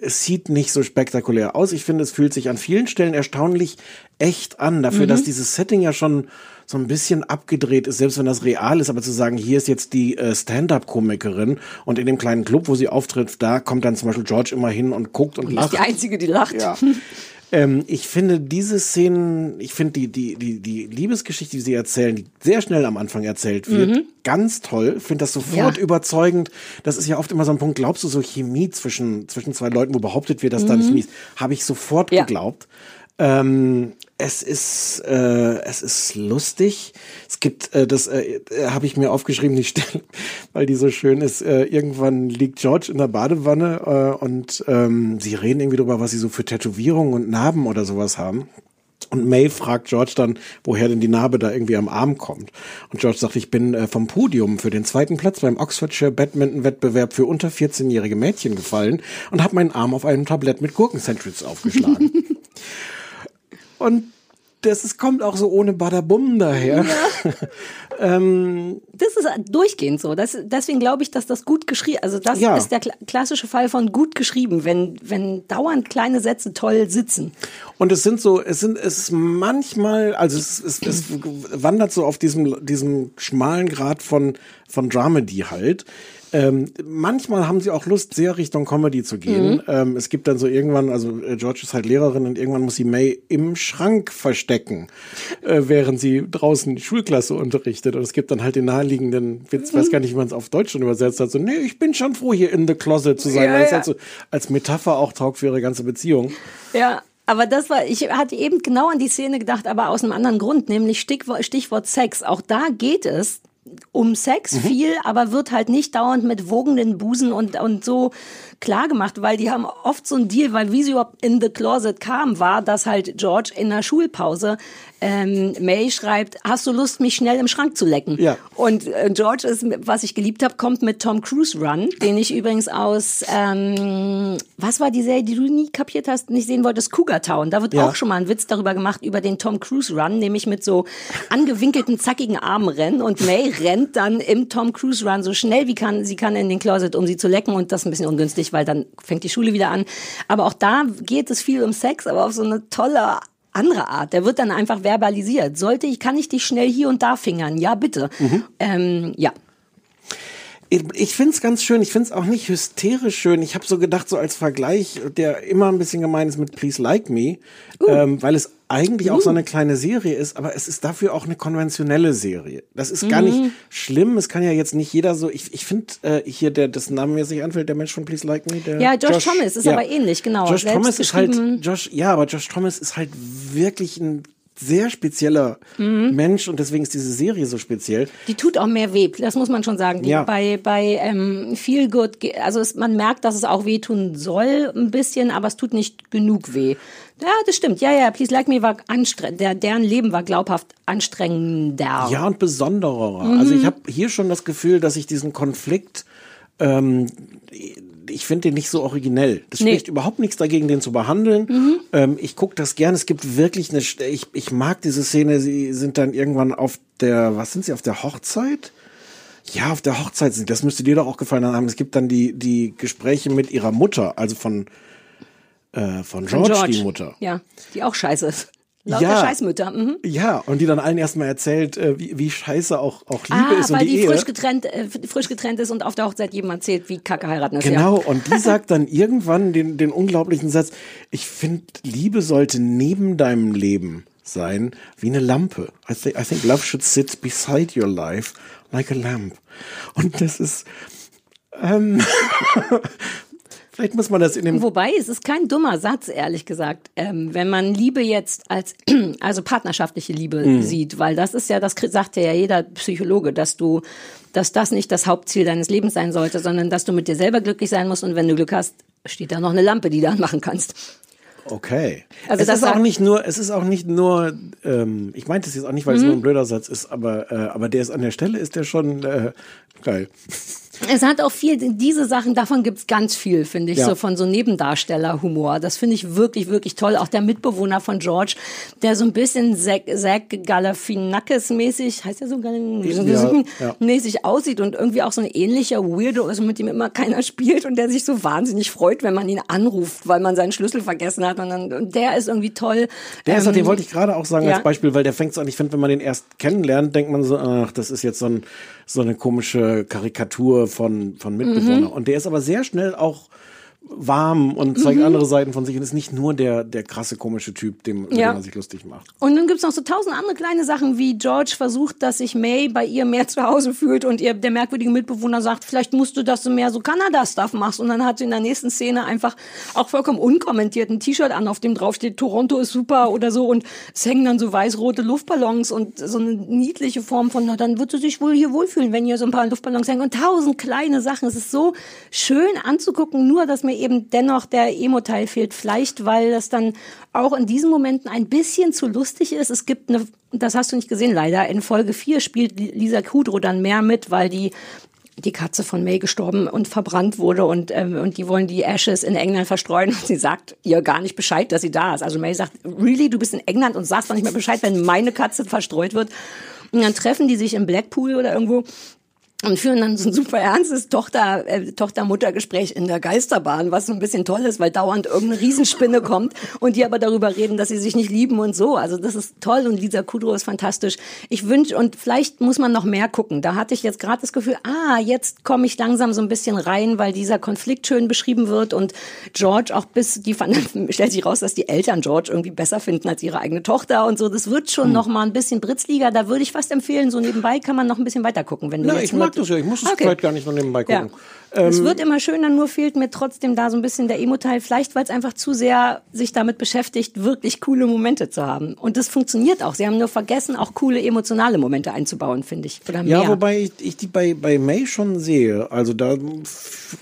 Speaker 3: es sieht nicht so spektakulär aus. Ich finde, es fühlt sich an vielen Stellen erstaunlich echt an. Dafür,
Speaker 2: Mhm.
Speaker 3: dass dieses Setting ja schon so ein bisschen abgedreht ist, selbst wenn das real ist, aber zu sagen, hier ist jetzt die äh, Stand-up-Komikerin und in dem kleinen Club, wo sie auftritt, da kommt dann zum Beispiel George immer hin und guckt und
Speaker 2: bist
Speaker 3: lacht.
Speaker 2: die Einzige, die lacht.
Speaker 3: Ja. [laughs] Ähm, ich finde diese Szenen, ich finde die, die, die, die Liebesgeschichte, die sie erzählen, die sehr schnell am Anfang erzählt wird,
Speaker 2: Mhm.
Speaker 3: ganz toll. Finde das sofort
Speaker 2: Ja.
Speaker 3: überzeugend. Das ist ja oft immer so ein Punkt. Glaubst du so Chemie zwischen, zwischen zwei Leuten, wo behauptet wird, dass da nicht
Speaker 2: Mhm.
Speaker 3: Ist? Habe ich sofort geglaubt. Ähm, es ist äh, es ist lustig. Es gibt äh, das äh, äh, habe ich mir aufgeschrieben die Stelle, [laughs] weil die so schön ist. Äh, irgendwann liegt George in der Badewanne äh, und ähm, sie reden irgendwie darüber, was sie so für Tätowierungen und Narben oder sowas haben. Und May fragt George dann, woher denn die Narbe da irgendwie am Arm kommt. Und George sagt, ich bin äh, vom Podium für den zweiten Platz beim Oxfordshire Badminton-Wettbewerb für unter 14-jährige Mädchen gefallen und habe meinen Arm auf einem Tablett mit Gurkensandwiches aufgeschlagen. [laughs] und das ist, kommt auch so ohne Badabum daher. [laughs] ähm,
Speaker 2: Das ist durchgehend so. Das, deswegen glaube ich, dass das gut geschrieben, also das
Speaker 3: Ja.
Speaker 2: ist der kla klassische Fall von gut geschrieben, wenn, wenn dauernd kleine Sätze toll sitzen.
Speaker 3: Und es sind so, es sind, es ist manchmal, also es, es, es wandert so auf diesem, diesem schmalen Grad von, von Dramedy halt. Ähm, manchmal haben sie auch Lust, sehr Richtung Comedy zu gehen.
Speaker 2: Mhm.
Speaker 3: Ähm, es gibt dann so irgendwann, also äh, George ist halt Lehrerin und irgendwann muss sie May im Schrank verstecken, äh, während sie draußen die Schulklasse unterrichtet. Und es gibt dann halt den naheliegenden Witz,
Speaker 2: Mhm.
Speaker 3: weiß gar nicht, wie man es auf Deutsch schon übersetzt hat, so, nee, ich bin schon froh, hier in the closet zu sein,
Speaker 2: Ja,
Speaker 3: weil es
Speaker 2: ja.
Speaker 3: halt so als Metapher auch taugt für ihre ganze Beziehung.
Speaker 2: Ja. Aber das war, ich hatte eben genau an die Szene gedacht, aber aus einem anderen Grund, nämlich Stichwort, Stichwort Sex. Auch da geht es um Sex
Speaker 3: Mhm.
Speaker 2: viel, aber wird halt nicht dauernd mit wogenden Busen und, und so klar gemacht, weil die haben oft so einen Deal, weil wie sie überhaupt in the closet kam, war, dass halt George in der Schulpause ähm, May schreibt, hast du Lust, mich schnell im Schrank zu lecken?
Speaker 3: Ja.
Speaker 2: Und äh, George ist, was ich geliebt habe, kommt mit Tom Cruise Run, den ich übrigens aus, ähm, was war die Serie, die du nie kapiert hast, nicht sehen wolltest, Cougar Town. Da wird
Speaker 3: Ja.
Speaker 2: auch schon mal ein Witz darüber gemacht, über den Tom Cruise Run, nämlich mit so angewinkelten, zackigen Armen rennen. Und May rennt dann im Tom Cruise Run so schnell wie kann, sie kann in den Closet, um sie zu lecken. Und das ist ein bisschen ungünstig, weil dann fängt die Schule wieder an. Aber auch da geht es viel um Sex, aber auf so eine tolle andere Art. Der wird dann einfach verbalisiert. Sollte ich, kann ich dich schnell hier und da fingern? Ja, bitte. Ähm, ja.
Speaker 3: Ich, finde es ganz schön. Ich finde es auch nicht hysterisch schön. Ich habe so gedacht, so als Vergleich, der immer ein bisschen gemein ist mit Please Like Me, ähm, weil es eigentlich auch so eine kleine Serie ist, aber es ist dafür auch eine konventionelle Serie. Das ist gar nicht schlimm. Es kann ja jetzt nicht jeder so. Ich, ich finde äh, hier, der das Name mir sich anfällt, der Mensch von Please Like Me, der
Speaker 2: Ja, Josh Thomas ist aber ähnlich, genau.
Speaker 3: Josh
Speaker 2: Selbst
Speaker 3: Thomas ist halt. Josh, ja, aber Josh Thomas ist halt wirklich ein sehr spezieller
Speaker 2: Mhm.
Speaker 3: Mensch und deswegen ist diese Serie so speziell.
Speaker 2: Die tut auch mehr weh, das muss man schon sagen. Die
Speaker 3: Ja.
Speaker 2: Bei, bei ähm, Feel Good, also es, man merkt, dass es auch wehtun soll ein bisschen, aber es tut nicht genug weh. Ja, das stimmt. Ja, ja, Please Like Me war anstrengend. Der, deren Leben war glaubhaft anstrengender.
Speaker 3: Ja, und besonderer.
Speaker 2: Mhm.
Speaker 3: Also ich habe hier schon das Gefühl, dass ich diesen Konflikt, ähm, ich finde den nicht so originell. Das
Speaker 2: Nee. Mhm.
Speaker 3: spricht überhaupt nichts dagegen, den zu behandeln. Ähm, ich gucke das gern. Es gibt wirklich eine, ich, ich mag diese Szene. Sie sind dann irgendwann auf der, was sind sie, auf der Hochzeit? Ja, auf der Hochzeit sind. Das müsste dir doch auch gefallen haben. Es gibt dann die, die Gespräche mit ihrer Mutter, also von, äh, von
Speaker 2: Von
Speaker 3: George, die Mutter.
Speaker 2: Ja, die auch scheiße ist. Lauter
Speaker 3: Ja.
Speaker 2: Scheißmütter. Mhm.
Speaker 3: Ja, und die dann allen erstmal erzählt, äh, wie, wie scheiße auch, auch Liebe
Speaker 2: Ah,
Speaker 3: ist und
Speaker 2: weil
Speaker 3: die,
Speaker 2: die,
Speaker 3: Ehe.
Speaker 2: frisch getrennt, äh, frisch getrennt ist und auf der Hochzeit jedem erzählt, wie kacke heiraten ist.
Speaker 3: Genau,
Speaker 2: Ja.
Speaker 3: und die [laughs] sagt dann irgendwann den, den unglaublichen Satz, ich finde, Liebe sollte neben deinem Leben sein, wie eine Lampe. I think, I think love should sit beside your life like a lamp. Und das ist, ähm, [laughs] vielleicht muss man das in dem,
Speaker 2: Wobei, es ist kein dummer Satz, ehrlich gesagt, ähm, wenn man Liebe jetzt als, [clears throat] also partnerschaftliche Liebe
Speaker 3: Mhm.
Speaker 2: sieht, weil das ist ja, das sagt ja jeder Psychologe, dass du, dass das nicht das Hauptziel deines Lebens sein sollte, sondern dass du mit dir selber glücklich sein musst und wenn du Glück hast, steht da noch eine Lampe, die du anmachen kannst.
Speaker 3: okay.
Speaker 2: Also
Speaker 3: es
Speaker 2: das
Speaker 3: ist auch nicht nur, es ist auch nicht nur, ähm, ich meinte es jetzt auch nicht, weil es
Speaker 2: Mhm.
Speaker 3: nur ein blöder Satz ist, aber, äh, aber der ist an der Stelle, ist der schon, äh, geil.
Speaker 2: Es hat auch viel, diese Sachen, davon gibt's ganz viel, finde ich,
Speaker 3: Ja.
Speaker 2: so von so Nebendarstellerhumor. Das finde ich wirklich, wirklich toll. Auch der Mitbewohner von George, der so ein bisschen Zack, Zack Galifianakis-mäßig, heißt der so?
Speaker 3: Ja, ja.
Speaker 2: mäßig aussieht und irgendwie auch so ein ähnlicher Weirdo ist, mit dem immer keiner spielt und der sich so wahnsinnig freut, wenn man ihn anruft, weil man seinen Schlüssel vergessen hat. Und, dann, und der ist irgendwie toll.
Speaker 3: Der ist,
Speaker 2: Ähm,
Speaker 3: den wollte ich gerade auch sagen
Speaker 2: ja.
Speaker 3: als Beispiel, weil der fängt so an, ich finde, wenn man den erst kennenlernt, denkt man so, ach, das ist jetzt so, ein, so eine komische Karikatur von, von Mitbewohnern.
Speaker 2: Mhm.
Speaker 3: Und der ist aber sehr schnell auch warm und zeigt
Speaker 2: Mhm.
Speaker 3: andere Seiten von sich und ist nicht nur der, der krasse komische Typ, dem,
Speaker 2: Ja.
Speaker 3: dem man sich lustig macht.
Speaker 2: Und dann gibt's noch so tausend andere kleine Sachen, wie George versucht, dass sich May bei ihr mehr zu Hause fühlt und ihr der merkwürdige Mitbewohner sagt, vielleicht musst du, dass du mehr so Kanada-Stuff machst. Und dann hat sie in der nächsten Szene einfach auch vollkommen unkommentiert ein T-Shirt an, auf dem draufsteht, Toronto ist super oder so. Und es hängen dann so weiß-rote Luftballons und so eine niedliche Form von, na, dann wird sie sich wohl hier wohlfühlen, wenn hier so ein paar Luftballons hängen. Und tausend kleine Sachen. Es ist so schön anzugucken, nur dass mir eben dennoch der Emo-Teil fehlt. Vielleicht, weil das dann auch in diesen Momenten ein bisschen zu lustig ist. Es gibt eine, das hast du nicht gesehen leider, in Folge 4 spielt Lisa Kudrow dann mehr mit, weil die die Katze von May gestorben und verbrannt wurde und, ähm, und die wollen die Ashes in England verstreuen und sie sagt ihr gar nicht Bescheid, dass sie da ist. Also May sagt, really, du bist in England und sagst doch nicht mehr Bescheid, wenn meine Katze verstreut wird. Und dann treffen die sich in Blackpool oder irgendwo und führen dann so ein super ernstes Tochter, äh, Tochter-Mutter-Gespräch in der Geisterbahn, was so ein bisschen toll ist, weil dauernd irgendeine Riesenspinne kommt und die aber darüber reden, dass sie sich nicht lieben und so. Also das ist toll und Lisa Kudrow ist fantastisch. Ich wünsche, und vielleicht muss man noch mehr gucken. Da hatte ich jetzt gerade das Gefühl, ah, jetzt komme ich langsam so ein bisschen rein, weil dieser Konflikt schön beschrieben wird und George auch bis, die fanden, [laughs] stellt sich raus, dass die Eltern George irgendwie besser finden als ihre eigene Tochter und so. Das wird schon noch mal ein bisschen Britzliga. Da würde ich fast empfehlen, so nebenbei kann man noch ein bisschen weiter gucken, wenn du
Speaker 3: Na,
Speaker 2: jetzt nur
Speaker 3: mag das ja, ich muss es
Speaker 2: Okay.
Speaker 3: vielleicht gar nicht noch nebenbei
Speaker 2: Ja.
Speaker 3: gucken.
Speaker 2: es
Speaker 3: Ähm,
Speaker 2: wird immer schöner, nur fehlt mir trotzdem da so ein bisschen der Emo-Teil. Vielleicht, weil es einfach zu sehr sich damit beschäftigt, wirklich coole Momente zu haben. Und das funktioniert auch. Sie haben nur vergessen, auch coole emotionale Momente einzubauen, finde ich. Oder mehr.
Speaker 3: Ja, wobei ich, ich die bei, bei May schon sehe. Also da, ich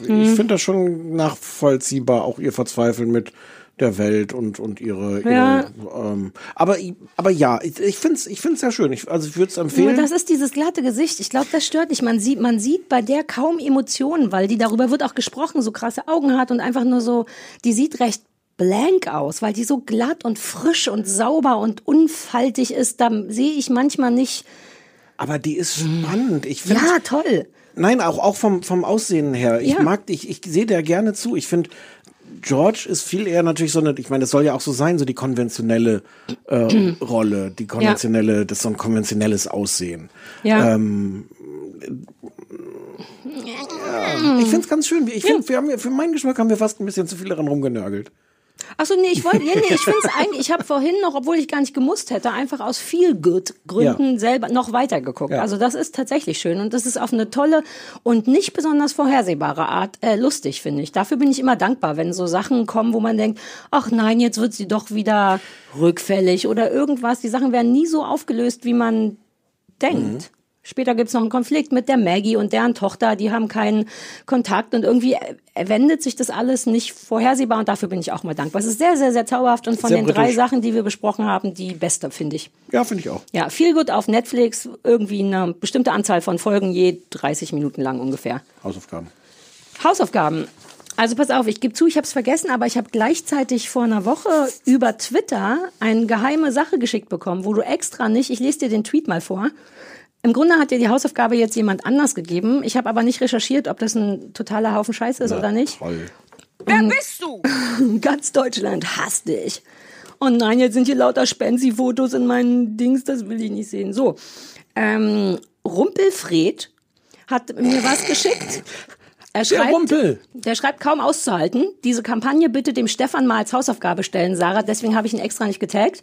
Speaker 2: Mhm.
Speaker 3: finde das schon nachvollziehbar, auch ihr Verzweifeln mit der Welt und, und ihre,
Speaker 2: Ja.
Speaker 3: ihre ähm, aber, aber ja, ich, ich finde es ich find's ja schön. Ich, also ich würde es
Speaker 2: Nur
Speaker 3: empfehlen.
Speaker 2: das ist dieses glatte Gesicht. Ich glaube, das stört nicht. Man sieht, man sieht bei der kaum Emotionen, weil die darüber wird auch gesprochen, so krasse Augen hat und einfach nur so, die sieht recht blank aus, weil die so glatt und frisch und sauber und unfaltig ist. Da sehe ich manchmal nicht.
Speaker 3: aber die ist spannend. Ich
Speaker 2: Ja, toll.
Speaker 3: Nein, auch, auch vom, vom Aussehen her. Ich
Speaker 2: Ja.
Speaker 3: mag, ich, ich sehe der gerne zu. Ich finde, George ist viel eher natürlich so eine, ich meine, das soll ja auch so sein, so die konventionelle äh, [clears throat] Rolle, die konventionelle, das ist so ein konventionelles Aussehen.
Speaker 2: Ja.
Speaker 3: Ähm, ja. Ich finde es ganz schön. Ich find, wir haben, für meinen Geschmack haben wir fast ein bisschen zu viel daran rumgenörgelt.
Speaker 2: Achso, nee, ich wollte, nee, nee, ich finde es eigentlich, ich habe vorhin noch, obwohl ich gar nicht gemusst hätte, einfach aus viel good Gründen
Speaker 3: Ja.
Speaker 2: selber noch weiter geguckt.
Speaker 3: Ja.
Speaker 2: Also das ist tatsächlich schön und das ist auf eine tolle und nicht besonders vorhersehbare Art äh, lustig, finde ich. Dafür bin ich immer dankbar, wenn so Sachen kommen, wo man denkt, ach nein, jetzt wird sie doch wieder rückfällig oder irgendwas. Die Sachen werden nie so aufgelöst, wie man denkt. Später gibt's noch einen Konflikt mit der Maggie und deren Tochter, die haben keinen Kontakt und irgendwie wendet sich das alles nicht vorhersehbar und dafür bin ich auch mal dankbar. Es ist sehr, sehr, sehr zauberhaft und von
Speaker 3: Sehr
Speaker 2: den drei
Speaker 3: britisch.
Speaker 2: Sachen, die wir besprochen haben, die beste, finde ich.
Speaker 3: Ja, finde ich auch.
Speaker 2: Ja, viel gut auf Netflix, irgendwie eine bestimmte Anzahl von Folgen, je 30 Minuten lang ungefähr.
Speaker 3: Hausaufgaben.
Speaker 2: Hausaufgaben. Also pass auf, ich gebe zu, ich habe es vergessen, aber ich habe gleichzeitig vor einer Woche über Twitter eine geheime Sache geschickt bekommen, wo du extra nicht, ich lese dir den Tweet mal vor. Im Grunde hat dir die Hausaufgabe jetzt jemand anders gegeben. Ich habe aber nicht recherchiert, ob das ein totaler Haufen Scheiße ist oder nicht.
Speaker 3: Toll.
Speaker 7: Wer bist du? [laughs]
Speaker 2: Ganz Deutschland hasst dich. Oh nein, jetzt sind hier lauter Spenzi-Fotos in meinen Dings, das will ich nicht sehen. So, ähm, Rumpelfred hat mir was geschickt. Er
Speaker 3: Der
Speaker 2: schreibt,
Speaker 3: Rumpel.
Speaker 2: der schreibt kaum auszuhalten. Diese Kampagne bitte dem Stefan mal als Hausaufgabe stellen, Sarah. Deswegen habe ich ihn extra nicht getaggt.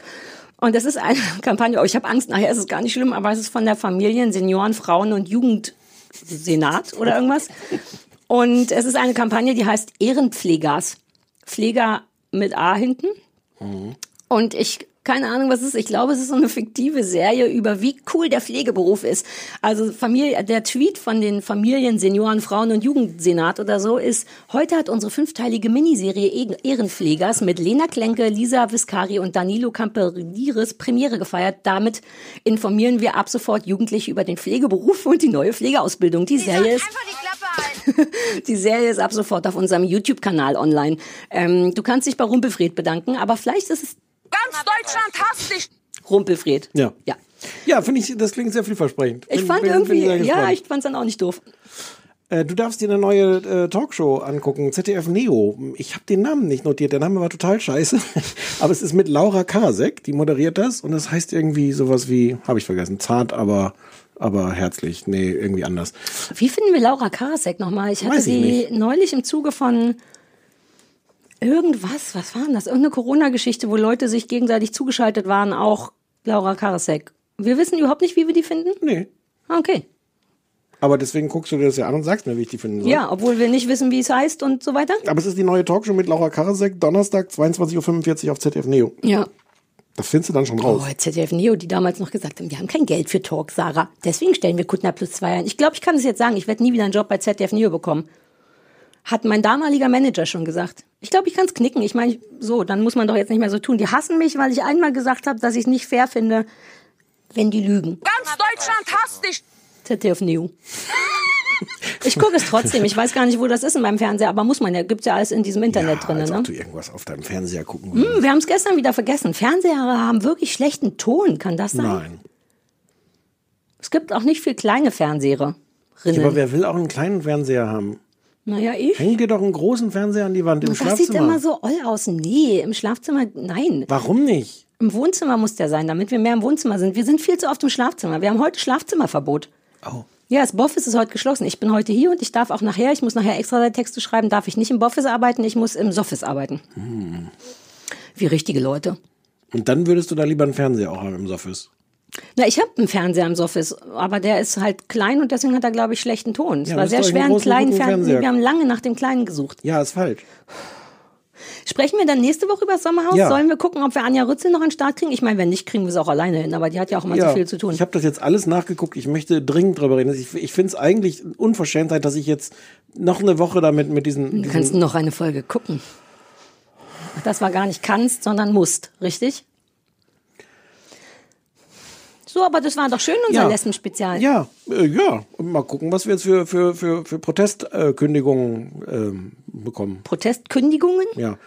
Speaker 2: Und das ist eine [laughs] Kampagne, oh, ich habe Angst, nachher ist es gar nicht schlimm, aber es ist von der Familien-, Senioren-, Frauen- und Jugendsenat oder irgendwas. Und es ist eine Kampagne, die heißt Ehrenpflegers. Pfleger mit A hinten. Und ich, keine Ahnung, was es ist. Ich glaube, es ist so eine fiktive Serie über wie cool der Pflegeberuf ist. Also Familie, der Tweet von den Familien, Senioren, Frauen und Jugendsenat oder so ist, heute hat unsere fünfteilige Miniserie E- Ehrenpflegers mit Lena Klenke, Lisa Viscari und Danilo Camperiris Premiere gefeiert. Damit informieren wir ab sofort Jugendliche über den Pflegeberuf und die neue Pflegeausbildung. Die Serie ist. [laughs]
Speaker 11: Die
Speaker 2: Serie ist ab sofort auf unserem YouTube-Kanal online. Ähm, du kannst dich bei Rumpelfried bedanken, aber vielleicht ist es
Speaker 7: Ganz Deutschland hasst dich.
Speaker 2: Rumpelfried.
Speaker 3: Ja.
Speaker 2: Ja.
Speaker 3: Ja, finde ich, das klingt sehr vielversprechend.
Speaker 2: Ich
Speaker 3: Bin-
Speaker 2: fand
Speaker 3: bin- bin
Speaker 2: irgendwie,
Speaker 3: sehr
Speaker 2: ja, ich fand's dann auch nicht doof.
Speaker 3: Äh, du darfst dir eine neue äh, Talkshow angucken, ZDF Neo. Ich habe den Namen nicht notiert, der Name war total scheiße. [laughs] aber es ist mit Laura Kasek, die moderiert das und es heißt irgendwie sowas wie, habe ich vergessen, zart, aber aber herzlich. Nee, irgendwie anders.
Speaker 2: Wie finden wir Laura Karasek nochmal? Ich hatte
Speaker 3: Weiß ich
Speaker 2: sie
Speaker 3: nicht.
Speaker 2: neulich im Zuge von irgendwas, was war denn das? Irgendeine Corona-Geschichte, wo Leute sich gegenseitig zugeschaltet waren, auch Laura Karasek. Wir wissen überhaupt nicht, wie wir die finden?
Speaker 3: Nee.
Speaker 2: Ah, Okay.
Speaker 3: Aber deswegen guckst du dir das ja an und sagst mir, wie ich die finden soll.
Speaker 2: Ja, obwohl wir nicht wissen, wie es heißt und so weiter.
Speaker 3: Aber es ist die neue Talkshow mit Laura Karasek, Donnerstag, 22.45 Uhr auf ZDF Neo.
Speaker 2: Ja.
Speaker 3: Das findest du dann schon raus.
Speaker 2: Oh, ZDF Neo, die damals noch gesagt haben, wir haben kein Geld für Talk, Sarah. Deswegen stellen wir Kuttner plus zwei ein. Ich glaube, ich kann es jetzt sagen, ich werde nie wieder einen Job bei ZDF Neo bekommen. Hat mein damaliger Manager schon gesagt. Ich glaube, ich kann es knicken. Ich meine, so, dann muss man doch jetzt nicht mehr so tun. Die hassen mich, weil ich einmal gesagt habe, dass ich es nicht fair finde, wenn die lügen.
Speaker 7: Ganz Deutschland hasst dich.
Speaker 2: ZDF Neo. Ich gucke es trotzdem. Ich weiß gar nicht, wo das ist in meinem Fernseher, aber muss man ja. Gibt's ja alles in diesem Internet drin.
Speaker 3: Als
Speaker 2: Ne?
Speaker 3: ob du irgendwas auf deinem Fernseher gucken würdest.
Speaker 2: Hm, wir haben es gestern wieder vergessen. Fernseher haben wirklich schlechten Ton. Kann das sein?
Speaker 3: Nein.
Speaker 2: Es gibt auch nicht viel kleine Fernseher.
Speaker 3: Ja, aber wer will auch einen kleinen Fernseher haben?
Speaker 2: Naja, ich.
Speaker 3: Häng dir doch einen großen Fernseher an die Wand im
Speaker 2: das
Speaker 3: Schlafzimmer.
Speaker 2: sieht immer so oll aus. Nee, im Schlafzimmer, nein.
Speaker 3: Warum nicht?
Speaker 2: Im Wohnzimmer muss der sein, damit wir mehr im Wohnzimmer sind. Wir sind viel zu oft im Schlafzimmer. Wir haben heute Schlafzimmerverbot.
Speaker 3: Oh.
Speaker 2: Ja, das Boffis ist heute geschlossen. Ich bin heute hier und ich darf auch nachher, ich muss nachher extra Texte schreiben, darf ich nicht im Boffis arbeiten, ich muss im Soffis arbeiten.
Speaker 3: Hm.
Speaker 2: Wie richtige Leute.
Speaker 3: Und dann würdest du da lieber einen Fernseher auch haben im Soffis.
Speaker 2: Na, ich habe einen Fernseher im Soffis, aber der ist halt klein und deswegen hat er, glaube ich, schlechten Ton. Es
Speaker 3: Ja,
Speaker 2: war sehr schwer, einen kleinen Fernseher.
Speaker 3: Fernseher-
Speaker 2: Wir haben lange nach dem kleinen gesucht.
Speaker 3: Ja, ist falsch.
Speaker 2: Sprechen wir dann nächste Woche über das Sommerhaus?
Speaker 3: Ja.
Speaker 2: Sollen wir gucken, ob wir Anja Rützel noch an den Start kriegen? Ich meine, wenn nicht, kriegen wir sie auch alleine hin, aber die hat ja auch immer
Speaker 3: ja,
Speaker 2: so viel zu tun.
Speaker 3: Ich habe das jetzt alles nachgeguckt. Ich möchte dringend drüber reden. Ich, ich finde es eigentlich Unverschämtheit, dass ich jetzt noch eine Woche damit mit diesen.
Speaker 2: Du kannst noch eine Folge gucken. Das war gar nicht kannst, sondern musst, richtig? So, aber das war doch schön, unser
Speaker 3: Ja.
Speaker 2: Lesben-Spezial.
Speaker 3: ja, äh, ja. Und mal gucken, was wir jetzt für, für, für, für Protestkündigungen ähm, bekommen.
Speaker 2: Protestkündigungen?
Speaker 3: Ja.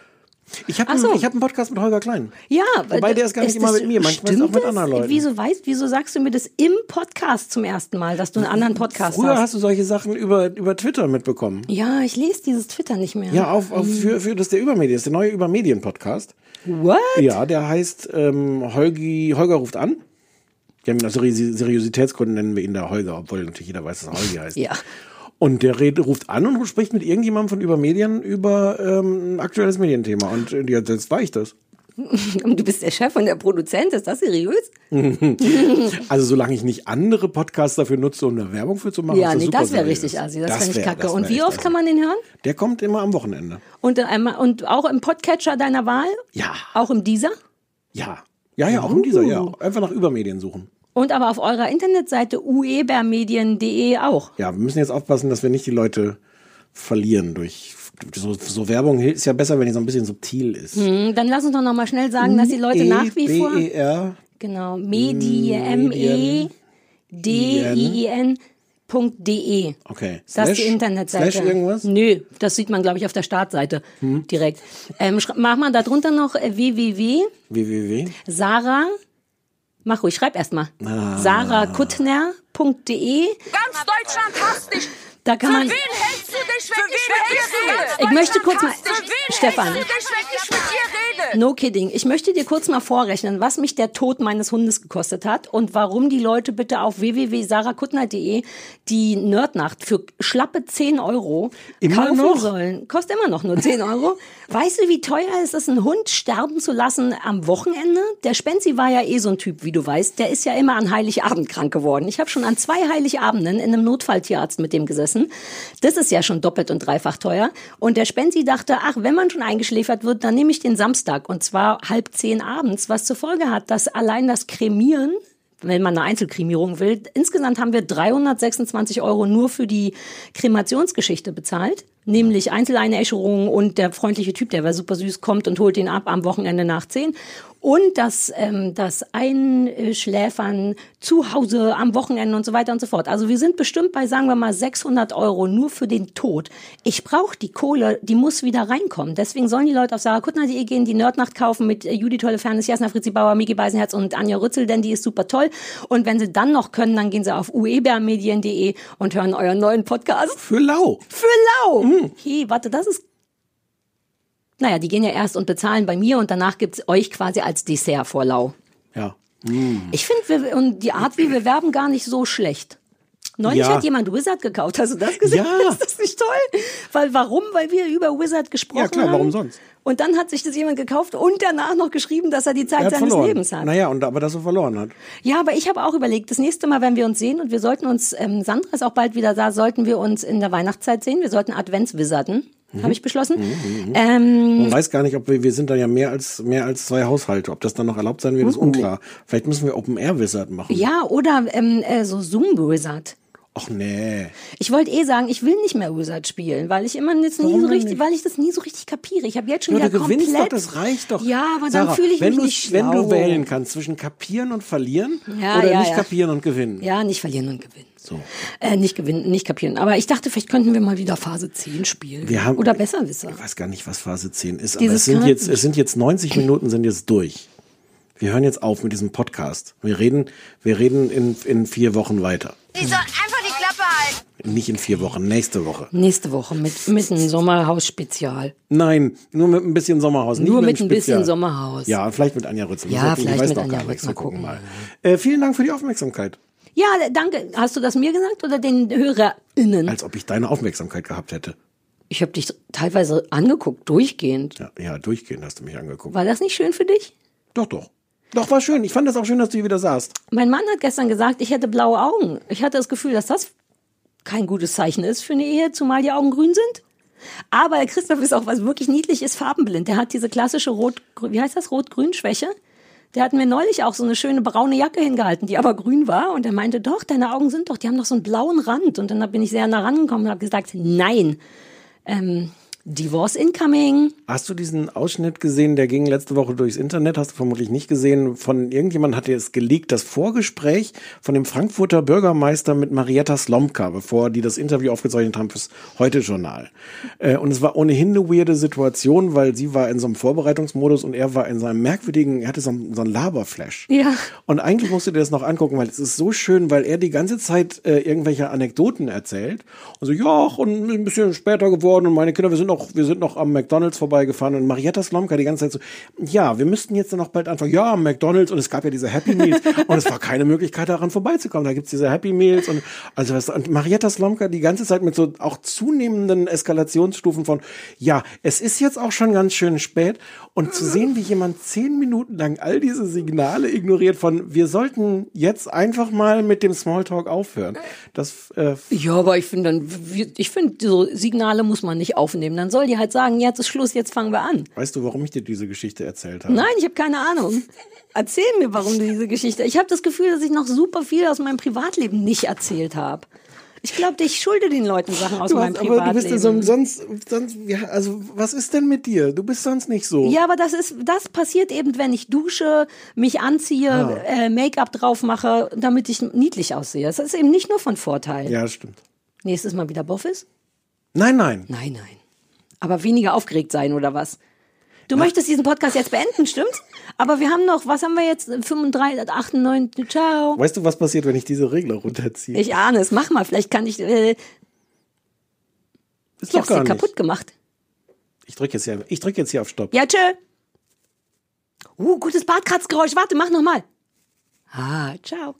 Speaker 3: Ich habe
Speaker 2: so.
Speaker 3: ich hab einen Podcast mit Holger Klein.
Speaker 2: Ja,
Speaker 3: Wobei der ist gar nicht immer
Speaker 2: das-
Speaker 3: mit mir, manchmal ist auch mit anderen Leuten.
Speaker 2: Wieso weißt, wieso sagst du mir das im Podcast zum ersten Mal, dass du einen anderen Podcast
Speaker 3: Früher
Speaker 2: hast?
Speaker 3: hast du solche Sachen über, über Twitter mitbekommen.
Speaker 2: Ja, ich lese dieses Twitter nicht mehr.
Speaker 3: Ja, auf, auf, für, für das ist der Übermedien, ist der neue Übermedien-Podcast.
Speaker 2: What?
Speaker 3: Ja, der heißt ähm, Holgi, Holger ruft an. Ja, aus Seri- Seriositätsgründen nennen wir ihn da Holger, obwohl natürlich jeder weiß, dass er Holgi heißt.
Speaker 2: Ja.
Speaker 3: Und der Rede ruft an und spricht mit irgendjemandem von Übermedien über ähm, ein aktuelles Medienthema. Und äh, ja, jetzt war ich das. [laughs]
Speaker 2: Und du bist der Chef und der Produzent, ist das seriös? [laughs]
Speaker 3: Also solange ich nicht andere Podcasts dafür nutze, um eine Werbung für zu machen,
Speaker 2: ja,
Speaker 3: ist
Speaker 2: nee,
Speaker 3: super
Speaker 2: das wäre richtig assi, das, fände ich kacke.
Speaker 3: das
Speaker 2: Und wie oft
Speaker 3: assi.
Speaker 2: kann man den hören?
Speaker 3: Der kommt immer am Wochenende.
Speaker 2: Und, einmal, und auch im Podcatcher deiner Wahl?
Speaker 3: Ja.
Speaker 2: Auch im Dieser?
Speaker 3: Ja. Ja, ja, auch in dieser, ja.
Speaker 2: Uh.
Speaker 3: Einfach nach Übermedien suchen.
Speaker 2: Und aber auf eurer Internetseite uebermedien.de auch.
Speaker 3: Ja, wir müssen jetzt aufpassen, dass wir nicht die Leute verlieren durch so, so Werbung ist ja besser, wenn die so ein bisschen subtil ist.
Speaker 2: Hm, dann lass uns doch noch mal schnell sagen, dass die Leute
Speaker 3: E,
Speaker 2: nach wie vor
Speaker 3: B-E-R.
Speaker 2: genau Medi M E D I I N .de.
Speaker 3: Okay.
Speaker 2: Das ist die
Speaker 3: Slash-
Speaker 2: Internetseite.
Speaker 3: Slash irgendwas?
Speaker 2: Nö, das sieht man, glaube ich, auf der Startseite direkt. Ähm, mach mal darunter noch äh, www.
Speaker 3: www.
Speaker 2: Sarah, mach ruhig, schreib erst mal.
Speaker 3: Ah.
Speaker 2: sarahkuttner.de.
Speaker 7: Ganz Deutschland hasst dich.
Speaker 2: Da kann
Speaker 7: Für
Speaker 2: man.
Speaker 7: wen hältst du dich, wenn ich mit dir rede?
Speaker 2: Ich möchte kurz mal- Stefan.
Speaker 7: hältst du dich, wenn ich mit dir rede?
Speaker 2: No kidding. Ich möchte dir kurz mal vorrechnen, was mich der Tod meines Hundes gekostet hat und warum die Leute bitte auf www.sarahkuttner.de die Nerdnacht für schlappe 10 Euro
Speaker 3: Immer
Speaker 2: kaufen
Speaker 3: noch?
Speaker 2: sollen. Kostet immer noch nur 10 Euro. weißt du, wie teuer es ist, einen Hund sterben zu lassen am Wochenende? Der Spenzi war ja eh so ein Typ, wie du weißt. Der ist ja immer an Heiligabend krank geworden. Ich habe schon an zwei Heiligabenden in einem Notfalltierarzt mit dem gesessen. Das ist ja schon doppelt und dreifach teuer. Und der Spenzi dachte, ach, wenn man schon eingeschläfert wird, dann nehme ich den Samstag. Und zwar halb zehn abends, was zur Folge hat, dass allein das Kremieren wenn man eine Einzelkremierung will. Insgesamt haben wir 326 Euro nur für die Kremationsgeschichte bezahlt. Nämlich Einzeleinäscherung und der freundliche Typ, der war super süß, kommt und holt ihn ab am Wochenende nach 10. und das, ähm, das Einschläfern zu Hause am Wochenende und so weiter und so fort. Also wir sind bestimmt bei, sagen wir mal, 600 Euro nur für den Tod. Ich brauche die Kohle, die muss wieder reinkommen. Deswegen sollen die Leute auf sarahkuttner.de gehen, die Nerdnacht kaufen mit äh, Judith Holofernes, Jasna Fritzi Bauer, Miki Beisenherz und Anja Rützel, denn die ist super toll. Und wenn sie dann noch können, dann gehen sie auf uebermedien.de und hören euren neuen Podcast.
Speaker 3: Für lau.
Speaker 2: Für lau. Hey, warte, das ist naja, die gehen ja erst und bezahlen bei mir und danach gibt's euch quasi als Dessert vor Lau.
Speaker 3: Ja.
Speaker 2: Ich finde, und die Art, wie wir werben, gar nicht so schlecht. Neulich
Speaker 3: Ja.
Speaker 2: hat jemand Wizard gekauft. Hast du das gesehen?
Speaker 3: Ja. [laughs]
Speaker 2: Ist das nicht toll? Weil, warum? Weil wir über Wizard gesprochen
Speaker 3: Ja, klar,
Speaker 2: haben.
Speaker 3: warum sonst?
Speaker 2: Und dann hat sich das jemand gekauft und danach noch geschrieben, dass er die Zeit
Speaker 3: Er
Speaker 2: seines
Speaker 3: verloren.
Speaker 2: Lebens hat.
Speaker 3: Naja, und aber dass er verloren hat.
Speaker 2: Ja, aber ich habe auch überlegt, das nächste Mal, wenn wir uns sehen, und wir sollten uns, ähm, Sandra ist auch bald wieder da, sollten wir uns in der Weihnachtszeit sehen. Wir sollten Adventswizarden,
Speaker 3: Mhm.
Speaker 2: habe ich beschlossen. Ähm,
Speaker 3: Man weiß gar nicht, ob wir, wir sind da ja mehr als, mehr als zwei Haushalte. Ob das dann noch erlaubt sein wird, ist unklar. Vielleicht müssen wir Open Air Wizard machen.
Speaker 2: ja, oder ähm, äh, so Zoom-Wizard.
Speaker 3: Ach nee.
Speaker 2: Ich wollte eh sagen, ich will nicht mehr Wizard spielen, weil ich immer jetzt nie
Speaker 3: Warum
Speaker 2: so richtig,
Speaker 3: nicht?
Speaker 2: weil ich das nie so richtig kapiere. Ich habe jetzt schon
Speaker 3: Ja,
Speaker 2: wieder
Speaker 3: du gewinnst
Speaker 2: komplett.
Speaker 3: doch, das reicht doch.
Speaker 2: Ja, aber
Speaker 3: Sarah,
Speaker 2: dann fühle ich
Speaker 3: wenn
Speaker 2: mich
Speaker 3: du,
Speaker 2: nicht
Speaker 3: Wenn du
Speaker 2: schlau.
Speaker 3: wählen kannst zwischen kapieren und verlieren
Speaker 2: Ja,
Speaker 3: oder
Speaker 2: ja,
Speaker 3: nicht
Speaker 2: ja.
Speaker 3: kapieren und gewinnen.
Speaker 2: Ja, nicht verlieren und gewinnen.
Speaker 3: So.
Speaker 2: Äh, nicht gewinnen, nicht kapieren. Aber ich dachte, vielleicht könnten wir mal wieder Phase 10 spielen.
Speaker 3: Wir haben-
Speaker 2: Oder Besserwisser.
Speaker 3: Ich weiß gar nicht, was Phase 10 ist, aber
Speaker 2: Dieses
Speaker 3: es sind
Speaker 2: Karten-
Speaker 3: jetzt, es sind jetzt 90 Minuten sind jetzt durch. Wir hören jetzt auf mit diesem Podcast. Wir reden, wir reden in, in vier Wochen weiter.
Speaker 11: Die sollen einfach.
Speaker 3: Nicht in vier Wochen, nächste Woche.
Speaker 2: Nächste Woche mit, mit einem Sommerhaus-Spezial.
Speaker 3: Nein, nur mit ein bisschen Sommerhaus.
Speaker 2: Nur
Speaker 3: mit
Speaker 2: mit ein bisschen. Sommerhaus.
Speaker 3: Ja, vielleicht mit Anja Rützel.
Speaker 2: Ja,
Speaker 3: gucken,
Speaker 2: vielleicht
Speaker 3: ich weiß
Speaker 2: mit Anja. Rützel. Mal
Speaker 3: gucken
Speaker 2: gucken.
Speaker 3: mal. Äh, vielen Dank für die Aufmerksamkeit.
Speaker 2: Ja, danke. Hast du das mir gesagt oder den HörerInnen?
Speaker 3: Als ob ich deine Aufmerksamkeit gehabt hätte.
Speaker 2: Ich habe dich teilweise angeguckt, durchgehend.
Speaker 3: Ja, ja, durchgehend hast du mich angeguckt.
Speaker 2: War das nicht schön für dich?
Speaker 3: Doch, doch. Doch, war schön. Ich fand das auch schön, dass du hier wieder saßt.
Speaker 2: Mein Mann hat gestern gesagt, ich hätte blaue Augen. Ich hatte das Gefühl, dass das kein gutes Zeichen ist für eine Ehe, zumal die Augen grün sind. Aber Christoph ist auch was wirklich niedlich ist, farbenblind. Der hat diese klassische Rot, wie heißt das, Rot-Grün-Schwäche. Der hat mir neulich auch so eine schöne braune Jacke hingehalten, die aber grün war. Und er meinte, doch, deine Augen sind doch, die haben doch so einen blauen Rand. Und dann bin ich sehr nah rangekommen und habe gesagt, nein, ähm, Divorce incoming.
Speaker 3: Hast du diesen Ausschnitt gesehen, der ging letzte Woche durchs Internet, hast du vermutlich nicht gesehen, von irgendjemand hat dir es geleakt, das Vorgespräch von dem Frankfurter Bürgermeister mit Marietta Slomka, bevor die das Interview aufgezeichnet haben fürs Heute-Journal. Äh, Und es war ohnehin eine weirde Situation, weil sie war in so einem Vorbereitungsmodus und er war in seinem merkwürdigen, er hatte so einen, so einen Laberflash.
Speaker 2: Ja.
Speaker 3: Und eigentlich musst du dir das noch angucken, weil es ist so schön, weil er die ganze Zeit äh, irgendwelche Anekdoten erzählt. Und so, ja, und ein bisschen später geworden und meine Kinder, wir sind noch, wir sind noch am McDonalds vorbeigefahren und Marietta Slomka die ganze Zeit so, ja, wir müssten jetzt dann noch bald anfangen, ja, McDonalds und es gab ja diese Happy Meals [laughs] und es war keine Möglichkeit daran vorbeizukommen. Da gibt's diese Happy Meals und also was, und Marietta Slomka die ganze Zeit mit so auch zunehmenden Eskalationsstufen von, ja, es ist jetzt auch schon ganz schön spät und zu sehen, wie jemand zehn Minuten lang all diese Signale ignoriert von, wir sollten jetzt einfach mal mit dem Smalltalk aufhören. Das, äh,
Speaker 2: Ja, aber ich finde dann, ich finde, so Signale muss man nicht aufnehmen. Dann soll die halt sagen, jetzt ist Schluss, jetzt fangen wir an.
Speaker 3: weißt du, warum ich dir diese Geschichte erzählt habe?
Speaker 2: Nein, ich habe keine Ahnung. Erzähl mir, warum du diese Geschichte. Ich habe das Gefühl, dass ich noch super viel aus meinem Privatleben nicht erzählt habe. Ich glaube, ich schulde den Leuten Sachen aus
Speaker 3: Du
Speaker 2: meinem
Speaker 3: hast, aber du
Speaker 2: Privatleben.
Speaker 3: bist ja so, sonst, sonst, ja, also, was ist denn mit dir? Du bist sonst nicht so.
Speaker 2: ja, aber das ist, das passiert eben, wenn ich dusche, mich anziehe,
Speaker 3: Ah.
Speaker 2: äh, Make-up drauf mache, damit ich niedlich aussehe. Das ist eben nicht nur von Vorteil.
Speaker 3: Ja, stimmt.
Speaker 2: Nächstes Mal wieder Boffis?
Speaker 3: Nein, nein.
Speaker 2: Nein, nein. Aber weniger aufgeregt sein oder was? Du möchtest diesen Podcast jetzt beenden, stimmt's? Aber wir haben noch, was haben wir jetzt? 35, 98, ciao.
Speaker 3: Weißt du, was passiert, wenn ich diese Regler runterziehe?
Speaker 2: Ich ahne es, mach mal, vielleicht kann ich. Äh,
Speaker 3: ist
Speaker 2: ich
Speaker 3: doch
Speaker 2: hab's dir
Speaker 3: nicht.
Speaker 2: kaputt gemacht.
Speaker 3: Ich drücke jetzt, hier- ich drück jetzt hier auf Stopp.
Speaker 2: Ja, tschö. Uh, gutes Badkratzgeräusch. Warte, mach noch mal. Ah, ciao.